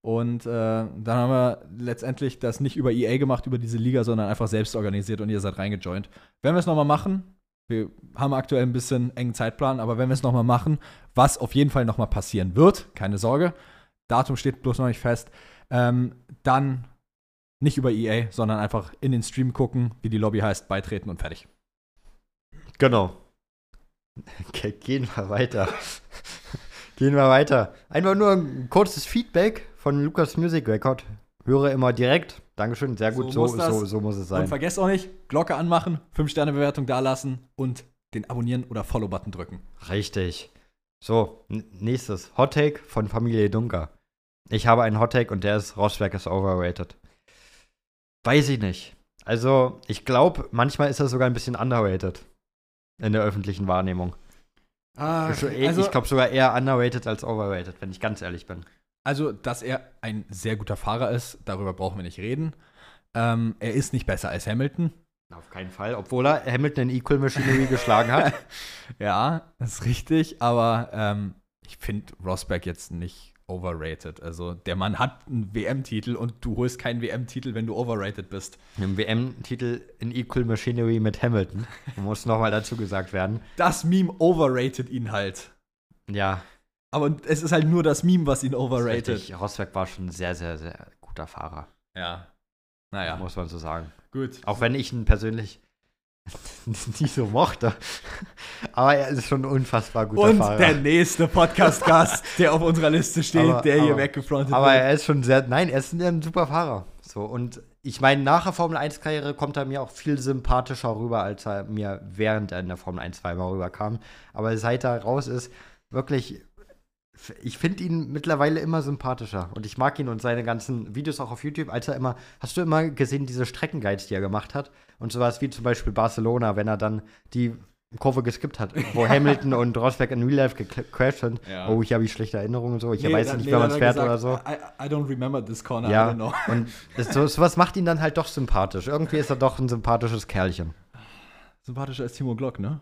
Und äh, dann haben wir letztendlich das nicht über EA gemacht, über diese Liga, sondern einfach selbst organisiert und ihr seid reingejoint. Wenn wir es nochmal machen, wir haben aktuell ein bisschen engen Zeitplan, aber wenn wir es nochmal machen, was auf jeden Fall nochmal passieren wird, keine Sorge, Datum steht bloß noch nicht fest, ähm, dann nicht über EA, sondern einfach in den Stream gucken, wie die Lobby heißt, beitreten und fertig. Genau. Okay, gehen wir weiter. Gehen wir weiter. Einfach nur ein kurzes Feedback von Lukas Music Record. Höre immer direkt. Dankeschön, sehr gut. So So, muss so, das. so, muss es Und sein. vergesst auch nicht, Glocke anmachen, 5-Sterne-Bewertung dalassen und den Abonnieren- oder Follow-Button drücken. Richtig. So, nächstes. Hot Take von Familie Dunker. Ich habe einen Hot Take und der ist Rosberg ist overrated. Weiß ich nicht. Also, ich glaube, manchmal ist er sogar ein bisschen underrated. In der öffentlichen Wahrnehmung. Ah, Also, ich glaube sogar eher underrated als overrated, wenn ich ganz ehrlich bin. Also, dass er ein sehr guter Fahrer ist, darüber brauchen wir nicht reden. Ähm, er ist nicht besser als Hamilton. Auf keinen Fall, obwohl er Hamilton in Equal Machinery geschlagen hat. Ja, das ist richtig, aber ähm, ich finde Rosberg jetzt nicht overrated. Also, der Mann hat einen WM-Titel und du holst keinen WM-Titel, wenn du overrated bist. Im WM-Titel in Equal Machinery mit Hamilton. Muss nochmal dazu gesagt werden. Das Meme overrated ihn halt. Ja, Aber es ist halt nur das Meme, was ihn overrated. richtig. Rosberg war schon ein sehr, sehr, sehr guter Fahrer. Ja. Naja, Muss man so sagen. gut. Auch wenn ich ihn persönlich nicht so mochte. Aber er ist schon ein unfassbar guter Und Fahrer. der nächste Podcast-Gast, der auf unserer Liste steht, Aber- der hier aber- weggefrontet Aber wird. er ist schon sehr, nein, er ist ein, super Fahrer. So, und ich meine, nach der Formel 1-Karriere kommt er mir auch viel sympathischer rüber, als er mir während er in der Formel 1 zweimal rüberkam. Aber seit er raus ist, wirklich, ich finde ihn mittlerweile immer sympathischer. Und ich mag ihn und seine ganzen Videos auch auf YouTube, als er immer, hast du immer gesehen, diese Streckenguides, die er gemacht hat? Und sowas wie zum Beispiel Barcelona, wenn er dann die Kurve geskippt hat, wo Hamilton und Rosberg in Real Life gecrashed sind. Ja. Oh, ich habe schlechte Erinnerungen so. Ich Nee, weiß nicht, nee, da man es fährt oder so. I, I don't remember this corner, I Ja, don't know. und das, so, sowas macht ihn dann halt doch sympathisch. Irgendwie ist er doch ein sympathisches Kerlchen. Sympathischer als Timo Glock, ne?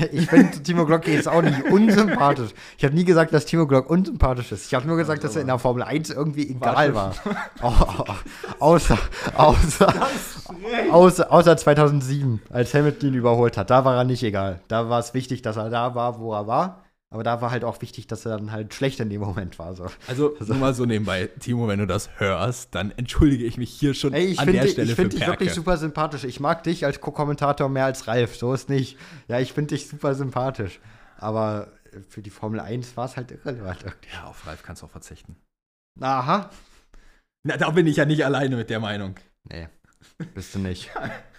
Ich finde Timo Glock jetzt auch nicht unsympathisch. Ich habe nie gesagt, dass Timo Glock unsympathisch ist. Ich habe nur gesagt, dass er in der Formel 1 irgendwie egal war. Oh, oh. Außer, außer, außer, außer 2007, als Hamilton ihn überholt hat. Da war er nicht egal. Da war es wichtig, dass er da war, wo er war. Aber da war halt auch wichtig, dass er dann halt schlecht in dem Moment war. So. Also, nur mal so nebenbei, Timo, wenn du das hörst, dann entschuldige ich mich hier schon Ey, ich an der dich- Stelle Ich finde für dich Perke. wirklich super sympathisch. Ich mag dich als Co-Kommentator mehr als Ralf. So ist nicht. Ja, ich finde dich super sympathisch. Aber für die Formel 1 war es halt irrelevant. irgendwie. Ja, auf Ralf kannst du auch verzichten. Aha. Na, da bin ich ja nicht alleine mit der Meinung. Nee, bist du nicht.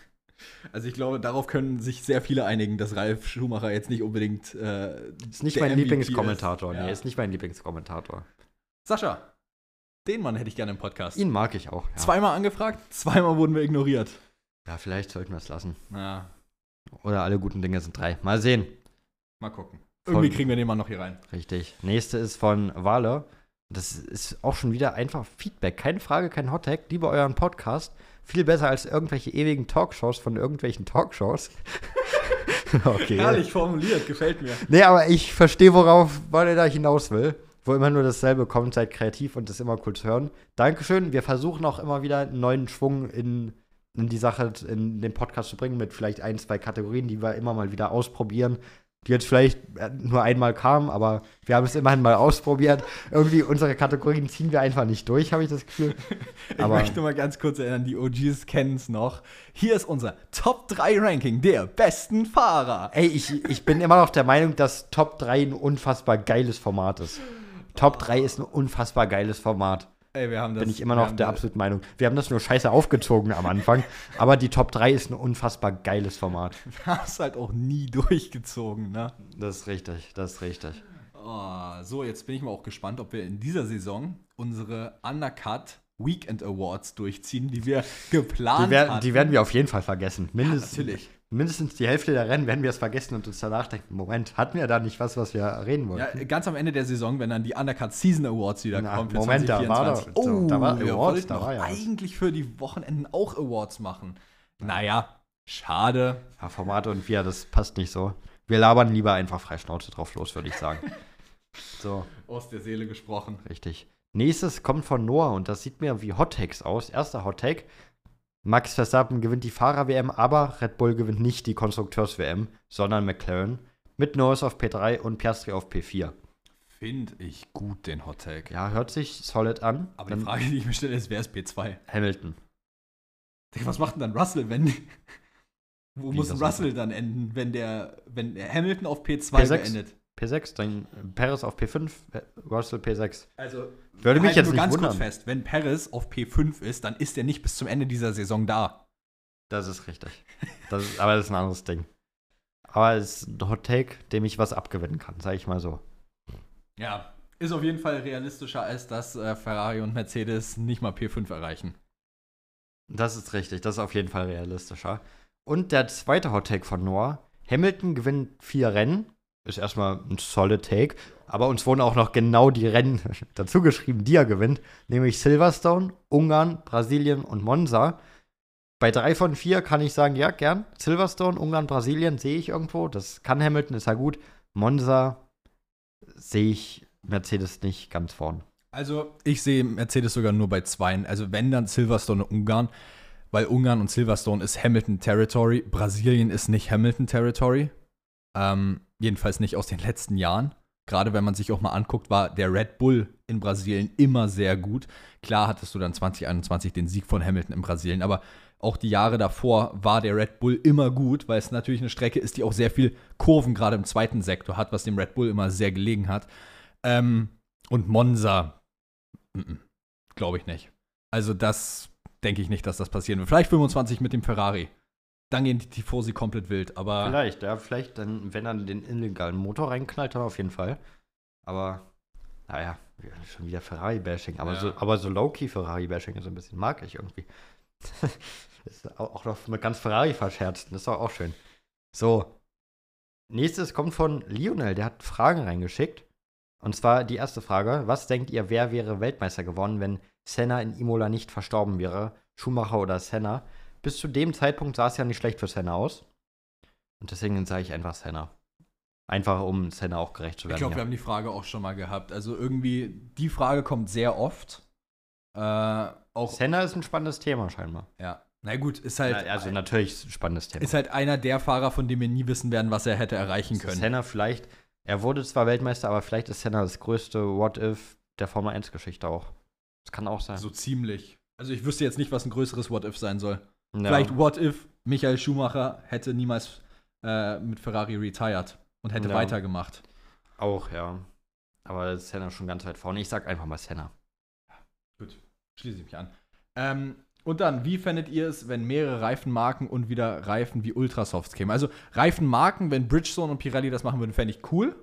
Also ich glaube, darauf können sich sehr viele einigen, dass Ralf Schumacher jetzt nicht unbedingt äh, Ist nicht mein Lieblingskommentator. ist. Nee, Ja. ist nicht mein Lieblingskommentator. Sascha, den Mann hätte ich gerne im Podcast. Ihn mag ich auch. Ja, Zweimal angefragt, zweimal wurden wir ignoriert. ja vielleicht sollten wir es lassen. Na, Oder alle guten Dinge sind drei. Mal sehen. mal gucken. Von- Irgendwie kriegen wir den Mann noch hier rein. Richtig. Nächste ist von Wale. Das ist auch schon wieder einfach Feedback. Keine Frage, kein Hottag. Lieber euren Podcast. Viel besser als irgendwelche ewigen Talkshows von irgendwelchen Talkshows. okay. Herrlich formuliert, gefällt mir. Nee, aber ich verstehe, worauf Wale da hinaus will. Wo immer nur dasselbe kommt, seid kreativ und das immer cool zu hören. Dankeschön. Wir versuchen auch immer wieder einen neuen Schwung in, in die Sache, in den Podcast zu bringen, mit vielleicht ein, zwei Kategorien, die wir immer mal wieder ausprobieren. Die jetzt vielleicht äh, nur einmal kamen, aber wir haben es immerhin mal ausprobiert. Irgendwie unsere Kategorien ziehen wir einfach nicht durch, habe ich das Gefühl. Ich Aber- möchte mal ganz kurz erinnern, die OGs kennen es noch. Hier ist unser Top 3 Ranking der besten Fahrer. Ey, ich, ich bin immer noch der Meinung, dass Top 3 ein unfassbar geiles Format ist. Top 3 ist ein unfassbar geiles Format. Ey, wir haben das. bin ich immer noch haben der absoluten Meinung. Wir haben das nur scheiße aufgezogen am Anfang, aber die Top 3 ist ein unfassbar geiles Format. Wir haben es halt auch nie durchgezogen, ne? Das ist richtig, das ist richtig. Oh, so, jetzt bin ich mal auch gespannt, ob wir in dieser Saison unsere Undercut Weekend Awards durchziehen, die wir geplant Die, hatten. die werden wir auf jeden Fall vergessen. Mindestens, natürlich. Mindestens die Hälfte der Rennen werden wir es vergessen und uns danach denken, Moment, hatten wir da nicht was, was wir reden wollten? Ja, ganz am Ende der Saison, wenn dann die Undercut Season Awards wieder Na, kommen Moment, da war 2024. doch- oh, da war wir Awards, da war ja eigentlich für die Wochenenden auch Awards machen. Naja, schade. Ja, Formate und wir, das passt nicht so. Wir labern lieber einfach frei Schnauze drauf los, würde ich sagen. so. Aus der Seele gesprochen. Richtig. Nächstes kommt von Noah und das sieht mir wie Hot Takes aus. Erster Hot Take. Max Verstappen gewinnt die Fahrer-WM, aber Red Bull gewinnt nicht die Konstrukteurs-WM, sondern McLaren. Mit Norris auf P3 und Piastri auf P4. Finde ich gut, den Hot Take. Ja, hört sich solid an. Aber Dann die Frage, die ich mir stelle, ist, wer ist P2? Hamilton. Was macht denn dann Russell, wenn. Wo Wie, muss Russell dann enden, wenn der, wenn Hamilton auf P2 P6? beendet? P6, dann Perez auf P5, äh, Russell P6. Also, Würde mich jetzt nur nicht ganz wundern. kurz fest, wenn Perez auf P5 ist, dann ist er nicht bis zum Ende dieser Saison da. Das ist richtig. Das ist, aber das ist ein anderes Ding. Aber es ist ein Hot Take, dem ich was abgewinnen kann, sage ich mal so. Ja, ist auf jeden Fall realistischer, als dass äh, Ferrari und Mercedes nicht mal P5 erreichen. Das ist richtig, das ist auf jeden Fall realistischer. Und der zweite Hot Take von Noah: Hamilton gewinnt vier Rennen. Ist erstmal ein solid Take. Aber uns wurden auch noch genau die Rennen dazu geschrieben, die er gewinnt. Nämlich Silverstone, Ungarn, Brasilien und Monza. Bei drei von vier kann ich sagen, ja, gern. Silverstone, Ungarn, Brasilien sehe ich irgendwo. Das kann Hamilton, ist ja gut. Monza sehe ich Mercedes nicht ganz vorn. Also, ich sehe Mercedes sogar nur bei zweien. Also, wenn dann Silverstone und Ungarn, weil Ungarn und Silverstone ist Hamilton Territory. Brasilien ist nicht Hamilton Territory. Ähm, jedenfalls nicht aus den letzten Jahren. Gerade wenn man sich auch mal anguckt, war der Red Bull in Brasilien immer sehr gut. Klar hattest du dann 2021 den Sieg von Hamilton in Brasilien, aber auch die Jahre davor war der Red Bull immer gut, weil es natürlich eine Strecke ist, die auch sehr viel Kurven gerade im zweiten Sektor hat, was dem Red Bull immer sehr gelegen hat. Ähm, und Monza, glaube ich nicht. Also das denke ich nicht, dass das passieren wird. Vielleicht 25 mit dem Ferrari. Dann gehen die Tifosi komplett wild, aber Vielleicht, ja, vielleicht dann, wenn er den illegalen Motor reinknallt, dann auf jeden Fall. Aber, naja, schon wieder Ferrari-Bashing. Aber, Ja. so, aber so low-key Ferrari-Bashing ist ein bisschen, mag ich irgendwie. ist auch auch noch mit ganz Ferrari verscherzt. Das ist doch auch schön. So. Nächstes kommt von Lionel, der hat Fragen reingeschickt. Und zwar die erste Frage: Was denkt ihr, wer wäre Weltmeister geworden, wenn Senna in Imola nicht verstorben wäre? Schumacher oder Senna? Bis zu dem Zeitpunkt sah es ja nicht schlecht für Senna aus. Und deswegen sage ich einfach Senna. Einfach um Senna auch gerecht zu werden. Ich glaube, ja. wir haben die Frage auch schon mal gehabt. Also irgendwie, die Frage kommt sehr oft. Äh, auch, Senna ist ein spannendes Thema scheinbar. ja. Na gut, ist halt, Na, also natürlich ein spannendes Thema. ist halt einer der Fahrer, von dem wir nie wissen werden, was er hätte erreichen können. Senna vielleicht, er wurde zwar Weltmeister, aber vielleicht ist Senna das größte What-If der Formel 1-Geschichte auch. Das kann auch sein. So ziemlich. Also ich wüsste jetzt nicht, was ein größeres What-If sein soll. Ja. Vielleicht What-If Michael Schumacher hätte niemals äh, mit Ferrari retired und hätte Ja. weitergemacht. Auch, ja. Aber Senna schon ganz weit vorne. Ich sag einfach mal Senna. Gut, schließe ich mich an. Ähm, und dann, wie fändet ihr es, wenn mehrere Reifenmarken und wieder Reifen wie Ultrasofts kämen? Also Reifenmarken, wenn Bridgestone und Pirelli das machen würden, fände ich cool.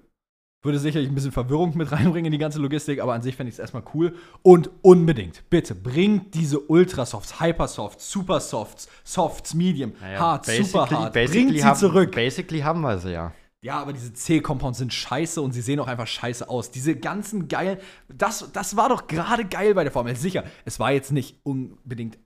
Würde sicherlich ein bisschen Verwirrung mit reinbringen in die ganze Logistik, aber an sich fände ich es erstmal cool. Und unbedingt, bitte, bringt diese Ultrasofts, Hypersofts, Supersofts, Softs, Medium, Hard, Super Hard, bringt sie haben, zurück. Basically haben wir sie ja. Ja, aber diese C-Compounds sind scheiße und sie sehen auch einfach scheiße aus. Diese ganzen geilen. Das, das war doch gerade geil bei der Formel. Sicher, es war jetzt nicht unbedingt,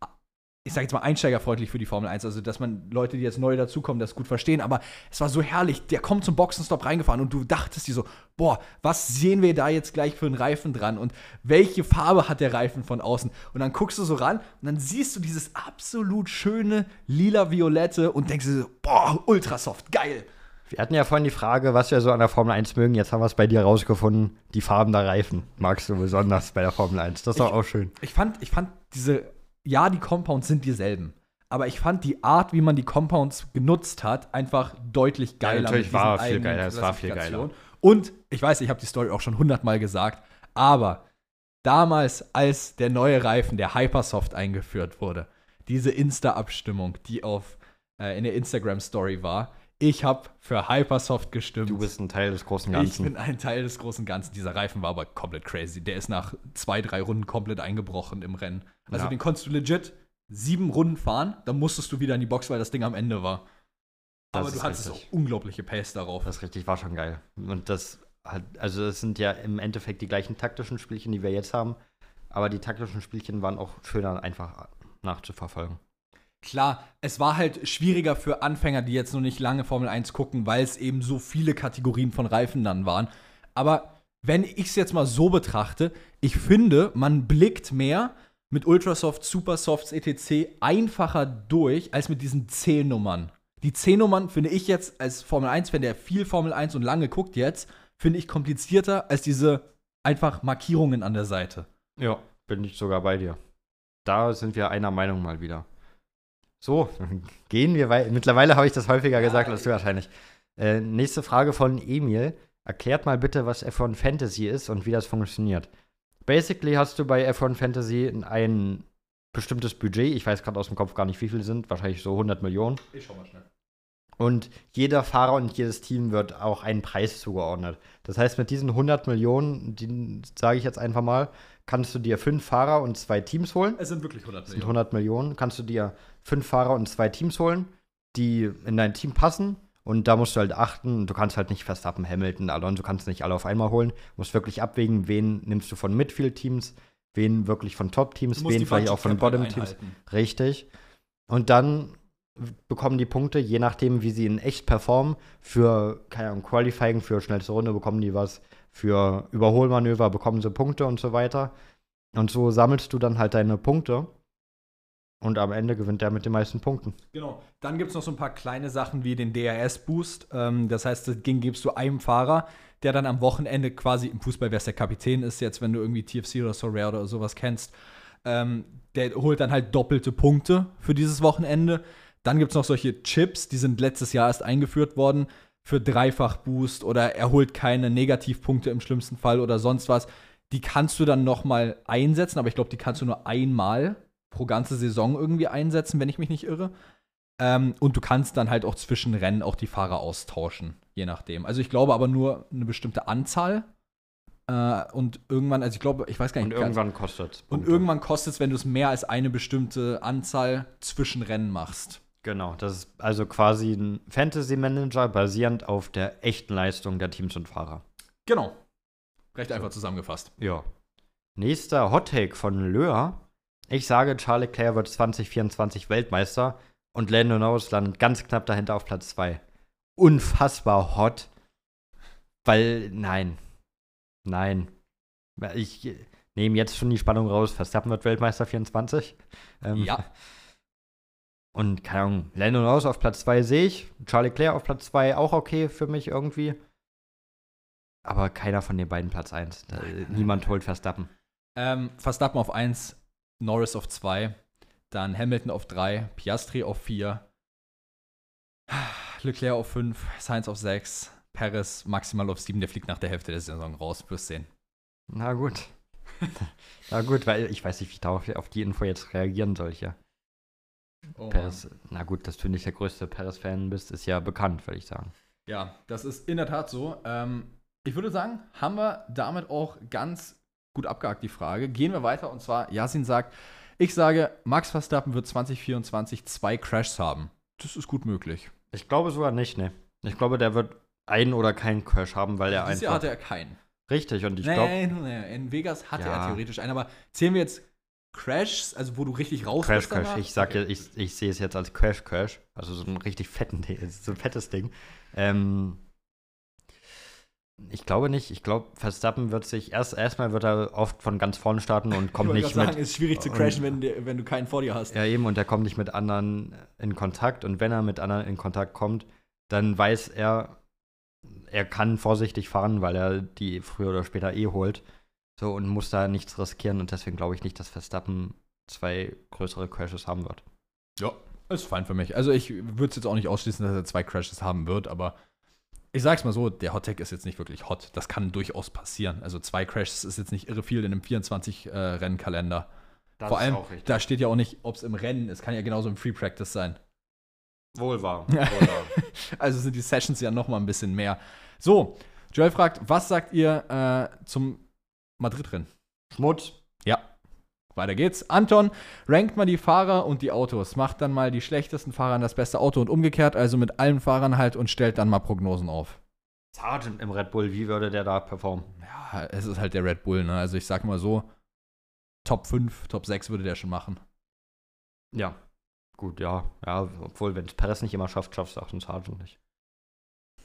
ich sag jetzt mal, einsteigerfreundlich für die Formel 1. Also, dass man Leute, die jetzt neu dazukommen, das gut verstehen. Aber es war so herrlich. Der kommt zum Boxenstopp reingefahren und du dachtest dir so, boah, was sehen wir da jetzt gleich für einen Reifen dran? Und welche Farbe hat der Reifen von außen? Und dann guckst du so ran und dann siehst du dieses absolut schöne lila-violette und denkst dir so, boah, ultrasoft, geil. Wir hatten ja vorhin die Frage, was wir so an der Formel 1 mögen. Jetzt haben wir es bei dir rausgefunden. Die Farben der Reifen magst du besonders bei der Formel 1. Das ist doch Ich- auch schön. ich fand, ich fand diese, ja, die Compounds sind dieselben. Aber ich fand die Art, wie man die Compounds genutzt hat, einfach deutlich geiler. natürlich mit diesen war viel geiler, es war viel Klassifikationen. Und ich weiß, ich habe die Story auch schon hundertmal gesagt, aber damals, als der neue Reifen, der Hypersoft, eingeführt wurde, diese Insta-Abstimmung, die auf, äh, in der Instagram-Story war, ich habe für Hypersoft gestimmt. Du bist ein Teil des großen Ich Ganzen. bin ein Teil des großen Ganzen. Dieser Reifen war aber komplett crazy. Der ist nach zwei, drei Runden komplett eingebrochen im Rennen. Also Ja. den konntest du legit sieben Runden fahren, dann musstest du wieder in die Box, weil das Ding am Ende war. Das aber du hattest richtig. auch unglaubliche Pace darauf. Das ist richtig, war schon geil. Und das hat, also das sind ja im Endeffekt die gleichen taktischen Spielchen, die wir jetzt haben. Aber die taktischen Spielchen waren auch schöner einfach nachzuverfolgen. Klar, es war halt schwieriger für Anfänger, die jetzt noch nicht lange Formel 1 gucken, weil es eben so viele Kategorien von Reifen dann waren. Aber wenn ich es jetzt mal so betrachte, ich finde, man blickt mehr mit Ultrasoft, Supersofts, etc. einfacher durch als mit diesen C-Nummern. Die C-Nummern finde ich jetzt als Formel 1-Fan, der viel Formel 1 und lange guckt jetzt, finde ich komplizierter als diese einfach Markierungen an der Seite. Ja, bin ich sogar bei dir. Da sind wir einer Meinung mal wieder. So, gehen wir weiter. Mittlerweile habe ich das häufiger gesagt als du wahrscheinlich. Äh, nächste Frage von Emil. Erklärt mal bitte, was F1 Fantasy ist und wie das funktioniert. Basically hast du bei F1 Fantasy ein bestimmtes Budget. Ich weiß gerade aus dem Kopf gar nicht, wie viel sind. Wahrscheinlich so 100 Millionen. Ich schau mal schnell. Und jeder Fahrer und jedes Team wird auch einen Preis zugeordnet. Das heißt, mit diesen 100 Millionen, die sage ich jetzt einfach mal, kannst du dir fünf Fahrer und zwei Teams holen. Es sind wirklich 100 Das sind Millionen. 100 Millionen. Kannst du dir fünf Fahrer und zwei Teams holen, die in dein Team passen. Und da musst du halt achten, du kannst halt nicht Verstappen, Hamilton, Alonso kannst du nicht alle auf einmal holen. Du musst wirklich abwägen, wen nimmst du von Midfield-Teams, wen wirklich von Top-Teams, wen vielleicht auch von Bottom-Teams. Richtig. Und dann bekommen die Punkte, je nachdem, wie sie in echt performen, für, keine Ahnung, Qualifying, für schnellste Runde bekommen die was, für Überholmanöver bekommen sie Punkte und so weiter. Und so sammelst du dann halt deine Punkte. Und am Ende gewinnt der mit den meisten Punkten. Genau. Dann gibt es noch so ein paar kleine Sachen wie den DRS-Boost. Ähm, das heißt, das Ding gibst du einem Fahrer, der dann am Wochenende quasi im Fußball, wer es der Kapitän ist, jetzt, wenn du irgendwie TFC oder Sorare oder sowas kennst, ähm, der holt dann halt doppelte Punkte für dieses Wochenende. Dann gibt es noch solche Chips, die sind letztes Jahr erst eingeführt worden für Dreifach-Boost oder er holt keine Negativpunkte im schlimmsten Fall oder sonst was. Die kannst du dann noch mal einsetzen, aber ich glaube, die kannst du nur einmal pro ganze Saison irgendwie einsetzen, wenn ich mich nicht irre. Ähm, und du kannst dann halt auch zwischen Rennen auch die Fahrer austauschen, je nachdem. Also ich glaube aber nur eine bestimmte Anzahl. Äh, und irgendwann, also ich glaube, ich weiß gar Und nicht. ganz- irgendwann kostet es. und irgendwann kostet es, wenn du es mehr als eine bestimmte Anzahl zwischen Rennen machst. Genau, das ist also quasi ein Fantasy Manager basierend auf der echten Leistung der Teams und Fahrer. Genau. Recht einfach zusammengefasst. Ja. Nächster Hot Take von Löhr. Ich sage, Charles Leclerc wird 2024 Weltmeister und Lando Norris landet ganz knapp dahinter auf Platz 2. unfassbar hot. Weil, nein. Nein. Ich nehme jetzt schon die Spannung raus. Verstappen wird Weltmeister 24. Ähm, Ja. Und keine Ahnung, Lando Norris auf Platz 2 sehe ich. Charlie Claire auf Platz 2 auch okay für mich irgendwie. Aber keiner von den beiden Platz 1. Niemand holt Verstappen. Ähm, Verstappen auf 1, Norris auf 2, dann Hamilton auf 3, Piastri auf 4, Leclerc auf 5, Sainz auf 6, Perez maximal auf 7, der fliegt nach der Hälfte der Saison raus, wirst sehen. Na gut. Na gut, weil ich weiß nicht, wie ich darauf auf die Info jetzt reagieren soll hier. Oh Perez, na gut, dass du nicht der größte Perez-Fan bist, ist ja bekannt, würde ich sagen. Ja, das ist in der Tat so. Ähm, ich würde sagen, haben wir damit auch ganz gut abgehakt die Frage. Gehen wir weiter und zwar, Yasin sagt, ich sage, Max Verstappen wird 2024 zwei Crashs haben. Das ist gut möglich. Ich glaube sogar nicht, ne. Ich glaube, der wird einen oder keinen Crash haben, weil er Dieses Jahr einfach. hatte er keinen. Richtig, und ich glaube, nee, nee, in Vegas hatte Ja. er theoretisch einen, aber zählen wir jetzt Crashs, also wo du richtig raus Crash danach? Crash. Ich sag Okay. ja, ich, ich sehe es jetzt als Crash Crash. Also so ein richtig fetten Ding, so ein fettes Ding. Ähm, ich glaube nicht. Ich glaube, Verstappen wird sich erst erstmal wird er oft von ganz vorne starten und kommt ich nicht grad mit. sagen, ist schwierig zu crashen, wenn, wenn du keinen vor dir hast. Ja, eben, und er kommt nicht mit anderen in Kontakt. Und wenn er mit anderen in Kontakt kommt, dann weiß er, er kann vorsichtig fahren, weil er die früher oder später eh holt. So und muss da nichts riskieren. Und deswegen glaube ich nicht, dass Verstappen zwei größere Crashes haben wird. Ja, ist fein für mich. Also ich würde es jetzt auch nicht ausschließen, dass er zwei Crashes haben wird, aber ich sag's mal so, der Hot Tag ist jetzt nicht wirklich hot. Das kann durchaus passieren. Also zwei Crashes ist jetzt nicht irre viel in einem 24-Rennkalender. Das Vor allem, da steht ja auch nicht, ob es im Rennen ist. Kann ja genauso im Free Practice sein. Wohl wahr. Wohl wahr. Also sind die Sessions ja noch mal ein bisschen mehr. So, Joel fragt, was sagt ihr äh, zum Madrid-Rennen? Schmutz. Ja. Weiter geht's. Anton, rankt mal die Fahrer und die Autos. Macht dann mal die schlechtesten Fahrer an das beste Auto und umgekehrt, also mit allen Fahrern halt und stellt dann mal Prognosen auf. Sargent im Red Bull, wie würde der da performen? Ja, es ist halt der Red Bull, ne? Also ich sag mal so, Top 5, Top 6 würde der schon machen. Ja. Gut, ja. Ja, obwohl, wenn es Perez nicht immer schafft, schafft es auch ein Sargent nicht.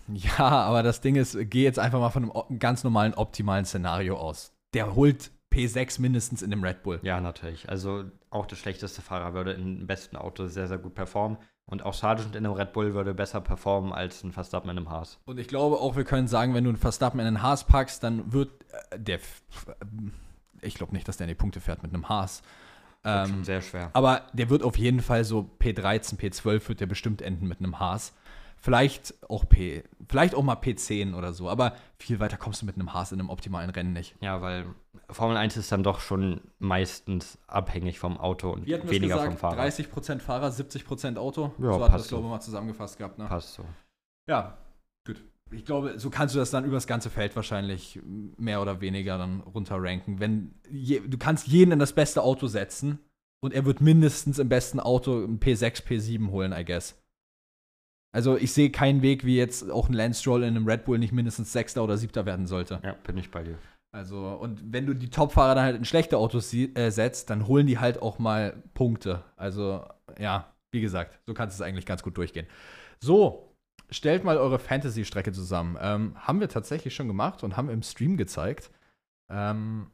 Ja, aber das Ding ist, geh jetzt einfach mal von einem ganz normalen, optimalen Szenario aus. Der holt P6 mindestens in dem Red Bull. Ja, natürlich. Also auch der schlechteste Fahrer würde im besten Auto sehr, sehr gut performen. Und auch Sargent in einem Red Bull würde besser performen als ein Verstappen in einem Haas. Und ich glaube auch, wir können sagen, wenn du einen Verstappen in einen Haas packst, dann wird äh, der. f- Ich glaube nicht, dass der in die Punkte fährt mit einem Haas. Ähm, sehr schwer. aber der wird auf jeden Fall so P13, P12 wird der bestimmt enden mit einem Haas. Vielleicht auch P, vielleicht auch mal P10 oder so, aber viel weiter kommst du mit einem Haas in einem optimalen Rennen nicht. Ja, weil Formel 1 ist dann doch schon meistens abhängig vom Auto und weniger gesagt? vom Fahrer. 30% Fahrer, 70% Auto. Ja, so hat das, glaube so. ich, mal zusammengefasst gehabt. Ne? Passt so. Ja, gut. Ich glaube, so kannst du das dann übers ganze Feld wahrscheinlich mehr oder weniger dann runterranken. Wenn je, du kannst jeden in das beste Auto setzen und er wird mindestens im besten Auto ein P6, P7 holen, I guess. Also ich sehe keinen Weg, wie jetzt auch ein Lance Stroll in einem Red Bull nicht mindestens Sechster oder Siebter werden sollte. Ja, bin ich bei dir. Also, und wenn du die Topfahrer dann halt in schlechte Autos äh, setzt, dann holen die halt auch mal Punkte. Also, ja, wie gesagt, so kannst du es eigentlich ganz gut durchgehen. So, stellt mal eure Fantasy-Strecke zusammen. Ähm, haben wir tatsächlich schon gemacht und haben im Stream gezeigt. Ähm,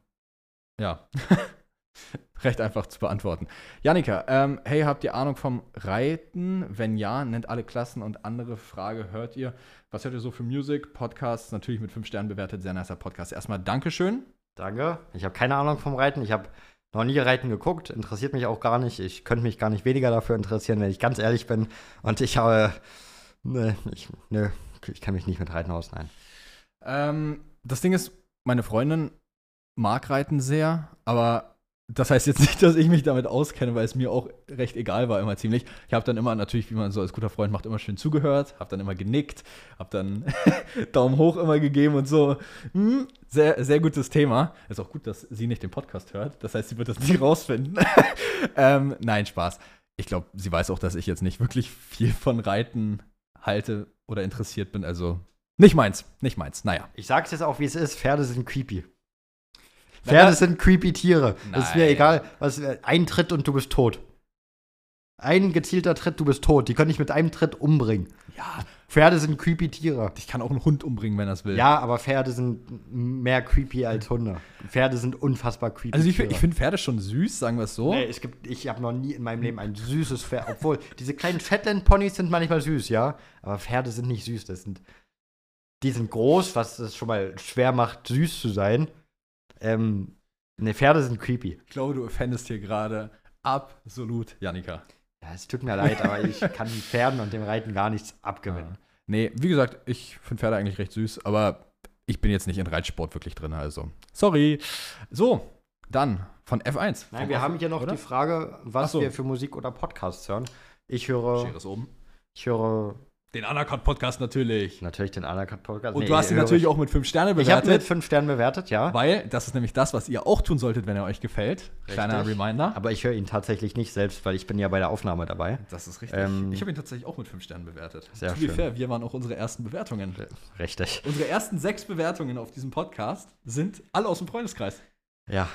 ja. Recht einfach zu beantworten. Janika, ähm, hey, habt ihr Ahnung vom Reiten? Wenn ja, nennt alle Klassen und andere Frage hört ihr. Was hört ihr so für Musik? Podcasts, natürlich mit 5 Sternen bewertet, sehr nicer Podcast. Erstmal Dankeschön. Danke. Ich habe keine Ahnung vom Reiten. Ich habe noch nie Reiten geguckt. Interessiert mich auch gar nicht. Ich könnte mich gar nicht weniger dafür interessieren, wenn ich ganz ehrlich bin. Und ich habe. Ne, ich, ne, ich kenne mich nicht mit Reiten aus, nein. Ähm, das Ding ist, meine Freundin mag Reiten sehr, aber das heißt jetzt nicht, dass ich mich damit auskenne, weil es mir auch recht egal war, immer ziemlich. Ich habe dann immer natürlich, wie man so als guter Freund macht, immer schön zugehört, habe dann immer genickt, habe dann Daumen hoch immer gegeben und so. Hm, sehr, sehr gutes Thema. Ist auch gut, dass sie nicht den Podcast hört. Das heißt, sie wird das nie rausfinden. ähm, nein, Spaß. Ich glaube, sie weiß auch, dass ich jetzt nicht wirklich viel von Reiten halte oder interessiert bin. Also nicht meins, nicht meins. Naja. Ich sag's jetzt auch, wie es ist: Pferde sind creepy. Pferde sind creepy Tiere. Es ist mir Nein. egal, was, ein Tritt und du bist tot. Ein gezielter Tritt, du bist tot. Die können dich mit einem Tritt umbringen. Ja, Pferde sind creepy Tiere. Ich kann auch einen Hund umbringen, wenn das will. Ja, aber Pferde sind mehr creepy als Hunde. Pferde sind unfassbar creepy. Also ich, ich finde Pferde schon süß, sagen wir es so. Nee, es gibt, ich habe noch nie in meinem Leben ein süßes Pferd. Obwohl, diese kleinen Shetland-Ponys sind manchmal süß, ja. Aber Pferde sind nicht süß. Das sind, die sind groß, was es schon mal schwer macht, süß zu sein. Ähm, ne, Pferde sind creepy. Ich glaube, du offendest hier gerade absolut Janika. Ja, es tut mir leid, aber ich kann Pferden und dem Reiten gar nichts abgewinnen. Nee, wie gesagt, ich finde Pferde eigentlich recht süß, aber ich bin jetzt nicht in Reitsport wirklich drin, also. Sorry. So, dann von F1. Nein, wir Off- haben hier noch oder? die Frage, was so. wir für Musik oder Podcasts hören. Ich höre, Schere ist oben. ich höre Den Anaconda-Podcast natürlich. natürlich den Anacut-Podcast. Und Nee, du hast ihn natürlich ich- auch mit 5 Sterne Ich habe mit bewertet. fünf Sternen bewertet, ja. Weil das ist nämlich das, was ihr auch tun solltet, wenn er euch gefällt. Kleiner Richtig. Reminder. Aber ich höre ihn tatsächlich nicht selbst, weil ich bin ja bei der Aufnahme dabei. Das ist richtig. Ähm, ich habe ihn tatsächlich auch mit 5 Sternen bewertet. Sehr to be schön. fair, wir waren auch unsere ersten Bewertungen. Richtig. Unsere ersten sechs Bewertungen auf diesem Podcast sind alle aus dem Freundeskreis. Ja.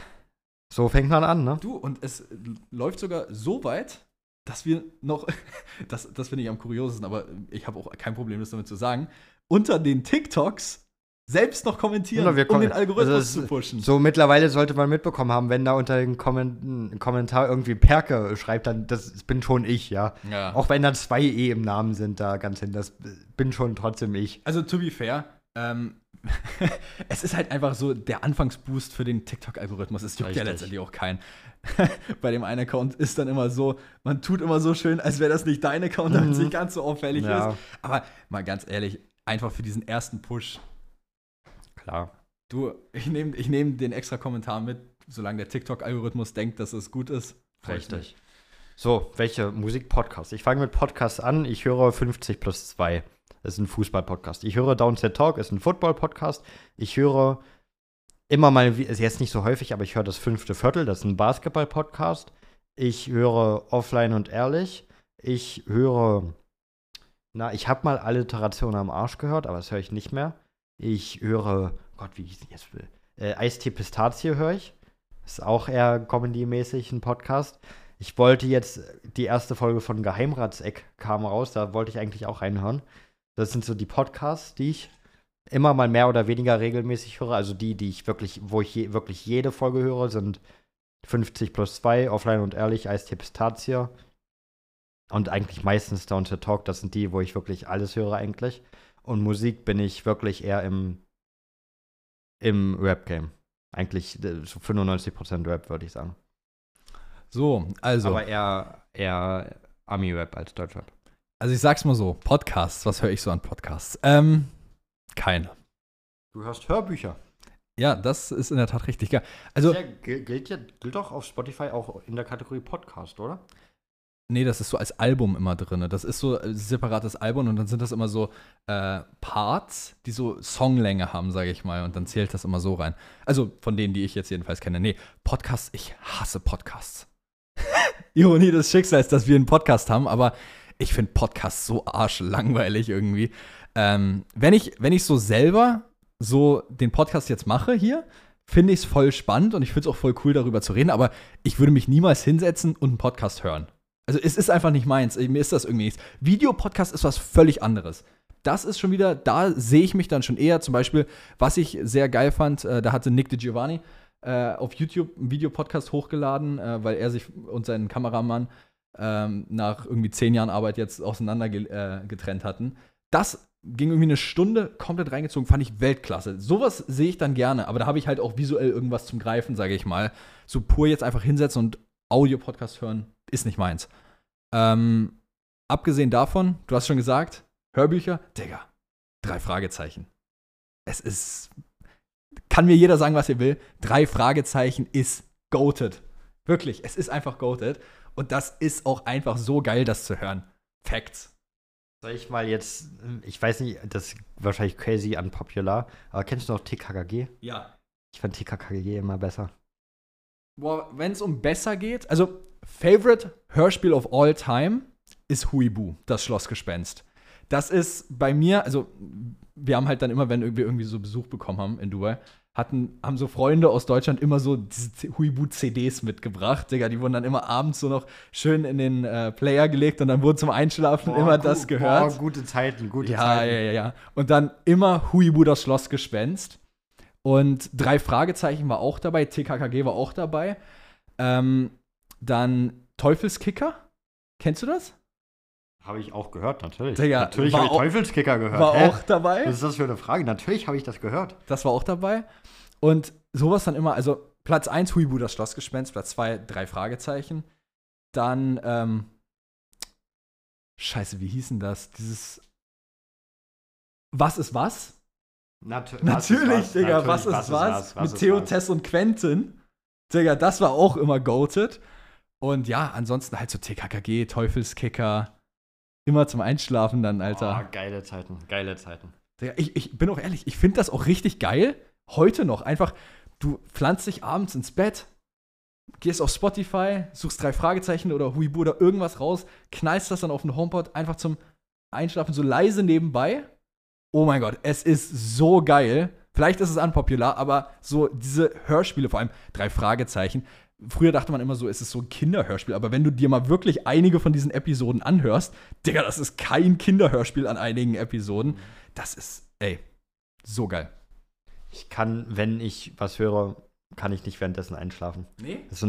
So fängt man an, ne? Du, und es läuft sogar so weit, dass wir noch, das, das finde ich am kuriosesten, aber ich habe auch kein Problem, das damit zu sagen, unter den TikToks selbst noch kommentieren, Ja, wir um den Algorithmus also zu pushen. So mittlerweile sollte man mitbekommen haben, wenn da unter den Kommen Kommentar irgendwie Perke schreibt, dann das bin schon ich, ja. ja. Auch wenn da zwei E im Namen sind, da ganz hin, das bin schon trotzdem ich. Also, to be fair, ähm, es ist halt einfach so der Anfangsboost für den TikTok-Algorithmus. Es juckt ja letztendlich auch keinen. Bei dem einen Account ist dann immer so, man tut immer so schön, als wäre das nicht dein Account, damit es Mhm. nicht ganz so auffällig Ja. ist. Aber mal ganz ehrlich, einfach für diesen ersten Push, Klar. du, ich nehme ich nehm den extra Kommentar mit, solange der TikTok-Algorithmus denkt, dass es gut ist. mich. So, welche Musik-Podcasts? Ich fange mit Podcasts an. Ich höre 50 plus 2. Das ist ein Fußball-Podcast. Ich höre Downset Talk, ist ein Football-Podcast. Ich höre immer mal, ist jetzt nicht so häufig, aber ich höre das fünfte Viertel, das ist ein Basketball-Podcast. Ich höre Offline und Ehrlich. Ich höre, na, ich habe mal Alliteration am Arsch gehört, aber das höre ich nicht mehr. Ich höre, Gott, wie denn jetzt? Äh, Eistee Pistazie höre ich. Ist auch eher Comedy-mäßig ein Podcast. Ich wollte jetzt, die erste Folge von Geheimratseck kam raus, da wollte ich eigentlich auch reinhören. Das sind so die Podcasts, die ich immer mal mehr oder weniger regelmäßig höre. Also die, die ich wirklich, wo ich je, wirklich jede Folge höre, sind 50 plus 2, Offline und Ehrlich, Eistee Pistazie. Und eigentlich meistens Down to Talk, das sind die, wo ich wirklich alles höre eigentlich. Und Musik bin ich wirklich eher im, im Rap-Game. Eigentlich äh, so 95% Rap, würde ich sagen. So, also. Aber eher, eher Ami-Rap als Deutschrap. Also ich sag's mal so, Podcasts, was höre ich so an Podcasts? Ähm, keine. Du hörst Hörbücher. Ja, das ist in der Tat richtig geil. Also, ja, gilt, gilt, ja, gilt doch auf Spotify auch in der Kategorie Podcast, oder? nee, das ist so als Album immer drin. Das ist so ein separates Album und dann sind das immer so äh, Parts, die so Songlänge haben, sage ich mal. Und dann zählt das immer so rein. Also von denen, die ich jetzt jedenfalls kenne. Nee, Podcasts, ich hasse Podcasts. Ironie des Schicksals, dass wir einen Podcast haben, aber ich finde Podcasts so arschlangweilig irgendwie. Ähm, wenn, ich, wenn ich so selber so den Podcast jetzt mache hier, finde ich es voll spannend und ich finde es auch voll cool, darüber zu reden, aber ich würde mich niemals hinsetzen und einen Podcast hören. Also es ist einfach nicht meins. Mir ist das irgendwie nichts. Videopodcast ist was völlig anderes. Das ist schon wieder, da sehe ich mich dann schon eher. Zum Beispiel, was ich sehr geil fand, äh, da hatte Nick de Giovanni äh, auf YouTube einen Videopodcast hochgeladen, äh, weil er sich und seinen Kameramann ähm, nach irgendwie zehn Jahren Arbeit jetzt auseinander äh, getrennt hatten. Das ging irgendwie eine Stunde komplett reingezogen, fand ich Weltklasse. Sowas sehe ich dann gerne, aber da habe ich halt auch visuell irgendwas zum Greifen, sage ich mal. So pur jetzt einfach hinsetzen und Audio-Podcast hören, ist nicht meins. Ähm, abgesehen davon, du hast schon gesagt, Hörbücher, Digga, drei Fragezeichen. Es ist, kann mir jeder sagen, was er will, drei Fragezeichen ist goated. Wirklich, es ist einfach goated. Und das ist auch einfach so geil, das zu hören. Facts. Soll ich mal jetzt, ich weiß nicht, das ist wahrscheinlich crazy unpopular, aber kennst du noch TKKG? Ja. Ich fand TKKG immer besser. Boah, wenn es um besser geht, also Favorite Hörspiel of all time ist Huibu, das Schlossgespenst. Das ist bei mir, also wir haben halt dann immer, wenn wir irgendwie so Besuch bekommen haben in Dubai, hatten, haben so Freunde aus Deutschland immer so Huibu-CDs mitgebracht, Digga. Die wurden dann immer abends so noch schön in den äh, Player gelegt und dann wurde zum Einschlafen immer gu- das gehört. Boah, gute Zeiten, gute ja, Zeiten. ja, ja, ja. Und dann immer Huibu das Schlossgespenst. Und drei Fragezeichen war auch dabei, TKKG war auch dabei. Ähm, dann Teufelskicker. Kennst du das? Habe ich auch gehört, natürlich. Digga, natürlich habe ich Teufelskicker gehört. War Hä? auch dabei. Was ist das für eine Frage? Natürlich habe ich das gehört. Das war auch dabei. Und sowas dann immer, also Platz 1 Huibu, das Schlossgespenst, Platz 2 drei Fragezeichen. Dann, ähm, Scheiße, wie hießen das? Dieses Was ist was? Natu Natürlich, Digga, was ist was? Mit Theo, Tess und Quentin. Digga, das war auch immer goated. Und ja, ansonsten halt so TKKG, Teufelskicker. Immer zum Einschlafen dann, Alter. Oh, geile Zeiten, geile Zeiten. Ich, ich bin auch ehrlich, ich finde das auch richtig geil. Heute noch. Einfach, du pflanzt dich abends ins Bett, gehst auf Spotify, suchst drei Fragezeichen oder Huibu oder irgendwas raus, knallst das dann auf den HomePod einfach zum Einschlafen so leise nebenbei. Oh mein Gott, es ist so geil. Vielleicht ist es unpopular, aber so diese Hörspiele, vor allem drei Fragezeichen. Früher dachte man immer so, es ist so ein Kinderhörspiel, aber wenn du dir mal wirklich einige von diesen Episoden anhörst, Digga, das ist kein Kinderhörspiel an einigen Episoden. Das ist, ey, so geil. Ich kann, wenn ich was höre, kann ich nicht währenddessen einschlafen. Nee? Ist,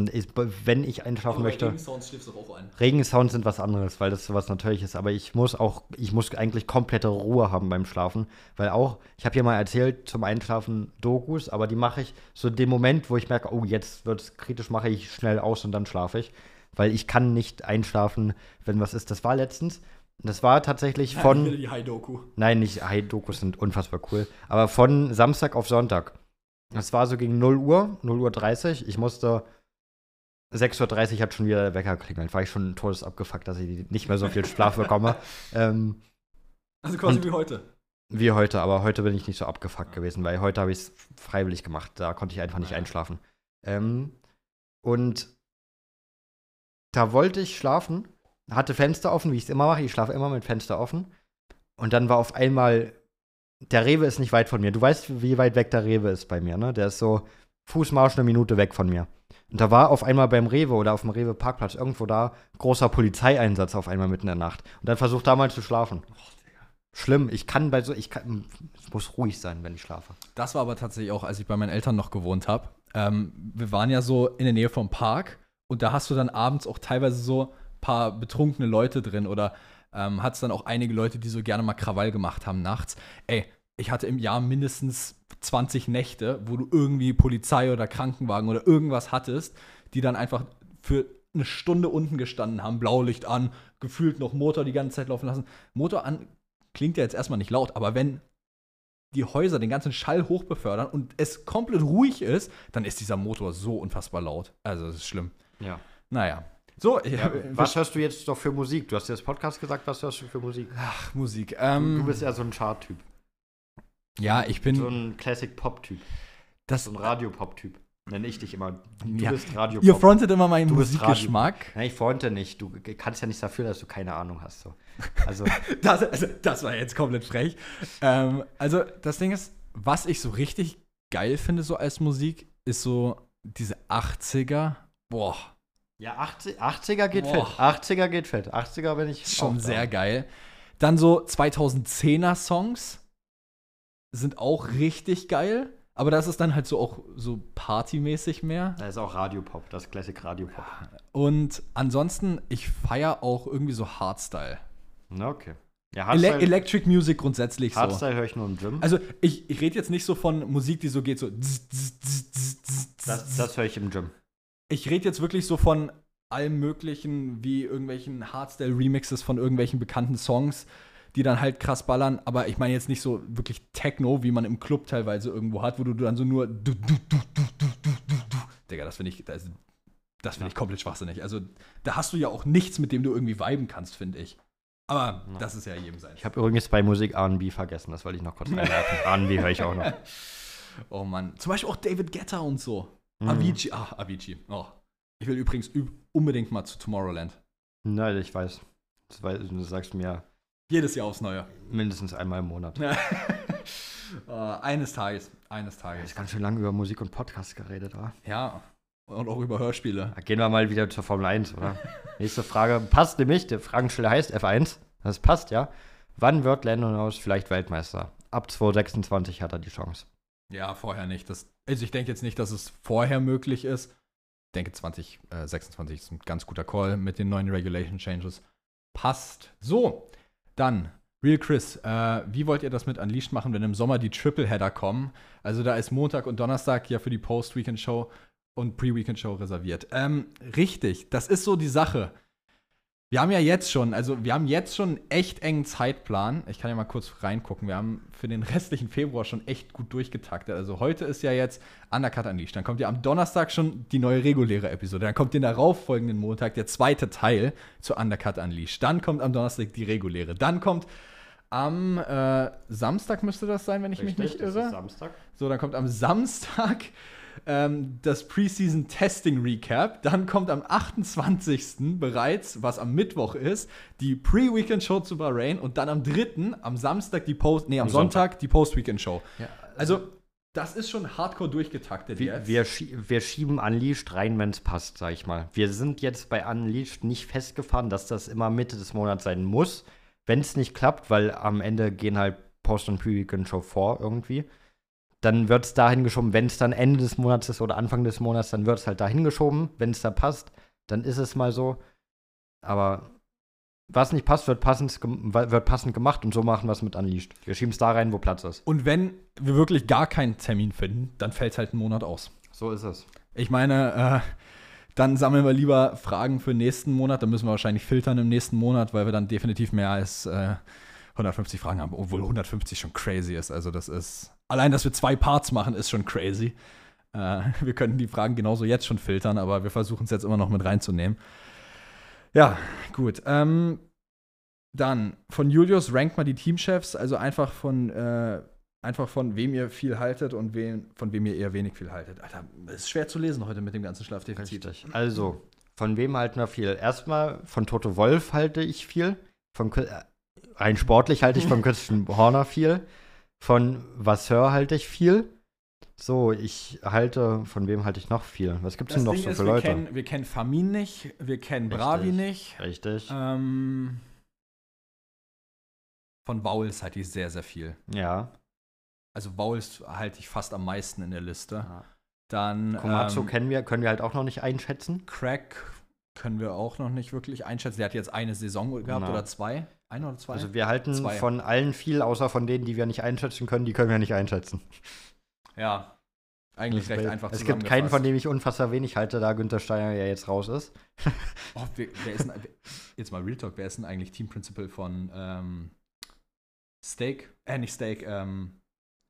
wenn ich einschlafen möchte. Sounds schläfst du auch ein. Regensounds sind was anderes, weil das sowas Natürliches ist. Aber ich muss auch, ich muss eigentlich komplette Ruhe haben beim Schlafen. Weil auch, ich habe ja mal erzählt, zum Einschlafen Dokus, aber die mache ich so in dem Moment, wo ich merke, oh, jetzt wird es kritisch, mache ich schnell aus und dann schlafe ich. Weil ich kann nicht einschlafen, wenn was ist. Das war letztens, das war tatsächlich von. die High-Doku. Nein, nicht High-Dokus sind unfassbar cool. Aber von Samstag auf Sonntag. Das war so gegen 0 Uhr, 0 Uhr 30. Ich musste 6.30 Uhr hat schon wieder der Wecker klingelt. War ich schon todes abgefuckt, dass ich nicht mehr so viel Schlaf bekomme. ähm, Also quasi wie heute. wie heute, aber heute bin ich nicht so abgefuckt gewesen, weil heute habe ich es freiwillig gemacht. Da konnte ich einfach nicht Ja. einschlafen. Ähm, und da wollte ich schlafen, hatte Fenster offen, wie ich es immer mache. Ich schlafe immer mit Fenster offen. Und dann war auf einmal, der Rewe ist nicht weit von mir. Du weißt, wie weit weg der Rewe ist bei mir, ne? Der ist so Fußmarsch eine Minute weg von mir. Und da war auf einmal beim Rewe oder auf dem Rewe-Parkplatz irgendwo da großer Polizeieinsatz auf einmal mitten in der Nacht. Und dann versucht da mal zu schlafen. Schlimm. Ich kann bei so, ich kann, es muss ruhig sein, wenn ich schlafe. Das war aber tatsächlich auch, als ich bei meinen Eltern noch gewohnt habe. Ähm, wir waren ja so in der Nähe vom Park und da hast du dann abends auch teilweise so ein paar betrunkene Leute drin oder ähm, hat es dann auch einige Leute, die so gerne mal Krawall gemacht haben nachts. Ey, ich hatte im Jahr mindestens 20 Nächte, wo du irgendwie Polizei oder Krankenwagen oder irgendwas hattest, die dann einfach für eine Stunde unten gestanden haben, Blaulicht an, gefühlt noch Motor die ganze Zeit laufen lassen. Motor an klingt ja jetzt erstmal nicht laut, aber wenn die Häuser den ganzen Schall hochbefördern und es komplett ruhig ist, dann ist dieser Motor so unfassbar laut. Also, das ist schlimm. Ja. Naja. So, ich, was hörst du jetzt doch für Musik? Du hast dir das Podcast gesagt, was hörst du für Musik? Ach, Musik. Du, Ähm, du bist ja so ein Chart-Typ. ja, ich bin. So ein Classic-Pop-Typ. das, So ein Radio-Pop-Typ. Nenne ich dich immer. Du Ja. bist Radio-Pop. ihr frontet immer meinen Musikgeschmack. Nein, ich fronte nicht. Du kannst ja nichts dafür, dass du keine Ahnung hast. So. Also, Das, also, das war jetzt komplett frech. Ähm, also, das Ding ist, was ich so richtig geil finde, so als Musik, ist so diese 80er. Boah, ja, 80, 80er geht Boah. fett. 80er geht fett. 80er bin ich schon sehr da. geil. Dann so 2010er Songs sind auch richtig geil. Aber das ist dann halt so auch so partymäßig mehr. Da ist auch Radio-Pop, das Classic Radio-Pop. Und ansonsten, ich feiere auch irgendwie so Hardstyle. Na, okay. Ja, Ele Hardstyle, Electric Music grundsätzlich so. Hardstyle höre ich nur im Gym. Also ich, ich rede jetzt nicht so von Musik, die so geht so. Das, das höre ich im Gym. Ich rede jetzt wirklich so von allem möglichen, wie irgendwelchen Hardstyle-Remixes von irgendwelchen bekannten Songs, die dann halt krass ballern. Aber ich meine jetzt nicht so wirklich Techno, wie man im Club teilweise irgendwo hat, wo du dann so nur du, du, du, du, du, du, du, du. Digga, das finde ich, das, das finde ich komplett schwachsinnig. Also da hast du ja auch nichts, mit dem du irgendwie viben kannst, finde ich. Aber Ja. das ist ja jedem sein. Ich habe übrigens bei Musik R&B vergessen. Das wollte ich noch kurz einwerfen. R&B höre ich auch noch. Oh Mann. Zum Beispiel auch David Guetta und so. Mhm. Avicii. Ah, Avicii. Oh. Ich will übrigens üb unbedingt mal zu Tomorrowland. Nein, ich weiß. Das, weiß. Du sagst mir Jedes Jahr aufs Neue. mindestens einmal im Monat. Äh, eines Tages. Eines Tages. Ist ganz schön lange über Musik und Podcast geredet, oder? Ja. Und auch über Hörspiele. Gehen wir mal wieder zur Formel 1, oder? Nächste Frage passt nämlich. Der Fragensteller heißt F1. Das passt, ja. Wann wird Lando Norris vielleicht Weltmeister? Ab 2026 hat er die Chance. Ja, vorher nicht. Das, also ich denke jetzt nicht, dass es vorher möglich ist. Ich denke 2026 ist ein ganz guter Call mit den neuen Regulation Changes. Passt. So, dann Real Chris, äh, wie wollt ihr das mit Unleashed machen, wenn im Sommer die Tripleheader kommen? Also da ist Montag und Donnerstag ja für die Post-Weekend-Show und Pre-Weekend-Show reserviert. Ähm, richtig, das ist so die Sache. Wir haben ja jetzt schon, also wir haben jetzt schon einen echt engen Zeitplan. Ich kann ja mal kurz reingucken. Wir haben für den restlichen Februar schon echt gut durchgetaktet. Also heute ist ja jetzt Undercut Unleashed. Dann kommt ja am Donnerstag schon die neue reguläre Episode. Dann kommt den darauffolgenden Montag der zweite Teil zu Undercut Unleashed. Dann kommt am Donnerstag die reguläre. Dann kommt am äh, Samstag müsste das sein, wenn ich Richtig, mich nicht irre. Samstag. So, dann kommt am Samstag ähm, das Preseason Testing Recap. Dann kommt am 28. bereits, was am Mittwoch ist, die Pre-Weekend Show zu Bahrain und dann am 3., am Samstag die Post, nee, am, am Sonntag, Sonntag, die Post-Weekend Show. Ja, also, also das ist schon hardcore durchgetaktet wir, jetzt. Wir, schie wir schieben Unleashed rein, wenn es passt, sag ich mal. Wir sind jetzt bei Unleashed nicht festgefahren, dass das immer Mitte des Monats sein muss. Wenn es nicht klappt, weil am Ende gehen halt Post- und Pre-Weekend Show vor irgendwie dann wird es dahin geschoben, wenn es dann Ende des Monats ist oder Anfang des Monats, dann wird es halt dahin geschoben. Wenn es da passt, dann ist es mal so. Aber was nicht passt, wird passend, wird passend gemacht und so machen wir es mit Unleashed. Wir schieben es da rein, wo Platz ist. Und wenn wir wirklich gar keinen Termin finden, dann fällt es halt einen Monat aus. So ist es. Ich meine, äh, dann sammeln wir lieber Fragen für den nächsten Monat. Dann müssen wir wahrscheinlich filtern im nächsten Monat, weil wir dann definitiv mehr als äh, 150 Fragen haben, obwohl 150 schon crazy ist. Also das ist allein, dass wir zwei Parts machen, ist schon crazy. Äh, wir könnten die Fragen genauso jetzt schon filtern, aber wir versuchen es jetzt immer noch mit reinzunehmen. Ja, gut. Ähm, dann von Julius rankt mal die Teamchefs, also einfach von äh, einfach von wem ihr viel haltet und wen, von wem ihr eher wenig viel haltet. Alter, ist schwer zu lesen heute mit dem ganzen Schlafdefizit. Richtig. Also, von wem halten wir viel? Erstmal von Toto Wolf halte ich viel. Von, äh, rein sportlich halte ich von Christian Horner viel. Von Vasseur halte ich viel. So, ich halte, von wem halte ich noch viel? Was gibt es denn noch Ding so für ist, Leute? Wir kennen, wir kennen Famin nicht, wir kennen Richtig. Bravi nicht. Richtig. Ähm, von Vowels halte ich sehr, sehr viel. Ja. Also Vowels halte ich fast am meisten in der Liste. Ja. Dann. Komatsu ähm, kennen wir, können wir halt auch noch nicht einschätzen. Crack können wir auch noch nicht wirklich einschätzen. Der hat jetzt eine Saison gehabt Na. oder zwei. Eine oder zwei? Also wir halten zwei. von allen viel, außer von denen, die wir nicht einschätzen können, die können wir nicht einschätzen. Ja, eigentlich recht einfach Es gibt keinen, von dem ich unfassbar wenig halte, da Günther Steiner ja jetzt raus ist. oh, wer, wer ist denn, jetzt mal Real Talk, wer ist denn eigentlich Team Principal von ähm, Steak? Äh, nicht Steak, ähm,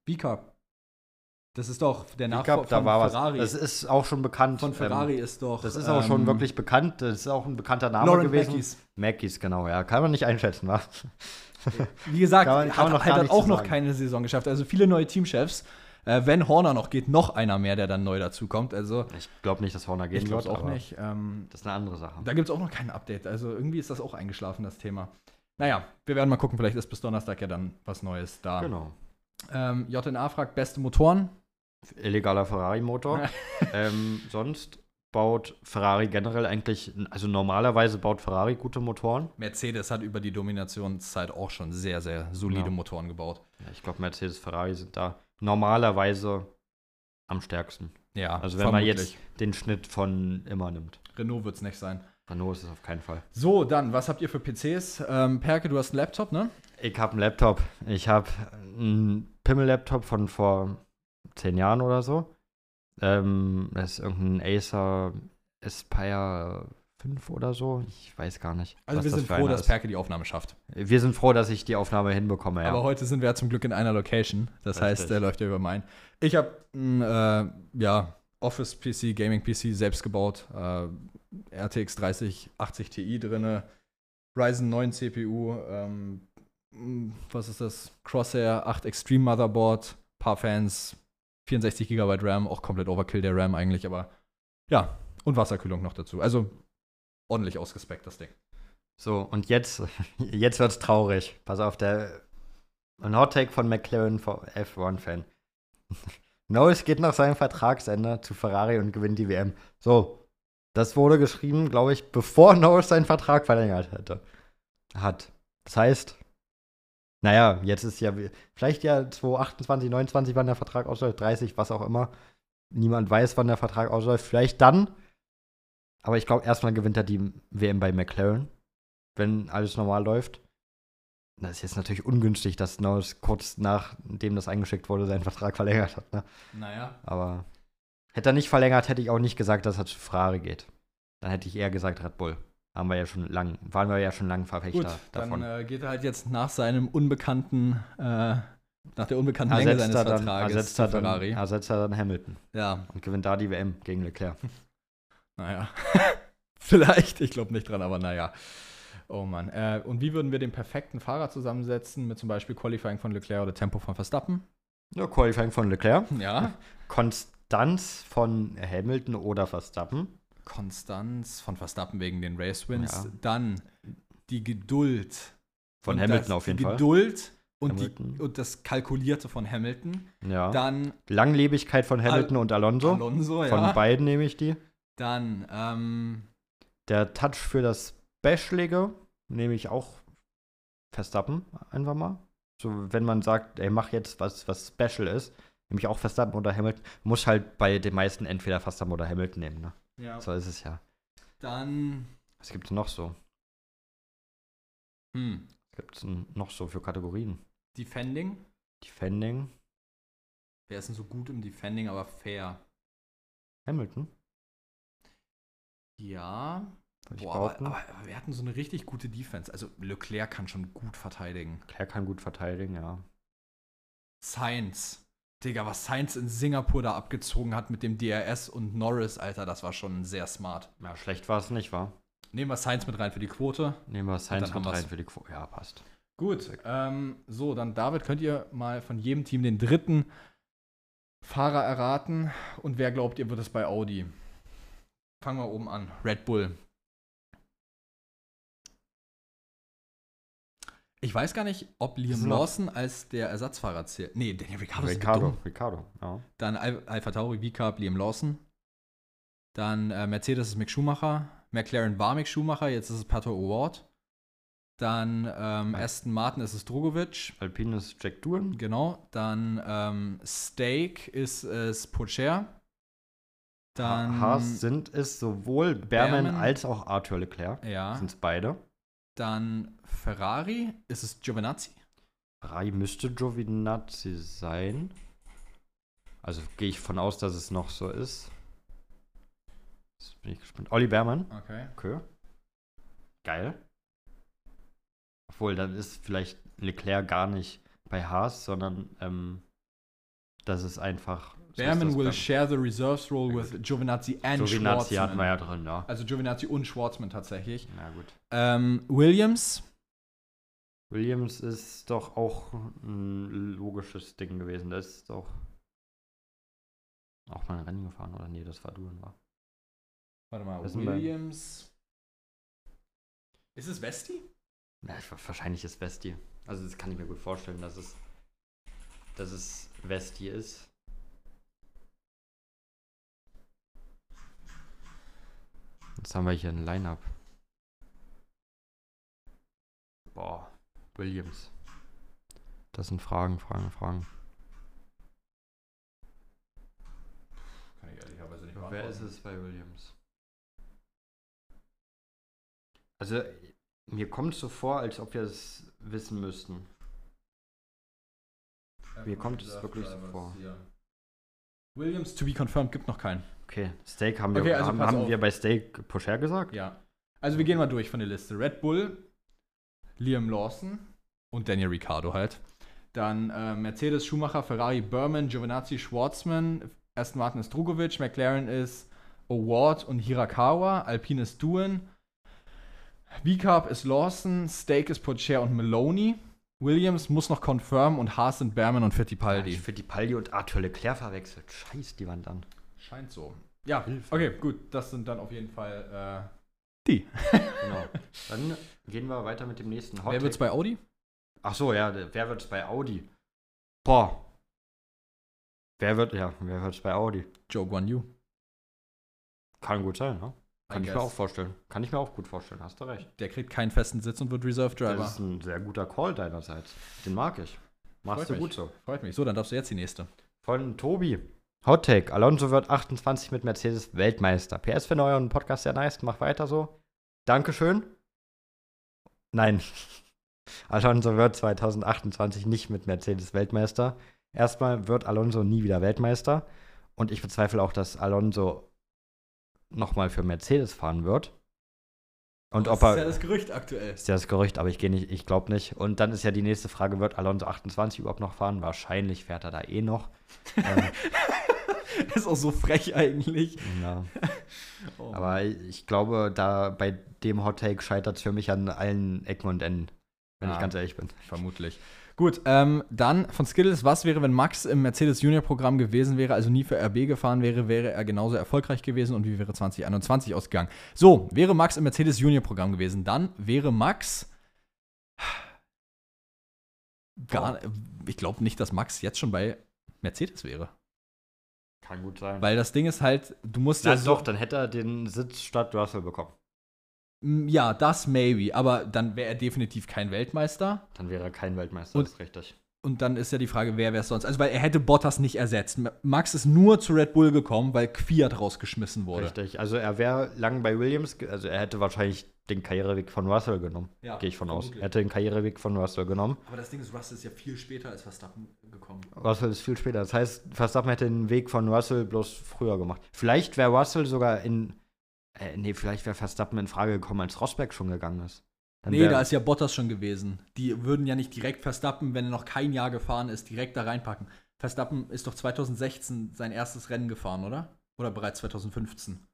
B-Cup. Das ist doch der Nachfolger von Ferrari. Was. Das ist auch schon bekannt. Von Ferrari ähm, ist doch. Das ist auch ähm, schon wirklich bekannt. Das ist auch ein bekannter Name Lauren gewesen. Mackies. Mackies, genau, ja. Kann man nicht einschätzen, was? Wie gesagt, kann man, kann hat, man hat auch noch keine Saison geschafft. Also viele neue Teamchefs. Äh, wenn Horner noch geht, noch einer mehr, der dann neu dazukommt. Also, ich glaube nicht, dass Horner gehen ich wird. Ich glaube auch nicht. Ähm, das ist eine andere Sache. Da gibt es auch noch kein Update. Also irgendwie ist das auch eingeschlafen, das Thema. Naja, wir werden mal gucken. Vielleicht ist bis Donnerstag ja dann was Neues da. Genau. Ähm, JNA fragt, beste Motoren? Illegaler Ferrari-Motor. ähm, sonst baut Ferrari generell eigentlich, also normalerweise baut Ferrari gute Motoren. Mercedes hat über die Dominationszeit auch schon sehr, sehr solide ja. Motoren gebaut. Ja, ich glaube, Mercedes, Ferrari sind da normalerweise am stärksten. Ja, also wenn vermutlich. man jetzt den Schnitt von immer nimmt. Renault wird es nicht sein. Renault ist es auf keinen Fall. So, dann, was habt ihr für PCs? Ähm, Perke, du hast einen Laptop, ne? Ich habe einen Laptop. Ich habe einen Pimmel-Laptop von vor zehn Jahren oder so. Ähm, das ist irgendein Acer Aspire 5 oder so. Ich weiß gar nicht. Also wir sind froh, dass Perke die Aufnahme schafft. Wir sind froh, dass ich die Aufnahme hinbekomme, ja. Aber heute sind wir ja zum Glück in einer Location. Das Richtig. heißt, der läuft ja über meinen. Ich habe ein äh, ja, Office-PC, Gaming-PC selbst gebaut. Äh, RTX 3080 Ti drin. Ryzen 9 CPU. Ähm, was ist das? Crosshair 8 Extreme Motherboard. Paar Fans, 64 GB RAM, auch komplett Overkill der RAM eigentlich, aber ja, und Wasserkühlung noch dazu. Also ordentlich ausgespeckt, das Ding. So, und jetzt, jetzt wird's traurig. Pass auf, der Ein Hot Take von McLaren F1-Fan. Norris geht nach seinem Vertragsende zu Ferrari und gewinnt die WM. So, das wurde geschrieben, glaube ich, bevor Norris seinen Vertrag verlängert hätte. Hat. Das heißt, naja, jetzt ist ja vielleicht ja 2028, 29, wann der Vertrag ausläuft, 30, was auch immer. Niemand weiß, wann der Vertrag ausläuft. Vielleicht dann. Aber ich glaube, erstmal gewinnt er die WM bei McLaren, wenn alles normal läuft. Das ist jetzt natürlich ungünstig, dass Norris kurz nachdem das eingeschickt wurde, seinen Vertrag verlängert hat. Ne? Naja. Aber hätte er nicht verlängert, hätte ich auch nicht gesagt, dass er zu Ferrari geht. Dann hätte ich eher gesagt Red Bull. Haben wir ja schon lang, waren wir ja schon lange Verfechter Gut, davon. dann äh, geht er halt jetzt nach seinem unbekannten, äh, nach der unbekannten ersetzt Länge seines er dann, Vertrages ersetzt er dann, Ferrari. ersetzt er dann Hamilton Ja, und gewinnt da die WM gegen Leclerc. naja. Vielleicht, ich glaube nicht dran, aber naja. Oh Mann. Äh, und wie würden wir den perfekten Fahrer zusammensetzen mit zum Beispiel Qualifying von Leclerc oder Tempo von Verstappen? Ja, Qualifying von Leclerc. Ja. Konstanz von Hamilton oder Verstappen. Konstanz von Verstappen wegen den Race Wins. Ja. Dann die Geduld. Von Hamilton das, auf jeden Fall. Geduld und, die, und das Kalkulierte von Hamilton. Ja. Dann Langlebigkeit von Hamilton und Alonso. Alonso, Von ja. beiden nehme ich die. Dann, ähm, Der Touch für das Specialige nehme ich auch Verstappen einfach mal. So, wenn man sagt, ey, mach jetzt was, was Special ist, nehme ich auch Verstappen oder Hamilton. Muss halt bei den meisten entweder Verstappen oder Hamilton nehmen, ne? Ja. So ist es ja. Dann, Was gibt es noch so? hm, Was gibt es noch so für Kategorien? Defending. Defending. Wer ist denn so gut im Defending, aber fair? Hamilton. Ja. Boah, aber, aber, aber wir hatten so eine richtig gute Defense. Also Leclerc kann schon gut verteidigen. Claire kann gut verteidigen, ja. Sainz. Digga, was Sainz in Singapur da abgezogen hat mit dem DRS und Norris, Alter, das war schon sehr smart. Ja, schlecht war es nicht, war. Nehmen wir Sainz mit rein für die Quote. Nehmen wir haben mit rein für die Quo Ja, passt. Gut, ähm, so, dann David, könnt ihr mal von jedem Team den dritten Fahrer erraten und wer glaubt ihr wird es bei Audi? Fangen wir oben an. Red Bull. Ich weiß gar nicht, ob Liam Lawson als der Ersatzfahrer zählt. Nee, Daniel Ricciardo ist Ricardo, dumm. Ricardo, ja. Dann Al Alpha Tauri, V-Carb, Liam Lawson. Dann äh, Mercedes ist Mick Schumacher. McLaren war Mick Schumacher, jetzt ist es Pato Award. Dann ähm, Aston Martin ist es Drogovic. Alpine ist Jack Doohan. Genau. Dann ähm, Steak ist es Pocher. Dann. Haas sind es sowohl Berman, Berman. als auch Arthur Leclerc. Ja. Sind es beide. Dann Ferrari ist es Giovinazzi. Ferrari müsste Giovinazzi sein. Also gehe ich von aus, dass es noch so ist. Jetzt bin ich gespannt. Olli Berman. Okay. Okay. Geil. Obwohl, dann ist vielleicht Leclerc gar nicht bei Haas, sondern ähm, das ist einfach. Das will share the reserves role with Giovinazzi and Giovinazzi hatten wir Schwartzman. ja drin, ja. Also Giovinazzi und Schwartzman tatsächlich. Na gut. Ähm, Williams. Williams ist doch auch ein logisches Ding gewesen. Das ist doch auch mal ein Rennen gefahren, oder? Nee, das war Duhan war. Warte mal, Das Williams. Ist es Vesti? Na, wa- wahrscheinlich ist Vesti. Also das kann ich mir gut vorstellen, dass es, dass es Vesti ist. Jetzt haben wir hier ein Line-Up. Boah, Williams. Das sind Fragen, Fragen, Fragen. Kann ich ehrlicherweise nicht Wer ist es bei Williams? Also, mir kommt es so vor, als ob wir es wissen müssten. Mir kommt es wirklich so vor. Williams to be confirmed gibt noch keinen. Okay, Steak haben wir, Okay, also haben, haben wir bei Steak Pocher gesagt? Ja. Also wir gehen mal durch von der Liste. Red Bull, Liam Lawson und Daniel Ricciardo halt. Dann äh, Mercedes, Schumacher, Ferrari, Berman, Giovinazzi, Schwartzman, Aston Martin ist Drugovic, McLaren ist Award und Hirakawa, Alpine ist Doohan, V-Carb ist Lawson, Stake ist Pocher und Maloney, Williams muss noch confirm und Haas sind Berman und Fittipaldi. Ich Fittipaldi und Arthur Leclerc verwechselt. Scheiß die Wand an. Scheint so. Ja, Hilfe. okay, gut. Das sind dann auf jeden Fall äh, Genau. Dann gehen wir weiter mit dem nächsten Hot Wer wird's bei Audi? Ach so, ja, wer wird's bei Audi? Boah. Wer wird, ja, wer wird's bei Audi? Joe Guan Yu. Kann gut sein, ne? Kann I ich mir guess. auch vorstellen. Kann ich mir auch gut vorstellen, hast du recht. Der kriegt keinen festen Sitz und wird Reserve Driver. Das ist ein sehr guter Call deinerseits. Den mag ich. Machst Freut du mich. gut so. Freut mich. So, dann darfst du jetzt die nächste. Von Tobi. Hot Take. Alonso wird 28 mit Mercedes Weltmeister. PS für euren Podcast sehr nice. Mach weiter so. Dankeschön. Nein. Alonso wird 2028 nicht mit Mercedes Weltmeister. Erstmal wird Alonso nie wieder Weltmeister. Und ich bezweifle auch, dass Alonso nochmal für Mercedes fahren wird. Und ob er. das Gerücht aktuell. Ist ja das Gerücht, aber ich gehe nicht, ich glaube nicht. Und dann ist ja die nächste Frage, wird Alonso 28 überhaupt noch fahren? Wahrscheinlich fährt er da eh noch. ähm, ist auch so frech eigentlich. ja. Oh. Aber ich glaube, da bei dem Hot Take scheitert es für mich an allen Ecken und Enden, wenn Ja. ich ganz ehrlich bin. Vermutlich. Gut, ähm, dann von Skittles, was wäre, wenn Max im Mercedes Junior Programm gewesen wäre, also nie für RB gefahren wäre, wäre er genauso erfolgreich gewesen und wie wäre 2021 ausgegangen? So, wäre Max im Mercedes Junior Programm gewesen, dann wäre Max gar, ich glaube nicht, dass Max jetzt schon bei Mercedes wäre. Kann gut sein. Weil das Ding ist halt, du musst Na ja so, doch, dann hätte er den Sitz statt Russell bekommen. Mm, ja, das maybe, aber dann wäre er definitiv kein Weltmeister. Dann wäre er kein Weltmeister, Und- das ist richtig. Und dann ist ja die Frage, wer wäre es sonst? Also, weil er hätte Bottas nicht ersetzt. Max ist nur zu Red Bull gekommen, weil Fiat rausgeschmissen wurde. Richtig. Also er wäre lang bei Williams, also er hätte wahrscheinlich den Karriereweg von Russell genommen. Ja, Gehe ich von aus. Er hätte den Karriereweg von Russell genommen. Aber das Ding ist, Russell ist ja viel später als Verstappen gekommen. Russell ist viel später. Das heißt, Verstappen hätte den Weg von Russell bloß früher gemacht. Vielleicht wäre Russell sogar in. Äh, nee, vielleicht wäre Verstappen in Frage gekommen, als Rosberg schon gegangen ist. Dann Nee, da ist ja Bottas schon gewesen. Die würden ja nicht direkt Verstappen, wenn er noch kein Jahr gefahren ist, direkt da reinpacken. Verstappen ist doch 2016 sein erstes Rennen gefahren, oder? Oder bereits 2015?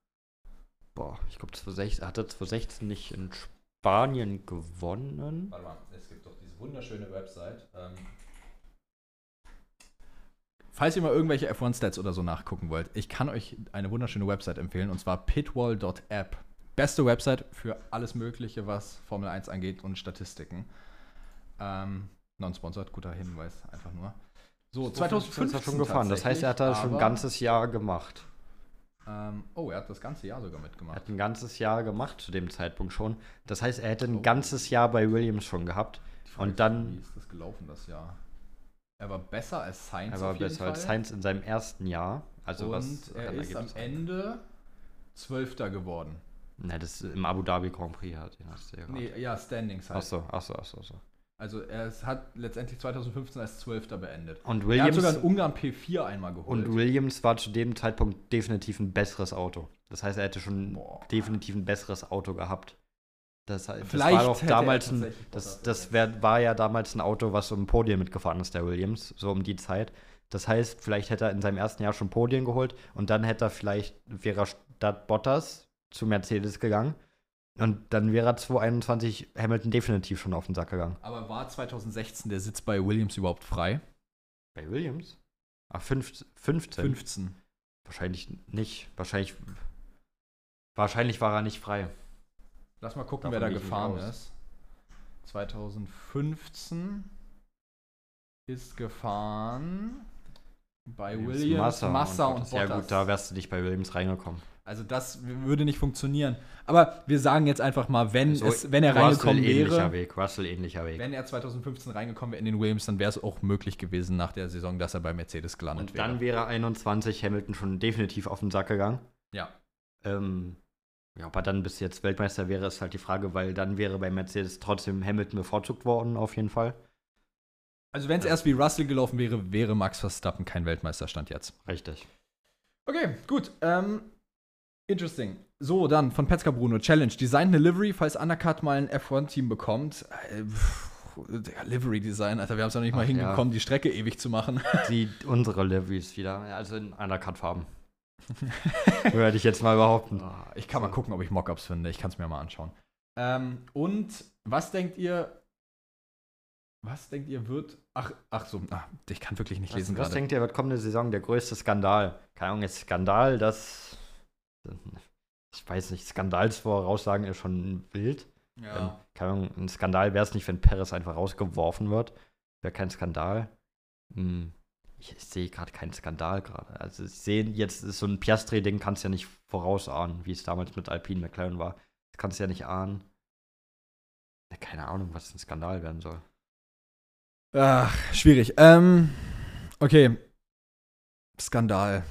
Boah, ich glaube, 2016 hat er 2016 nicht in Spanien gewonnen. Warte mal, es gibt doch diese wunderschöne Website. Ähm Falls ihr mal irgendwelche F1-Stats oder so nachgucken wollt, ich kann euch eine wunderschöne Website empfehlen und zwar pitwall.app. Beste Website für alles Mögliche, was Formel 1 angeht und Statistiken. Ähm, Non-sponsored, guter Hinweis, einfach nur. So, 2015 ist er schon gefahren. Das heißt, er hat da schon ein ganzes Jahr gemacht. Ähm, oh, er hat das ganze Jahr sogar Er mitgemacht. hat ein ganzes Jahr gemacht zu dem Zeitpunkt schon. Das heißt, er hätte ein Oh. ganzes Jahr bei Williams schon gehabt. Frage und dann- ist, Wie ist das gelaufen, das Jahr? Er war besser als Sainz Er war besser als Fall. Sainz in seinem ersten Jahr. Also und was er ist am Ende Zwölfter geworden. Ne, das ist im Abu Dhabi Grand Prix hat ihn hast du ja. Nee, ja, Standings halt. Achso, achso, achso, achso. Also er hat letztendlich 2015 als Zwölfter beendet. Und er hat Williams, sogar in Ungarn P4 einmal geholt. und Williams war zu dem Zeitpunkt definitiv ein besseres Auto. Das heißt, er hätte schon Boah. definitiv ein besseres Auto gehabt. Das, das war doch er damals ein, das, das wär, war ja damals ein Auto, was um Podien mitgefahren ist, der Williams, so um die Zeit. Das heißt, vielleicht hätte er in seinem ersten Jahr schon Podien geholt und dann hätte er vielleicht, wäre er statt Bottas zu Mercedes gegangen und dann wäre er 2021 Hamilton definitiv schon auf den Sack gegangen. Aber war 2016 der Sitz bei Williams überhaupt frei? Bei Williams? Ach, fünf, 15. 15. Wahrscheinlich nicht. Wahrscheinlich, wahrscheinlich war er nicht frei. Lass mal gucken, Davon wer da gefahren ist. 2015 ist gefahren bei Williams, Massa, und, Bottas. Ja Bottas. gut, da wärst du nicht bei Williams reingekommen. Also das würde nicht funktionieren. Aber wir sagen jetzt einfach mal, wenn, So, es, wenn er Russell reingekommen ähnlicher wäre, Weg. Russell ähnlicher Weg. wenn er 2015 reingekommen wäre in den Williams, dann wäre es auch möglich gewesen nach der Saison, dass er bei Mercedes gelandet Und dann wäre. wäre 21 Hamilton schon definitiv auf den Sack gegangen. Ja. Ähm, ja, ob er dann bis jetzt Weltmeister wäre, ist halt die Frage, weil dann wäre bei Mercedes trotzdem Hamilton bevorzugt worden, auf jeden Fall. Also wenn es erst wie Russell gelaufen wäre, wäre Max Verstappen kein Weltmeisterstand jetzt. Richtig. Okay, gut. Ähm, interesting. So, dann von Petzka Bruno. Challenge. Design eine Livery, falls Undercut mal ein F1-Team bekommt. Äh, Livery Design, Alter, wir haben es noch nicht mal Ach, ja. hingekommen, die Strecke ewig zu machen. Die, unsere Liveries wieder, also in Undercut-Farben. Würde ich jetzt mal behaupten. Ah, ich kann mal gucken, ob ich Mockups finde. Ich kann es mir mal anschauen. Ähm, und was denkt ihr? Was denkt ihr wird? Ach, ach so, ah, ich kann wirklich nicht lesen Was, was gerade. denkt ihr, wird kommende Saison der größte Skandal? Keine Ahnung, jetzt Skandal, das. Ich weiß nicht, Skandalsvoraussagen ist schon wild. Ja. Ähm, keine Ahnung, ein Skandal wäre es nicht, wenn Perez einfach rausgeworfen wird. Wäre kein Skandal. Hm. Ich, ich sehe gerade keinen Skandal gerade. Also ich sehe jetzt ist so ein Piastri-Ding, kannst ja nicht vorausahnen, wie es damals mit Alpine McLaren war. Das kannst du ja nicht ahnen. Keine Ahnung, was ein Skandal werden soll. Ach, schwierig. Ähm, okay. Skandal.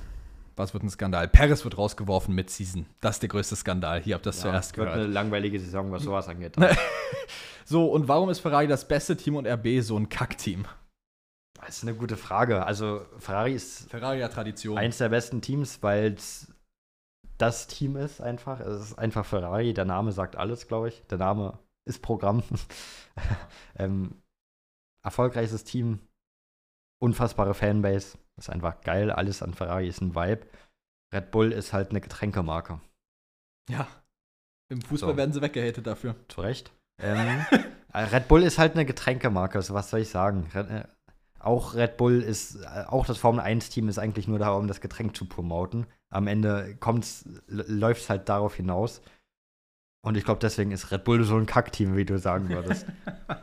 Was wird ein Skandal? Paris wird rausgeworfen mit Season. Das ist der größte Skandal. Hier habt ihr das ja, zuerst gehört. Wird eine langweilige Saison, was sowas angeht. so, und warum ist Ferrari das beste Team und RB so ein Kackteam? Das ist eine gute Frage. Also, Ferrari ist. Ferrari hat Tradition. Eins der besten Teams, weil es das Team ist einfach. Es ist einfach Ferrari. Der Name sagt alles, glaube ich. Der Name ist Programm. ähm, erfolgreiches Team, unfassbare Fanbase. Ist einfach geil. Alles an Ferrari ist ein Vibe. Red Bull ist halt eine Getränkemarke. Ja. Im Fußball so. werden sie weggehatet dafür. Zu Recht. Ähm, äh, Red Bull ist halt eine Getränkemarke. Also was soll ich sagen? Red, äh, auch Red Bull ist, äh, auch das Formel 1-Team ist eigentlich nur da, um das Getränk zu promoten. Am Ende läuft es halt darauf hinaus. Und ich glaube, deswegen ist Red Bull so ein Kackteam, wie du sagen würdest.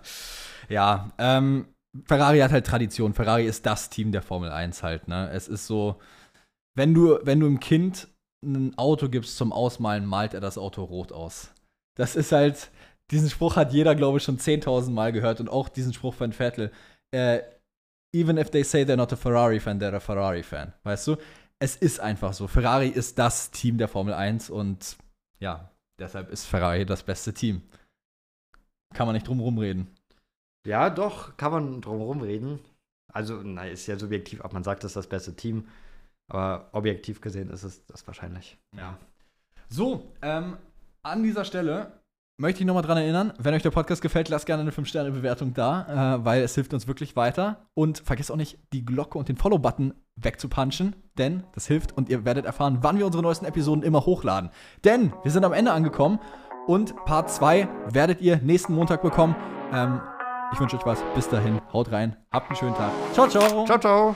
ja, ähm, Ferrari hat halt Tradition. Ferrari ist das Team der Formel 1 halt, ne? Es ist so, wenn du, wenn du einem Kind ein Auto gibst zum Ausmalen, malt er das Auto rot aus. Das ist halt, diesen Spruch hat jeder, glaube ich, schon 10.000 Mal gehört und auch diesen Spruch von Vettel. Äh, even if they say they're not a Ferrari fan, they're a Ferrari fan. Weißt du? Es ist einfach so. Ferrari ist das Team der Formel 1 und ja, deshalb ist Ferrari das beste Team. Kann man nicht drum rumreden. Ja, doch, kann man drum reden. Also, na, ist ja subjektiv, ob man sagt, das ist das beste Team. Aber objektiv gesehen ist es das wahrscheinlich. Ja. So, ähm, an dieser Stelle möchte ich nochmal dran erinnern, wenn euch der Podcast gefällt, lasst gerne eine 5-Sterne-Bewertung da, äh, weil es hilft uns wirklich weiter. Und vergesst auch nicht, die Glocke und den Follow-Button wegzupunchen, denn das hilft und ihr werdet erfahren, wann wir unsere neuesten Episoden immer hochladen. Denn wir sind am Ende angekommen und Part 2 werdet ihr nächsten Montag bekommen. Ähm, ich wünsche euch was. Bis dahin, haut rein, habt einen schönen Tag. Ciao, ciao. Ciao, ciao.